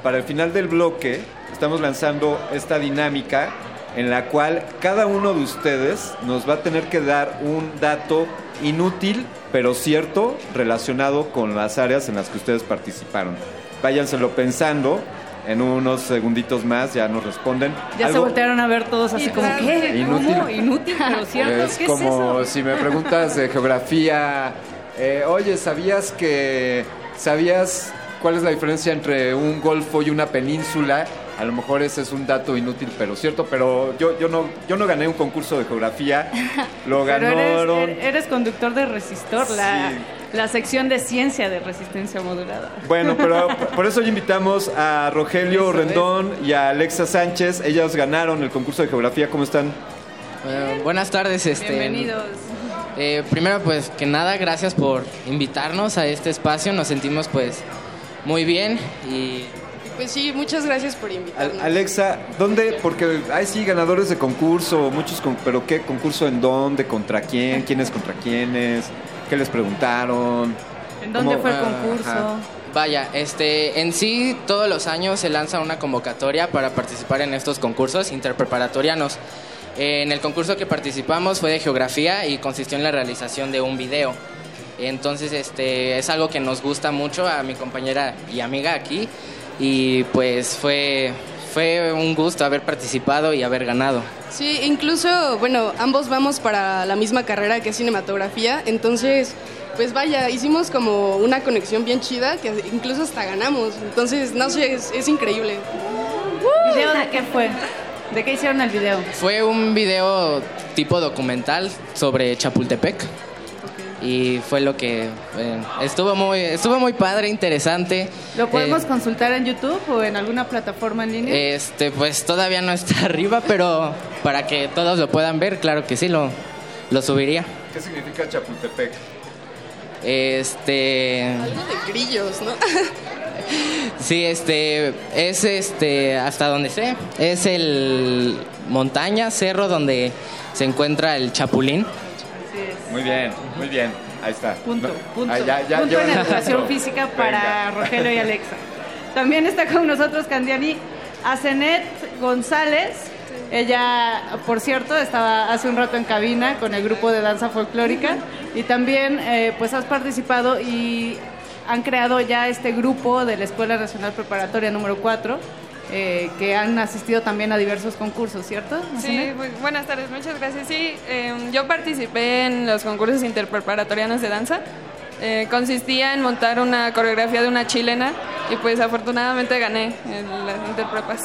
Para el final del bloque, estamos lanzando esta dinámica en la cual cada uno de ustedes nos va a tener que dar un dato inútil, pero cierto, relacionado con las áreas en las que ustedes participaron. Váyanselo pensando. En unos segunditos más ya nos responden. Ya se voltearon a ver todos así como, ¿qué? Inútil. ¿Cómo? [LAUGHS] Inútil, pero cierto. Es ¿Qué como es eso? si me preguntas de geografía, eh, oye, ¿sabías que sabías cuál es la diferencia entre un golfo y una península? A lo mejor ese es un dato inútil, pero cierto. Pero yo, yo no yo no gané un concurso de geografía, [LAUGHS] lo ganaron. eres, er, eres conductor de Resistor, la, la sección de ciencia de resistencia modulada. Bueno, pero [LAUGHS] por eso hoy invitamos a Rogelio Eso es. Rendón y a Alexa Sánchez. Ellas ganaron el concurso de geografía. ¿Cómo están? Eh, buenas tardes. Este, Bienvenidos. eh, primero, pues que nada, gracias por invitarnos a este espacio. Nos sentimos pues muy bien y Pues sí, muchas gracias por invitarnos. Alexa, ¿dónde? Porque hay sí ganadores de concurso, muchos, con- pero ¿qué concurso en dónde? ¿Contra quién? ¿Quiénes contra quiénes? ¿Qué les preguntaron? ¿En dónde ¿Cómo? fue el Ah, concurso? ajá. Vaya, este, en sí todos los años se lanza una convocatoria para participar en estos concursos interpreparatorianos. En el concurso que participamos fue de geografía y consistió en la realización de un video. Entonces, este, es algo que nos gusta mucho a mi compañera y amiga aquí y pues fue fue un gusto haber participado y haber ganado. Sí, incluso, bueno, ambos vamos para la misma carrera que es cinematografía, entonces, pues vaya, hicimos como una conexión bien chida que incluso hasta ganamos. Entonces, no sé, es, es increíble. ¿Video de qué fue? ¿De qué hicieron el video? Fue un video tipo documental sobre Chapultepec. Y fue lo que eh, estuvo muy estuvo muy padre, interesante. ¿Lo podemos Eh, consultar en YouTube o en alguna plataforma en línea? este pues todavía no está [LAUGHS] arriba, pero para que todos lo puedan ver, claro que sí lo lo subiría. ¿Qué significa Chapultepec? Este Algo de grillos, ¿no? [LAUGHS] Sí, este es este hasta donde sé, es el montaña, cerro donde se encuentra el Chapulín. Muy bien, muy bien. Ahí está. Punto, No, punto. ah, ya- ya punto en educación física para Venga. Rogelio y Alexa. [LAUGHS] También está con nosotros Candiani Asenet González. Ella, por cierto, estaba hace un rato en cabina con el grupo de danza folclórica y también eh, pues has participado y han creado ya este grupo de la Escuela Nacional Preparatoria número 4 eh, que han asistido también a diversos concursos, ¿cierto? Sí, buenas tardes, muchas gracias. Sí, eh, yo participé en los concursos interpreparatorianos de danza. Eh, consistía en montar una coreografía de una chilena y pues afortunadamente gané en las interprepas.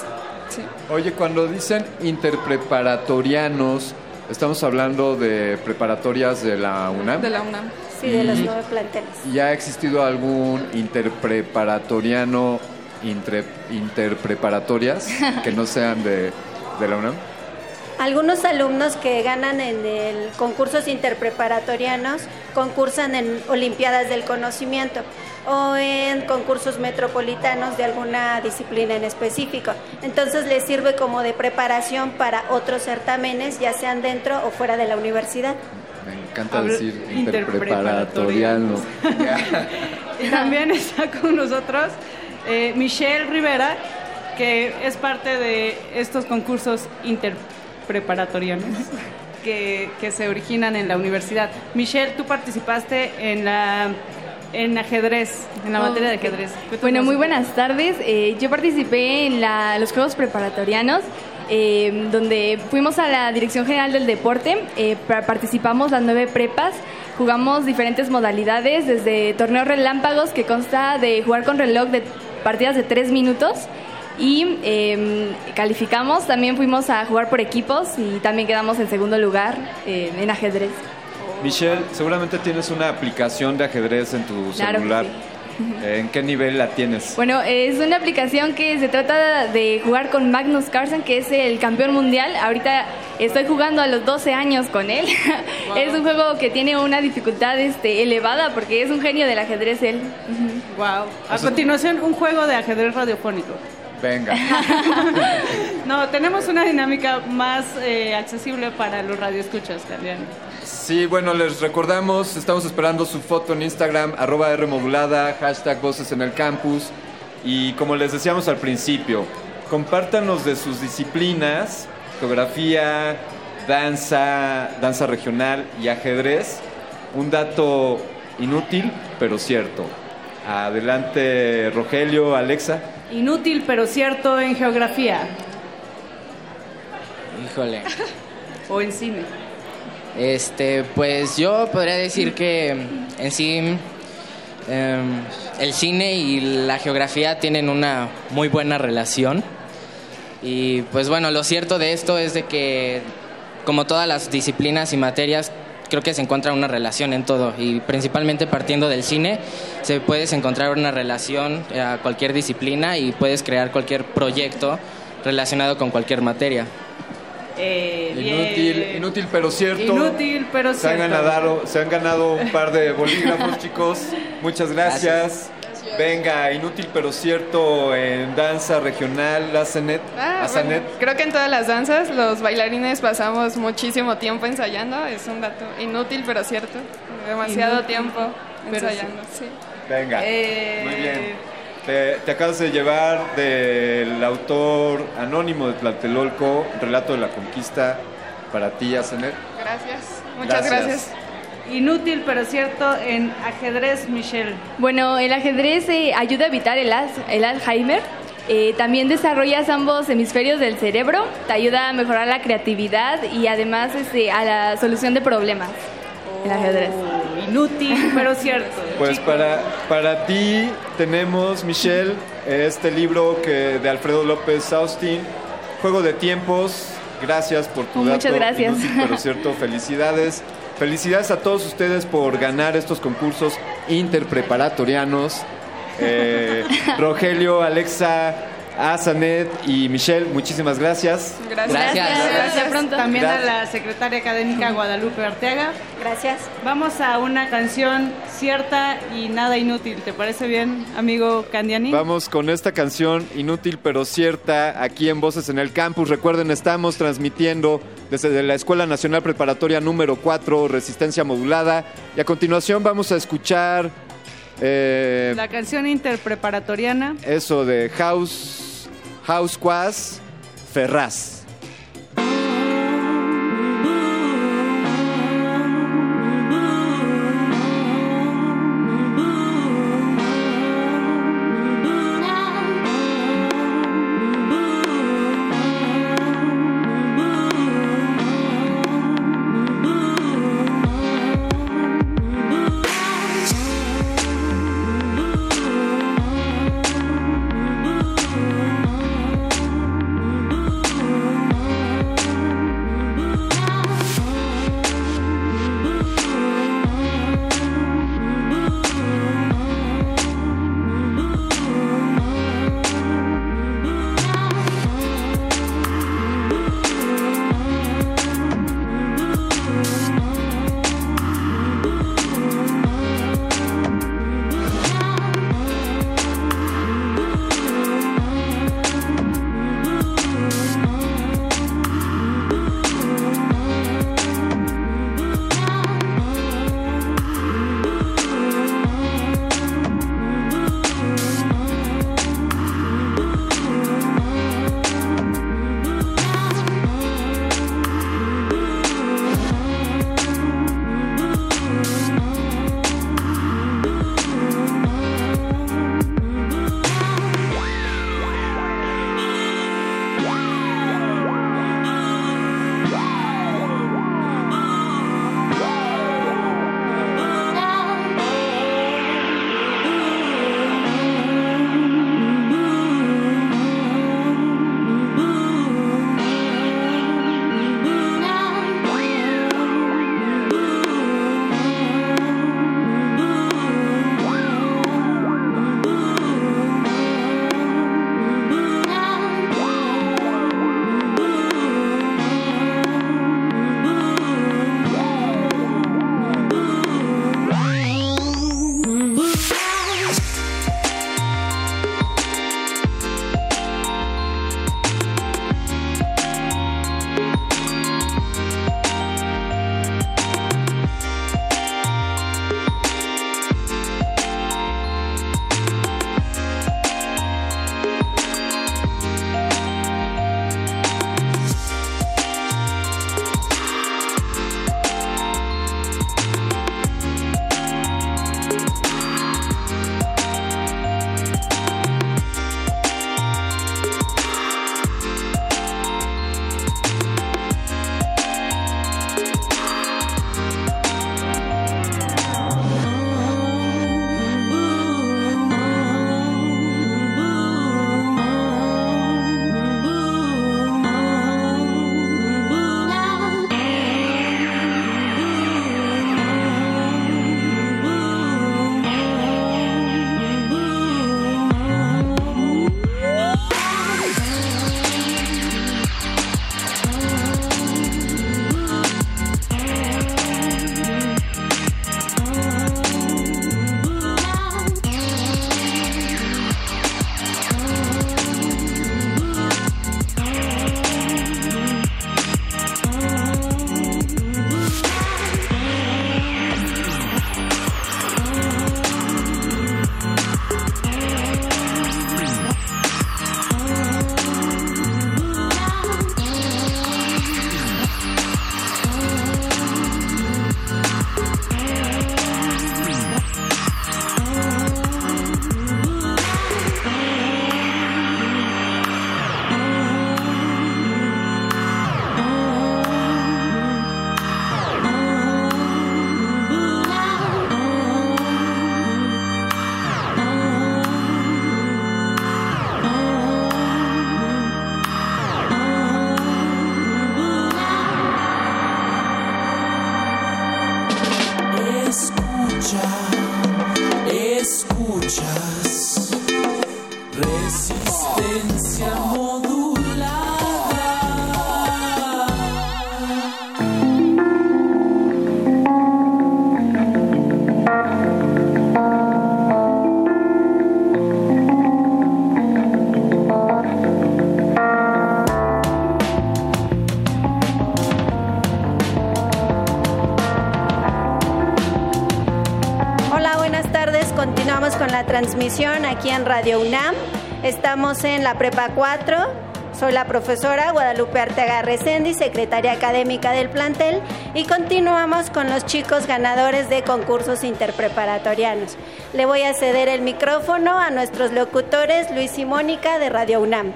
Sí. Oye, cuando dicen interpreparatorianos, estamos hablando de preparatorias de la UNAM. De la UNAM. Sí, de los Y- nueve planteles. ¿Ya ha existido algún interpreparatoriano, intre- interpreparatorias que no sean de, de la UNAM? Algunos alumnos que ganan en el concursos interpreparatorianos concursan en Olimpiadas del Conocimiento o en concursos metropolitanos de alguna disciplina en específico. Entonces les sirve como de preparación para otros certámenes, ya sean dentro o fuera de la universidad. Me encanta Habla- decir interpreparatoriano. Y [LAUGHS] también está con nosotros Eh, Michelle Rivera, que es parte de estos concursos interpreparatorianos [LAUGHS] que, que se originan en la universidad. Michelle, tú participaste en la en ajedrez, en la Oh, materia de ajedrez. Bueno, muy buenas tardes. Eh, yo participé en la- los Juegos Preparatorianos, eh, donde fuimos a la Dirección General del Deporte, eh, pa- participamos las nueve prepas, jugamos diferentes modalidades, desde torneos relámpagos, que consta de jugar con reloj de partidas de tres minutos, y eh, calificamos, también fuimos a jugar por equipos y también quedamos en segundo lugar eh, en ajedrez. Michelle, seguramente tienes una aplicación de ajedrez en tu Claro que ¿En qué nivel la tienes? Bueno, es una aplicación que se trata de jugar con Magnus Carlsen, que es el campeón mundial. Ahorita estoy jugando a los 12 años con él. [LAUGHS] es un juego que tiene una dificultad este, elevada porque es un genio del ajedrez él. Wow. A continuación, un juego de ajedrez radiofónico. Venga. [LAUGHS] No, tenemos una dinámica más eh, accesible para los radioescuchas también. Sí, bueno, les recordamos, estamos esperando su foto en Instagram, arroba Rmodulada, hashtag Voces en el Campus. Y como les decíamos al principio, compártanos de sus disciplinas, geografía, danza, danza regional y ajedrez. Un dato inútil, pero cierto. Adelante, Rogelio, Alexa. Inútil, pero cierto en geografía Híjole. [LAUGHS] o en cine. Este, pues yo podría decir que en sí em, el cine y la geografía tienen una muy buena relación. Y pues bueno, lo cierto de esto es de que como todas las disciplinas y materias creo que se encuentra una relación en todo y principalmente partiendo del cine se puedes encontrar una relación a cualquier disciplina y puedes crear cualquier proyecto relacionado con cualquier materia. Eh, Inútil, bien. inútil pero cierto. Inútil, pero Se han, cierto. ganado, se han ganado un par de bolígrafos, [LAUGHS] chicos. Muchas gracias. Venga, inútil pero cierto en danza regional, Azanet. Ah, bueno, creo que en todas las danzas los bailarines pasamos muchísimo tiempo ensayando. Es un dato inútil, pero cierto. Demasiado Inútil, tiempo pero ensayando, sí. Venga. Eh, Muy bien. Te, te acabas de llevar del autor anónimo de Tlatelolco, Relato de la Conquista, para ti, Azanet. Gracias. Muchas Gracias. gracias. Inútil, pero cierto en ajedrez, Michelle. Bueno, el ajedrez eh, ayuda a evitar el, az- el Alzheimer. Eh, también desarrollas ambos hemisferios del cerebro, te ayuda a mejorar la creatividad y además este, a la solución de problemas. El ajedrez. Inútil, [LAUGHS] pero cierto. Pues para, para ti tenemos, Michelle, este libro que de Alfredo López Austin, Juego de Tiempos. Gracias por tu Muchas dato. gracias. inútil, pero [LAUGHS] cierto, felicidades. Felicidades a todos ustedes por ganar estos concursos interpreparatorianos. Eh, [LAUGHS] Rogelio, Alexa, Azanet y Michelle, muchísimas gracias. Gracias. Gracias. pronto. También a Gracias. la secretaria académica Guadalupe Arteaga. Gracias. Vamos a una canción cierta y nada inútil. ¿Te parece bien, amigo Candiani? Vamos con esta canción inútil pero cierta aquí en Voces en el Campus. Recuerden, estamos transmitiendo desde la Escuela Nacional Preparatoria número 4, Resistencia Modulada. Y a continuación vamos a escuchar eh, La canción interpreparatoriana. eso de House, House Quas Ferraz. Aquí en Radio UNAM. Estamos en la Prepa 4. Soy la profesora Guadalupe Arteaga Resendi, secretaria académica del plantel, y continuamos con los chicos ganadores de concursos interpreparatorianos. Le voy a ceder el micrófono a nuestros locutores Luis y Mónica de Radio UNAM.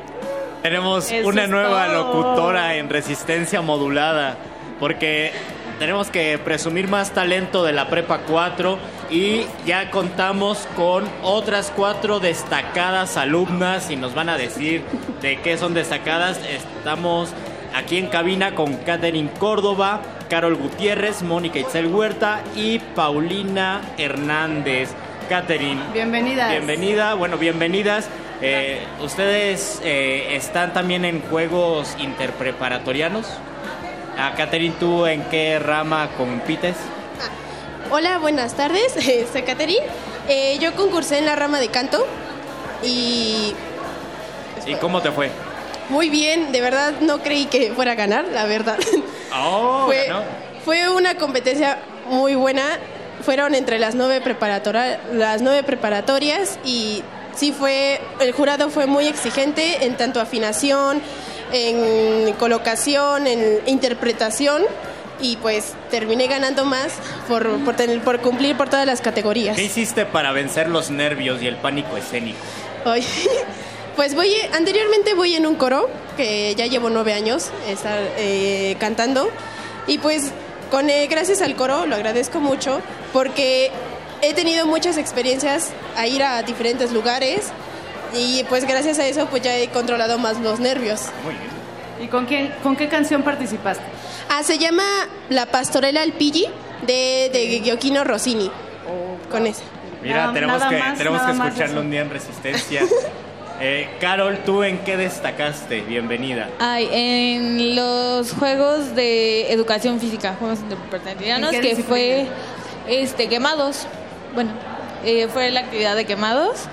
Tenemos Eso una nueva todo. locutora en resistencia modulada, porque tenemos que presumir más talento de la Prepa 4 y ya contamos con otras cuatro destacadas alumnas y nos van a decir de qué son destacadas. Estamos aquí en cabina con Catherine Córdoba, Carol Gutiérrez, Mónica Itzel Huerta y Paulina Hernández. Catherine, Bienvenidas. Bienvenida, bueno, bienvenidas. Eh, ¿Ustedes eh, están también en juegos interpreparatorianos? Ah, Catherine, ¿tú en qué rama compites? Hola, buenas tardes. [LAUGHS] Soy Caterine. Eh, yo concursé en la rama de canto y ¿Y cómo te fue? muy bien. De verdad no creí que fuera a ganar, la verdad. [LAUGHS] Oh, fue, ganó. fue una competencia muy buena. Fueron entre las nueve, preparatora- las nueve preparatorias y sí fue, el jurado fue muy exigente en tanto afinación, en colocación, en interpretación y pues terminé ganando más por, por, tener- por cumplir por todas las categorías. ¿Qué hiciste para vencer los nervios y el pánico escénico? Ay, [LAUGHS] Pues voy, anteriormente voy en un coro, que ya llevo nueve años estar eh, cantando, y pues con, eh, gracias al coro lo agradezco mucho, porque he tenido muchas experiencias a ir a diferentes lugares, y pues gracias a eso pues ya he controlado más los nervios. Muy bien. ¿Y con, quién, con qué canción participaste? Ah, se llama La Pastorela al Pilli, de, de Gioquino Rossini, con ese. Mira, Nada- tenemos nada que, más, tenemos que escucharlo un día en Resistencia. [LAUGHS] Eh, Carol, ¿tú en qué destacaste? Bienvenida. Ay, en los juegos de educación física, juegos interpretatorianos, ¿En qué que fue este quemados. Bueno, eh, fue la actividad de quemados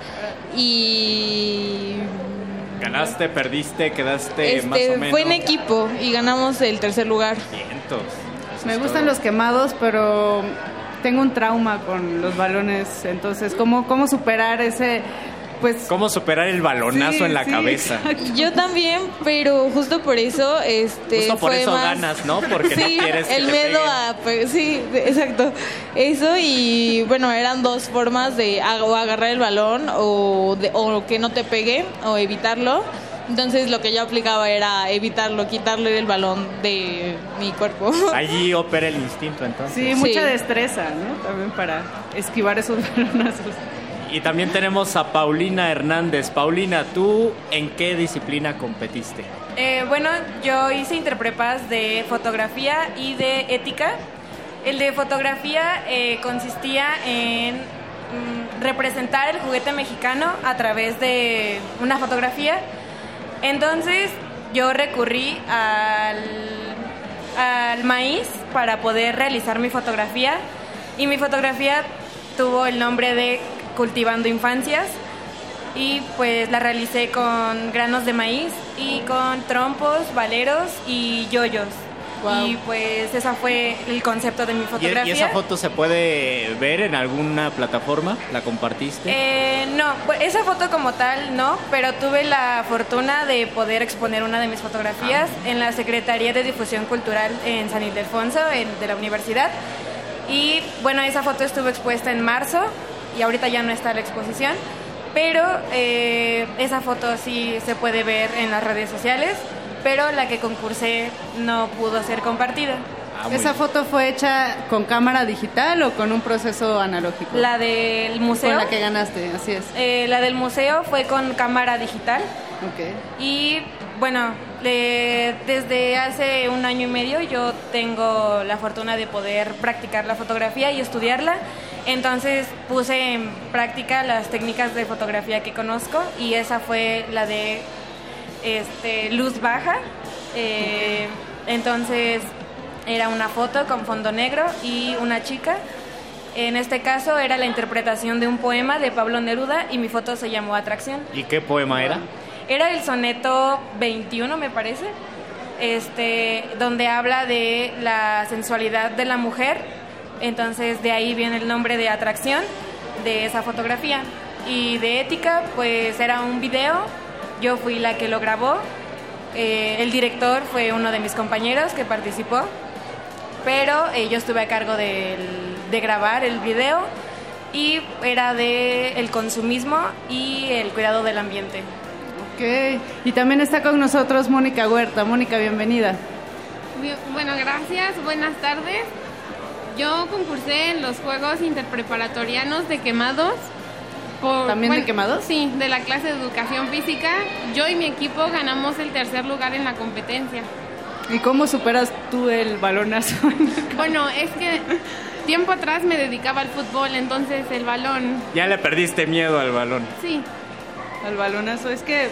y ¿Ganaste, perdiste, quedaste este, más o menos? fue en equipo y ganamos el tercer lugar. Vientos. Me gustan todo. los quemados, pero tengo un trauma con los balones. Entonces, ¿cómo, cómo superar ese, pues... ¿Cómo superar el balonazo Sí, en la sí, cabeza? Yo también, pero justo por eso, este, Justo por fue eso más- ganas, ¿no? Porque sí, no quieres que el te miedo peguen. a, pues, sí, exacto, eso y bueno, eran dos formas de o agarrar el balón o, de- o que no te pegue o evitarlo. Entonces lo que yo aplicaba era evitarlo, quitarle el balón de mi cuerpo. [LAUGHS] Allí opera el instinto, entonces. Sí, mucha destreza, ¿no? También para esquivar esos [LAUGHS] balonazos. Y también tenemos a Paulina Hernández. Paulina, ¿tú en qué disciplina competiste? Eh, bueno, yo hice interprepas de fotografía y de ética. El de fotografía eh, consistía en mm, representar el juguete mexicano a través de una fotografía. Entonces yo recurrí al, al maíz para poder realizar mi fotografía y mi fotografía tuvo el nombre de Cultivando Infancias y pues la realicé con granos de maíz y con trompos, valeros y yoyos. Y pues ese fue el concepto de mi ¿Y, fotografía. y esa foto se puede ver en alguna plataforma? ¿La compartiste? Eh, no, esa foto como tal no, pero tuve la fortuna de poder exponer una de mis fotografías en la Secretaría de Difusión Cultural en San Ildefonso, en- de la universidad. Y bueno, esa foto estuvo expuesta en marzo y ahorita ya no está la exposición, pero eh, esa foto sí se puede ver en las redes sociales, pero la que concursé no pudo ser compartida. ¿Esa foto fue hecha con cámara digital o con un proceso analógico? La del museo. Con la que ganaste, así es. Eh, la del museo fue con cámara digital. Y bueno, le- desde hace un año y medio yo tengo la fortuna de poder practicar la fotografía y estudiarla. Entonces puse en práctica las técnicas de fotografía que conozco y esa fue la de este, luz baja. Eh, entonces era una foto con fondo negro y una chica. En este caso era la interpretación de un poema de Pablo Neruda y mi foto se llamó Atracción. ¿Y qué poema era? Era el soneto 21, me parece, este, donde habla de la sensualidad de la mujer. Entonces de ahí viene el nombre de atracción de esa fotografía. Y de ética, pues era un video. Yo fui la que lo grabó. Eh, el director fue uno de mis compañeros que participó. Pero eh, yo estuve a cargo del- de grabar el video y era de el consumismo y el cuidado del ambiente. Ok. Y también está con nosotros Mónica Huerta. Mónica, bienvenida. Bien, Bueno, gracias. Buenas tardes. Yo concursé en los Juegos Interpreparatorianos de Quemados. por- ¿También de Quemados? Sí, de la clase de Educación Física. Yo y mi equipo ganamos el tercer lugar en la competencia. ¿Y cómo superas tú el balonazo? [LAUGHS] Bueno, es que tiempo atrás me dedicaba al fútbol, entonces el balón, Ya le perdiste miedo al balón. sí. al balonazo. Es que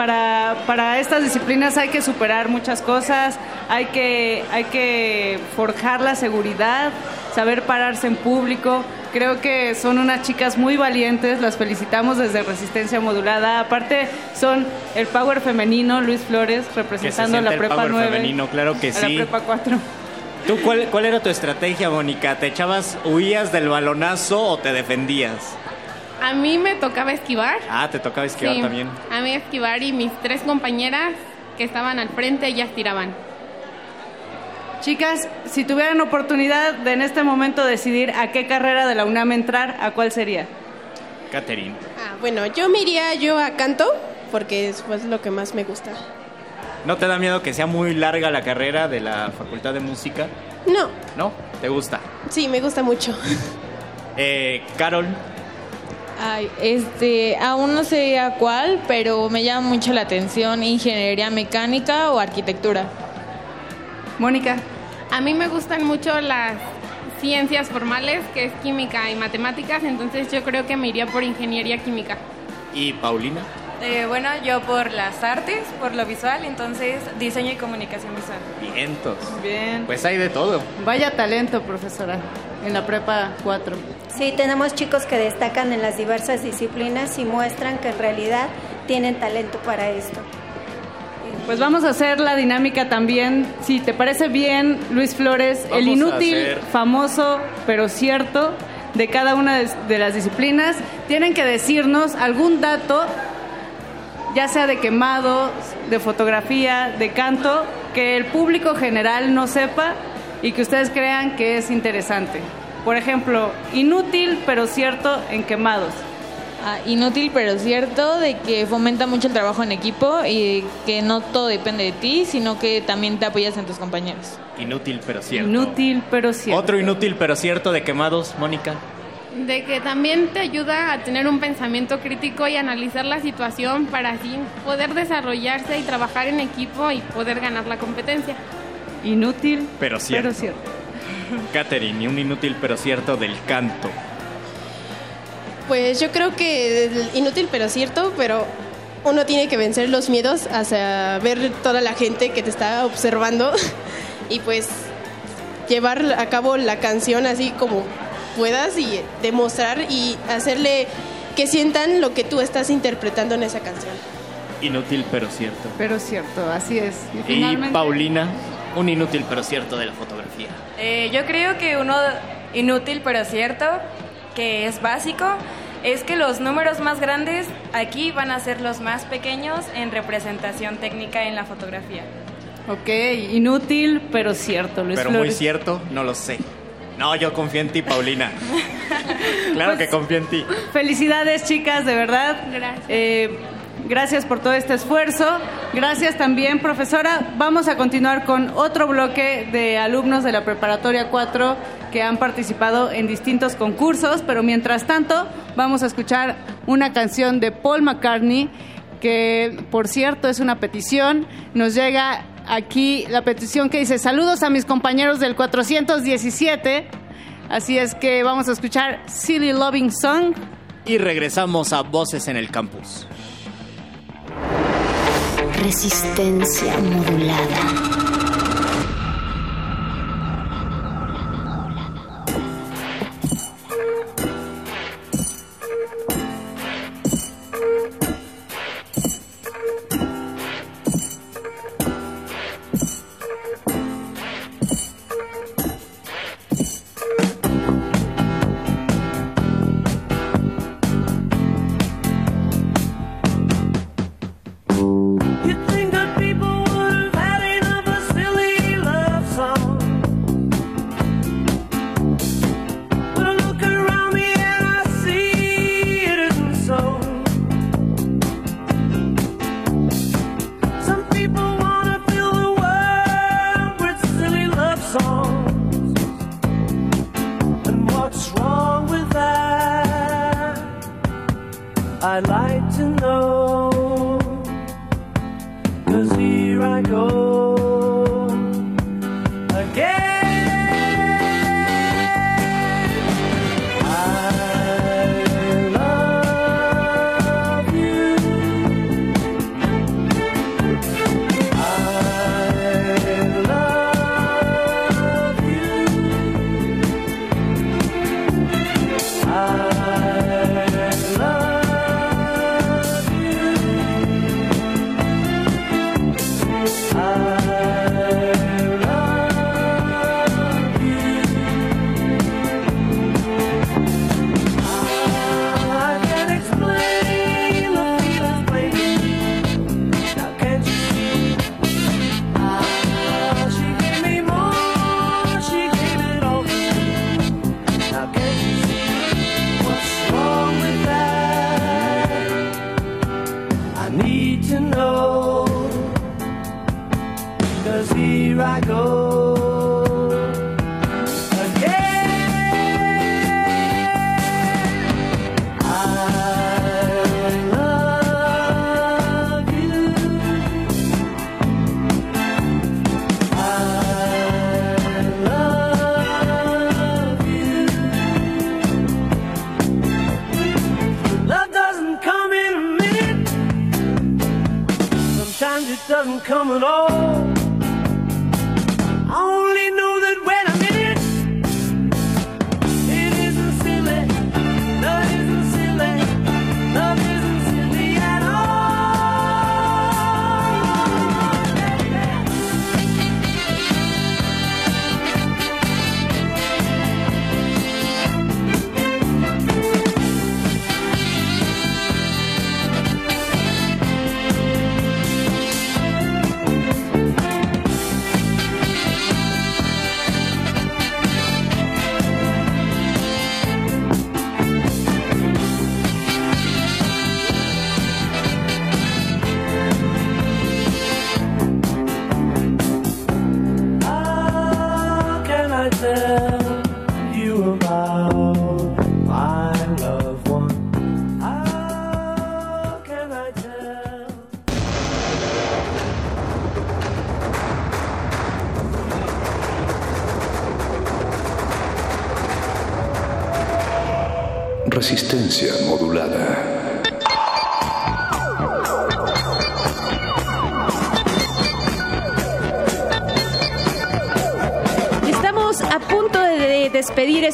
para, para estas disciplinas hay que superar muchas cosas, hay que, hay que forjar la seguridad, saber pararse en público. Creo que son unas chicas muy valientes, las felicitamos desde Resistencia Modulada. Aparte son el power femenino, Luis Flores, Que se representando a siente la el prepa power 9. femenino, claro que sí. la prepa 4. ¿Tú cuál, cuál era tu estrategia, Mónica? ¿Te echabas, huías del balonazo o te defendías? A mí me tocaba esquivar. Ah, te tocaba esquivar Sí, también. A mí esquivar y mis tres compañeras que estaban al frente, ellas tiraban. Chicas, si tuvieran oportunidad de en este momento decidir a qué carrera de la UNAM entrar, ¿a cuál sería? Catherine. Ah, bueno, yo me iría yo a canto porque es pues, lo que más me gusta. ¿No te da miedo que sea muy larga la carrera de la Facultad de Música? No, ¿No? ¿Te gusta? sí, me gusta mucho. [LAUGHS] Eh, Carol, Ay, este, aún no sé a cuál, pero me llama mucho la atención ingeniería mecánica o arquitectura. Mónica. A mí me gustan mucho las ciencias formales, que es química y matemáticas, entonces yo creo que me iría por ingeniería química. y Paulina. Eh, bueno, yo por las artes, por lo visual, entonces diseño y comunicación visual. Vientos. Bien. Pues hay de todo. Vaya talento, profesora, en la prepa 4. Sí, tenemos chicos que destacan en las diversas disciplinas y muestran que en realidad tienen talento para esto. Pues vamos a hacer la dinámica también. Si te parece bien, Luis Flores, el Vamos inútil, hacer- famoso, pero cierto de cada una de, de las disciplinas. Tienen que decirnos algún dato, ya sea de quemados, de fotografía, de canto, que el público general no sepa y que ustedes crean que es interesante. Por ejemplo, inútil, pero cierto en quemados. Ah, inútil, pero cierto, de que fomenta mucho el trabajo en equipo y que no todo depende de ti, sino que también te apoyas en tus compañeros. Inútil pero cierto. Inútil, pero cierto. Otro inútil pero cierto de quemados, Mónica. De que también te ayuda a tener un pensamiento crítico y analizar la situación para así poder desarrollarse y trabajar en equipo y poder ganar la competencia. Inútil, Pero cierto. pero cierto. [LAUGHS] Catherine, y un inútil pero cierto del canto. Pues yo creo que el inútil pero cierto, pero uno tiene que vencer los miedos hacia ver toda la gente que te está observando [LAUGHS] y pues llevar a cabo la canción así como puedas y demostrar y hacerle que sientan lo que tú estás interpretando en esa canción. Inútil pero cierto. Pero cierto, así es. Y finalmente- Paulina, un inútil pero cierto de la fotografía. Eh, yo creo que uno inútil pero cierto, que es básico, es que los números más grandes aquí van a ser los más pequeños en representación técnica en la fotografía. Ok, inútil, pero cierto, Luis Pero muy cierto, no lo sé. No, yo confío en ti, Paulina. [LAUGHS] claro Pues- que confío en ti. Felicidades, chicas, de verdad. Gracias. Eh, gracias por todo este esfuerzo. Gracias también, profesora. Vamos a continuar con otro bloque de alumnos de la Preparatoria 4 que han participado en distintos concursos, pero mientras tanto vamos a escuchar una canción de Paul McCartney que, por cierto, es una petición. Nos llega aquí la petición que dice, saludos a mis compañeros del 417. Así es que vamos a escuchar Silly Loving Song. Y regresamos a Voces en el Campus. Resistencia modulada.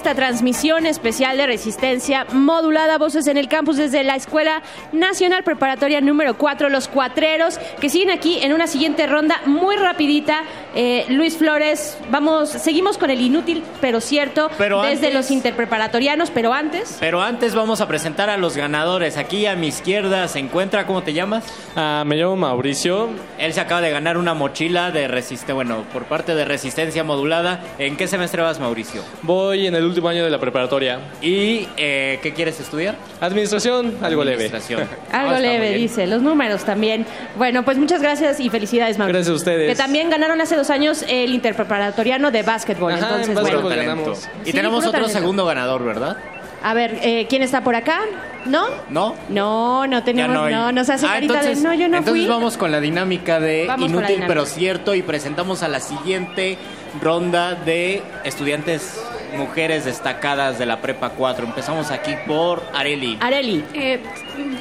Esta transmisión especial de resistencia modulada Voces en el Campus desde la Escuela Nacional Preparatoria número 4, Los Cuatreros, que siguen aquí en una siguiente ronda muy rapidita. Eh, Luis Flores, vamos, seguimos con el inútil pero cierto Pero desde antes- los interpreparatorianos, pero antes... Pero antes vamos a presentar a los ganadores. Aquí a mi izquierda se encuentra, ¿cómo te llamas? Ah, me llamo Mauricio. Él se acaba de ganar una mochila de resistencia, bueno, por parte de resistencia modulada. ¿En qué semestre vas, Mauricio? Voy en el último año de la preparatoria. ¿Y eh, qué quieres estudiar? Administración, algo leve. Administración. [LAUGHS] Algo Ah, leve, dice. Los números también. Bueno, pues muchas gracias y felicidades, Mauricio. Gracias a ustedes. Que también ganaron hace dos años el interpreparatoriano de básquetbol. Ajá, Entonces, en básquetbol bueno. ganamos. Y Sí, tenemos otro talento. segundo ganador, ¿verdad? A ver, eh, ¿quién está por acá? ¿No? ¿No? No, no tenemos, no, hay. nos hace Ah, carita entonces, de no, yo no entonces fui. vamos con la dinámica de Vamos inútil dinámica. pero cierto y presentamos a la siguiente ronda de estudiantes mujeres destacadas de la prepa 4. Empezamos aquí por Areli. Areli. Eh,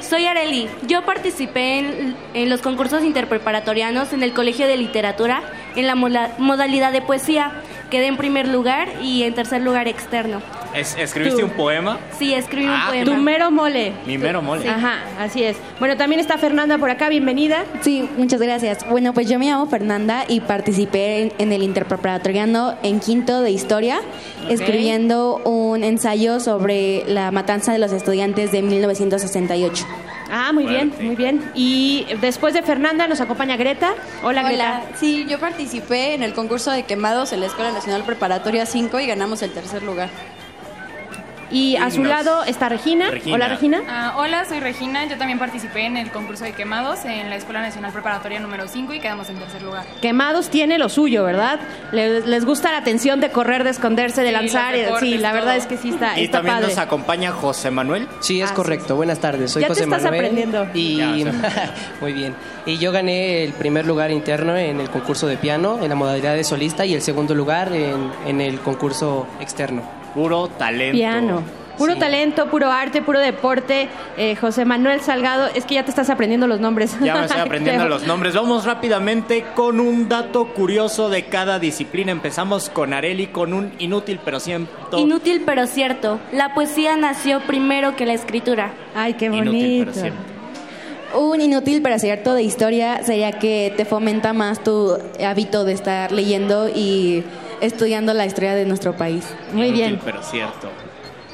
soy Areli. Yo participé en, en los concursos interpreparatorianos en el Colegio de Literatura en la mola- modalidad de poesía. Quedé en primer lugar y en tercer lugar externo. Es- ¿Escribiste Tú. un poema? Sí, escribí un Ah, poema. Tu mero mole. Mi mero mole. Ajá, así es. Bueno, también está Fernanda por acá, bienvenida. Sí, muchas gracias. Bueno, pues yo me llamo Fernanda y participé en, en el interpreparatoriano en quinto de historia, escribiendo un ensayo sobre la matanza de los estudiantes de 1968. Ah, muy bien, muy bien. Y después de Fernanda nos acompaña Greta. Hola, Greta. sí, yo participé en el concurso de quemados en la Escuela Nacional Preparatoria 5 y ganamos el tercer lugar. Y a su lado está Regina. Regina. Hola, Regina. Ah, hola, soy Regina. Yo también participé en el concurso de quemados en la Escuela Nacional Preparatoria número 5 y quedamos en tercer lugar. Quemados tiene lo suyo, ¿verdad? Les, les gusta la atención de correr, de esconderse, de Sí, lanzar. deportes, sí, la verdad todo. es que sí está, Y está también padre. nos acompaña José Manuel. Sí, es Ah, correcto. Buenas tardes. Soy Ya te José estás Manuel. aprendiendo. Y Ya, [LAUGHS] muy bien. Y yo gané el primer lugar interno en el concurso de piano en la modalidad de solista y el segundo lugar en, en el concurso externo. Puro talento. Piano. Puro talento, puro arte, puro deporte. Eh, José Manuel Salgado, es que ya te estás aprendiendo los nombres. Ya me [LAUGHS] estoy aprendiendo los nombres. Vamos rápidamente con un dato curioso de cada disciplina. Empezamos con Areli con un inútil pero cierto. Inútil pero cierto. La poesía nació primero que la escritura. Ay, qué Inútil pero cierto. Un inútil pero cierto de historia sería que te fomenta más tu hábito de estar leyendo y estudiando la historia de nuestro país. Muy Inútil pero cierto.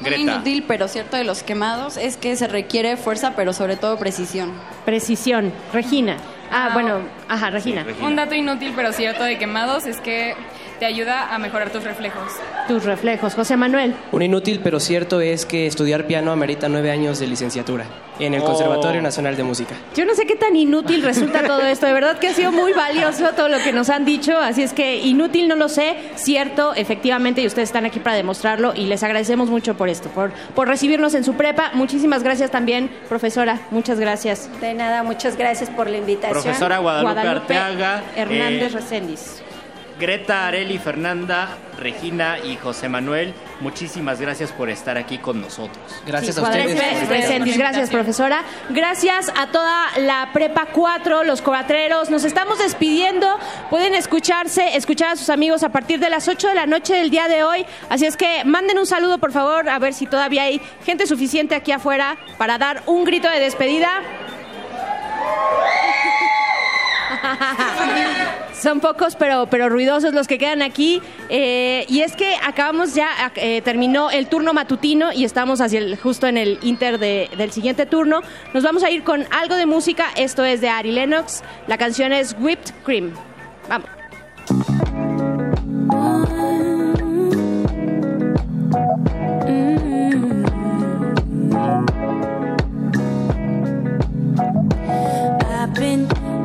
Muy Greta. inútil, pero cierto de los quemados es que se requiere fuerza, pero sobre todo precisión. Precisión. Regina. Ah, bueno, ajá, Regina. Un dato inútil pero cierto de quemados es que te ayuda a mejorar tus reflejos. Tus reflejos. José Manuel. Un inútil pero cierto es que estudiar piano amerita nueve años de licenciatura en el Oh. Conservatorio Nacional de Música. Yo no sé qué tan inútil resulta todo esto. De verdad que ha sido muy valioso todo lo que nos han dicho. Así es que inútil no lo sé, cierto, efectivamente, y ustedes están aquí para demostrarlo. Y les agradecemos mucho por esto, por, por recibirnos en su prepa. Muchísimas gracias también, profesora. Muchas gracias. De nada, muchas gracias por la invitación. Profesora Guadalupe, Arteaga. Hernández eh, Recendis. Greta, Areli, Fernanda, Regina y José Manuel, muchísimas gracias por estar aquí con nosotros. Gracias Sí, Guadalupe Recendis, gracias profesora. Gracias a toda la Prepa 4, los coatreros. Nos estamos despidiendo. Pueden escucharse, escuchar a sus amigos a partir de las 8 de la noche del día de hoy. Así es que manden un saludo, por favor, a ver si todavía hay gente suficiente aquí afuera para dar un grito de despedida. [LAUGHS] Son pocos, pero, pero ruidosos los que quedan aquí. Eh, y es que acabamos ya, eh, terminó el turno matutino y estamos hacia el, justo en el inter de- del siguiente turno. Nos vamos a ir con algo de música. Esto es de Ari Lennox. La canción es Whipped Cream. Vamos.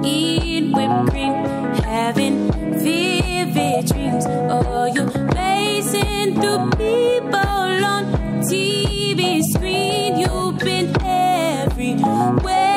Eating whipped cream, having vivid dreams. Oh, you're racing through people on TV screen. You've been everywhere.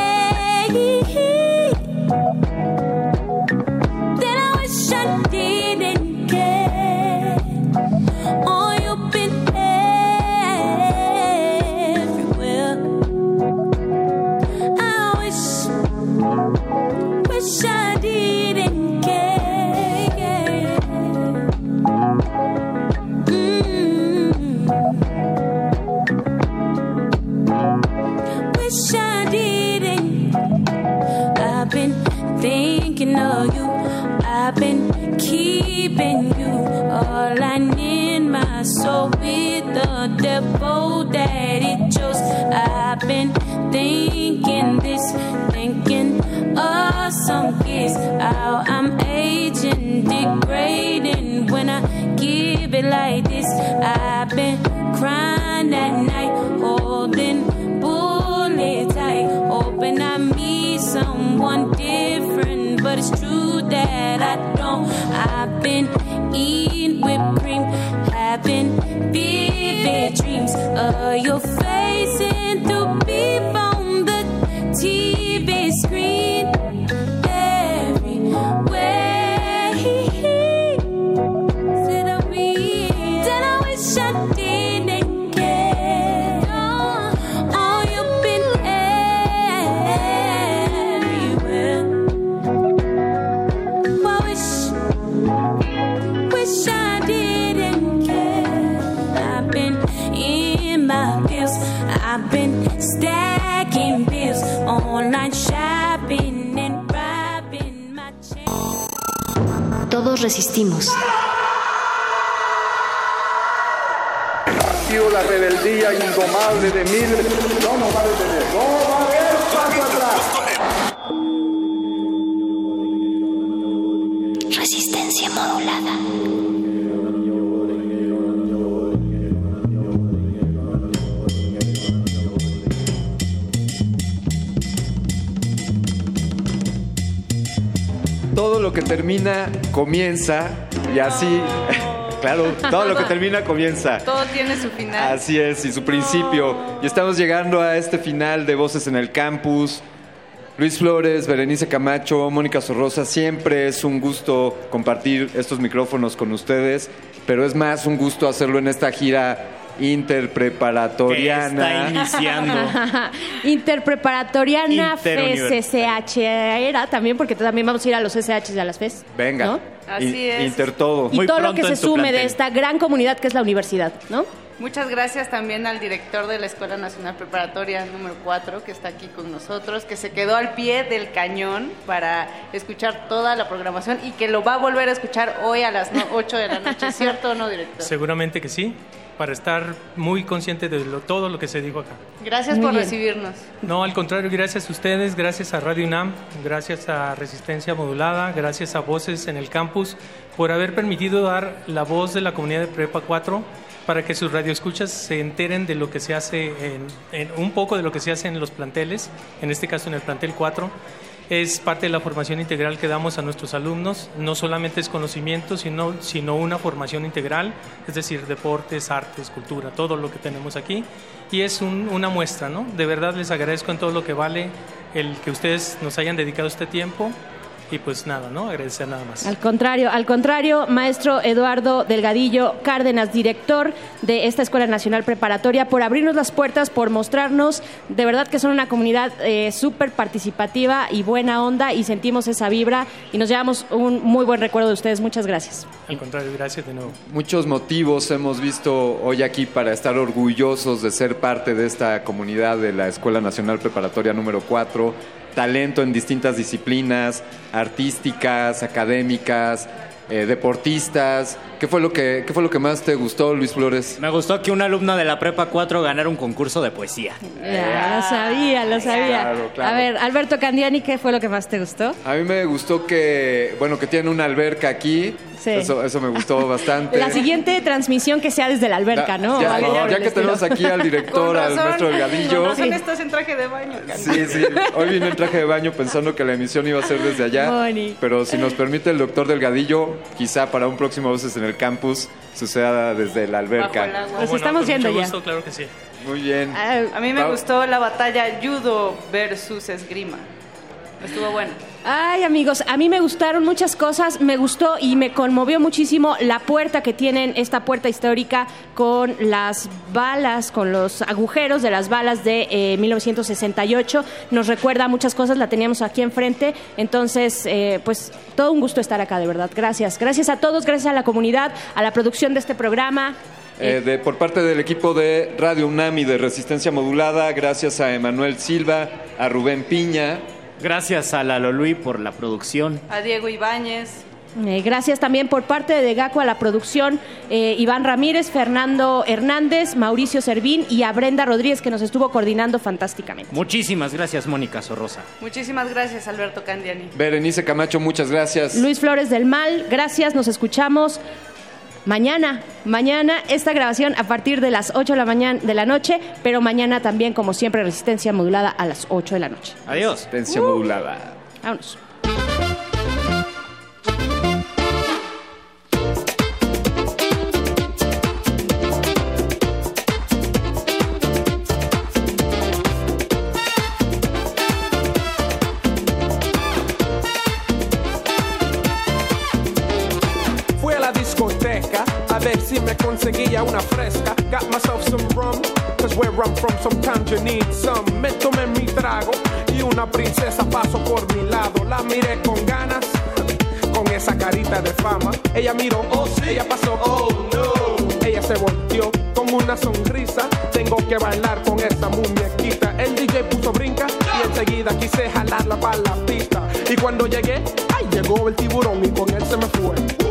Thinking of you. I've been keeping you all I need my soul with the devil that it chose. I've been thinking this, thinking of some kids. How I'm aging, degrading when I give it like this. I've been crying at night, holding bullet tight, hoping I meet someone different. But it's true that I don't. I've been eating whipped cream, having vivid dreams of your face and through people on the TV screen. Todos resistimos. La rebeldía indomable de miles. No nos va a detener. Lo que termina comienza y así, [LAUGHS] claro, todo lo que termina comienza. Todo tiene su final. Así es, y su principio. Y estamos llegando a este final de Voces en el Campus. Luis Flores, Berenice Camacho, Mónica Sorrosa, siempre es un gusto compartir estos micrófonos con ustedes, pero es más un gusto hacerlo en esta gira interpreparatoriana. Que está iniciando. [LAUGHS] Interpreparatoriana. FSCH era también, porque también vamos a ir a los SH y a las FES. Venga, ¿no? Así es. Inter todo. Y todo lo que se sume de esta gran comunidad que es la universidad, ¿no? Muchas gracias también al director de la Escuela Nacional Preparatoria número 4 que está aquí con nosotros, que se quedó al pie del cañón para escuchar toda la programación y que lo va a volver a escuchar hoy a las no- 8 de la noche, [LAUGHS] ¿cierto o no, director? Seguramente que sí, para estar muy consciente de lo- todo lo que se dijo acá. Gracias Muy por bien. recibirnos. No, al contrario, gracias a ustedes, gracias a Radio UNAM, gracias a Resistencia Modulada, gracias a Voces en el Campus, por haber permitido dar la voz de la comunidad de Prepa 4 para que sus radioescuchas se enteren de lo que se hace, en, en- un poco de lo que se hace en los planteles, en este caso en el plantel 4. Es parte de la formación integral que damos a nuestros alumnos. No solamente es conocimiento, sino, sino una formación integral, es decir, deportes, artes, cultura, todo lo que tenemos aquí. Y es un- una muestra, ¿no? De verdad les agradezco en todo lo que vale el que ustedes nos hayan dedicado este tiempo. Y pues nada, ¿no? Agradecer nada más. Al contrario, al contrario, maestro Eduardo Delgadillo Cárdenas, director de esta Escuela Nacional Preparatoria, por abrirnos las puertas, por mostrarnos de verdad que son una comunidad eh, súper participativa y buena onda y sentimos esa vibra y nos llevamos un muy buen recuerdo de ustedes. Muchas gracias. Al contrario, gracias de nuevo. Muchos motivos hemos visto hoy aquí para estar orgullosos de ser parte de esta comunidad de la Escuela Nacional Preparatoria número 4. Talento en distintas disciplinas, artísticas, académicas, eh, deportistas. ¿Qué fue, lo que, ¿Qué fue lo que más te gustó, Luis Flores? Me gustó que una alumna de la Prepa 4 ganara un concurso de poesía. Ya, lo sabía, lo sabía. Claro, claro. A ver, Alberto Candiani, ¿qué fue lo que más te gustó? A mí me gustó que, bueno, que tiene una alberca aquí. Sí. Eso, eso me gustó [LAUGHS] bastante. La siguiente transmisión que sea desde la alberca, ¿no? Ya, ya que estilo. tenemos aquí al director, al maestro Delgadillo. Con razón estás en traje de baño. Sí, sí. Hoy vine en traje de baño pensando que la emisión iba a ser desde allá. Moni. Pero si nos permite el doctor Delgadillo, quizá para un próximo Voces en el Campus suceda desde la alberca. Nos estamos yendo mucho ya. gusto, claro que sí. Muy bien. A mí me Pau- gustó la batalla judo versus esgrima. Estuvo bueno. Ay, amigos, a mí me gustaron muchas cosas. Me gustó y me conmovió muchísimo la puerta que tienen, esta puerta histórica con las balas, con los agujeros de las balas de eh, 1968. Nos recuerda muchas cosas, la teníamos aquí enfrente. Entonces, eh, pues todo un gusto estar acá, de verdad. Gracias. Gracias a todos, gracias a la comunidad, a la producción de este programa. Eh, de- por parte del equipo de Radio UNAM y de Resistencia Modulada, gracias a Emanuel Silva, a Rubén Piña. Gracias a Lalo Luis por la producción. A Diego Ibáñez. Eh, gracias también por parte de Gaco a la producción, eh, Iván Ramírez, Fernando Hernández, Mauricio Servín y a Brenda Rodríguez que nos estuvo coordinando fantásticamente. Muchísimas gracias, Mónica Sorrosa. Muchísimas gracias, Alberto Candiani. Berenice Camacho, muchas gracias. Luis Flores del Mal, gracias, nos escuchamos mañana. Mañana esta grabación a partir de las 8 de la, mañana, de la noche, pero mañana también, como siempre, resistencia modulada a las 8 de la noche. Adiós. Resistencia Modulada. Vámonos. Conseguía una fresca. Got myself some rum, cause where I'm from sometimes you need some. Me tomé mi trago y una princesa pasó por mi lado. La miré con ganas, con esa carita de fama. Ella miró, oh sí, ella pasó, oh no. Ella se volteó con una sonrisa. Tengo que bailar con esa muñequita. El DJ puso brinca y enseguida quise jalarla para la pista. Y cuando llegué, ay, llegó el tiburón y con él se me fue.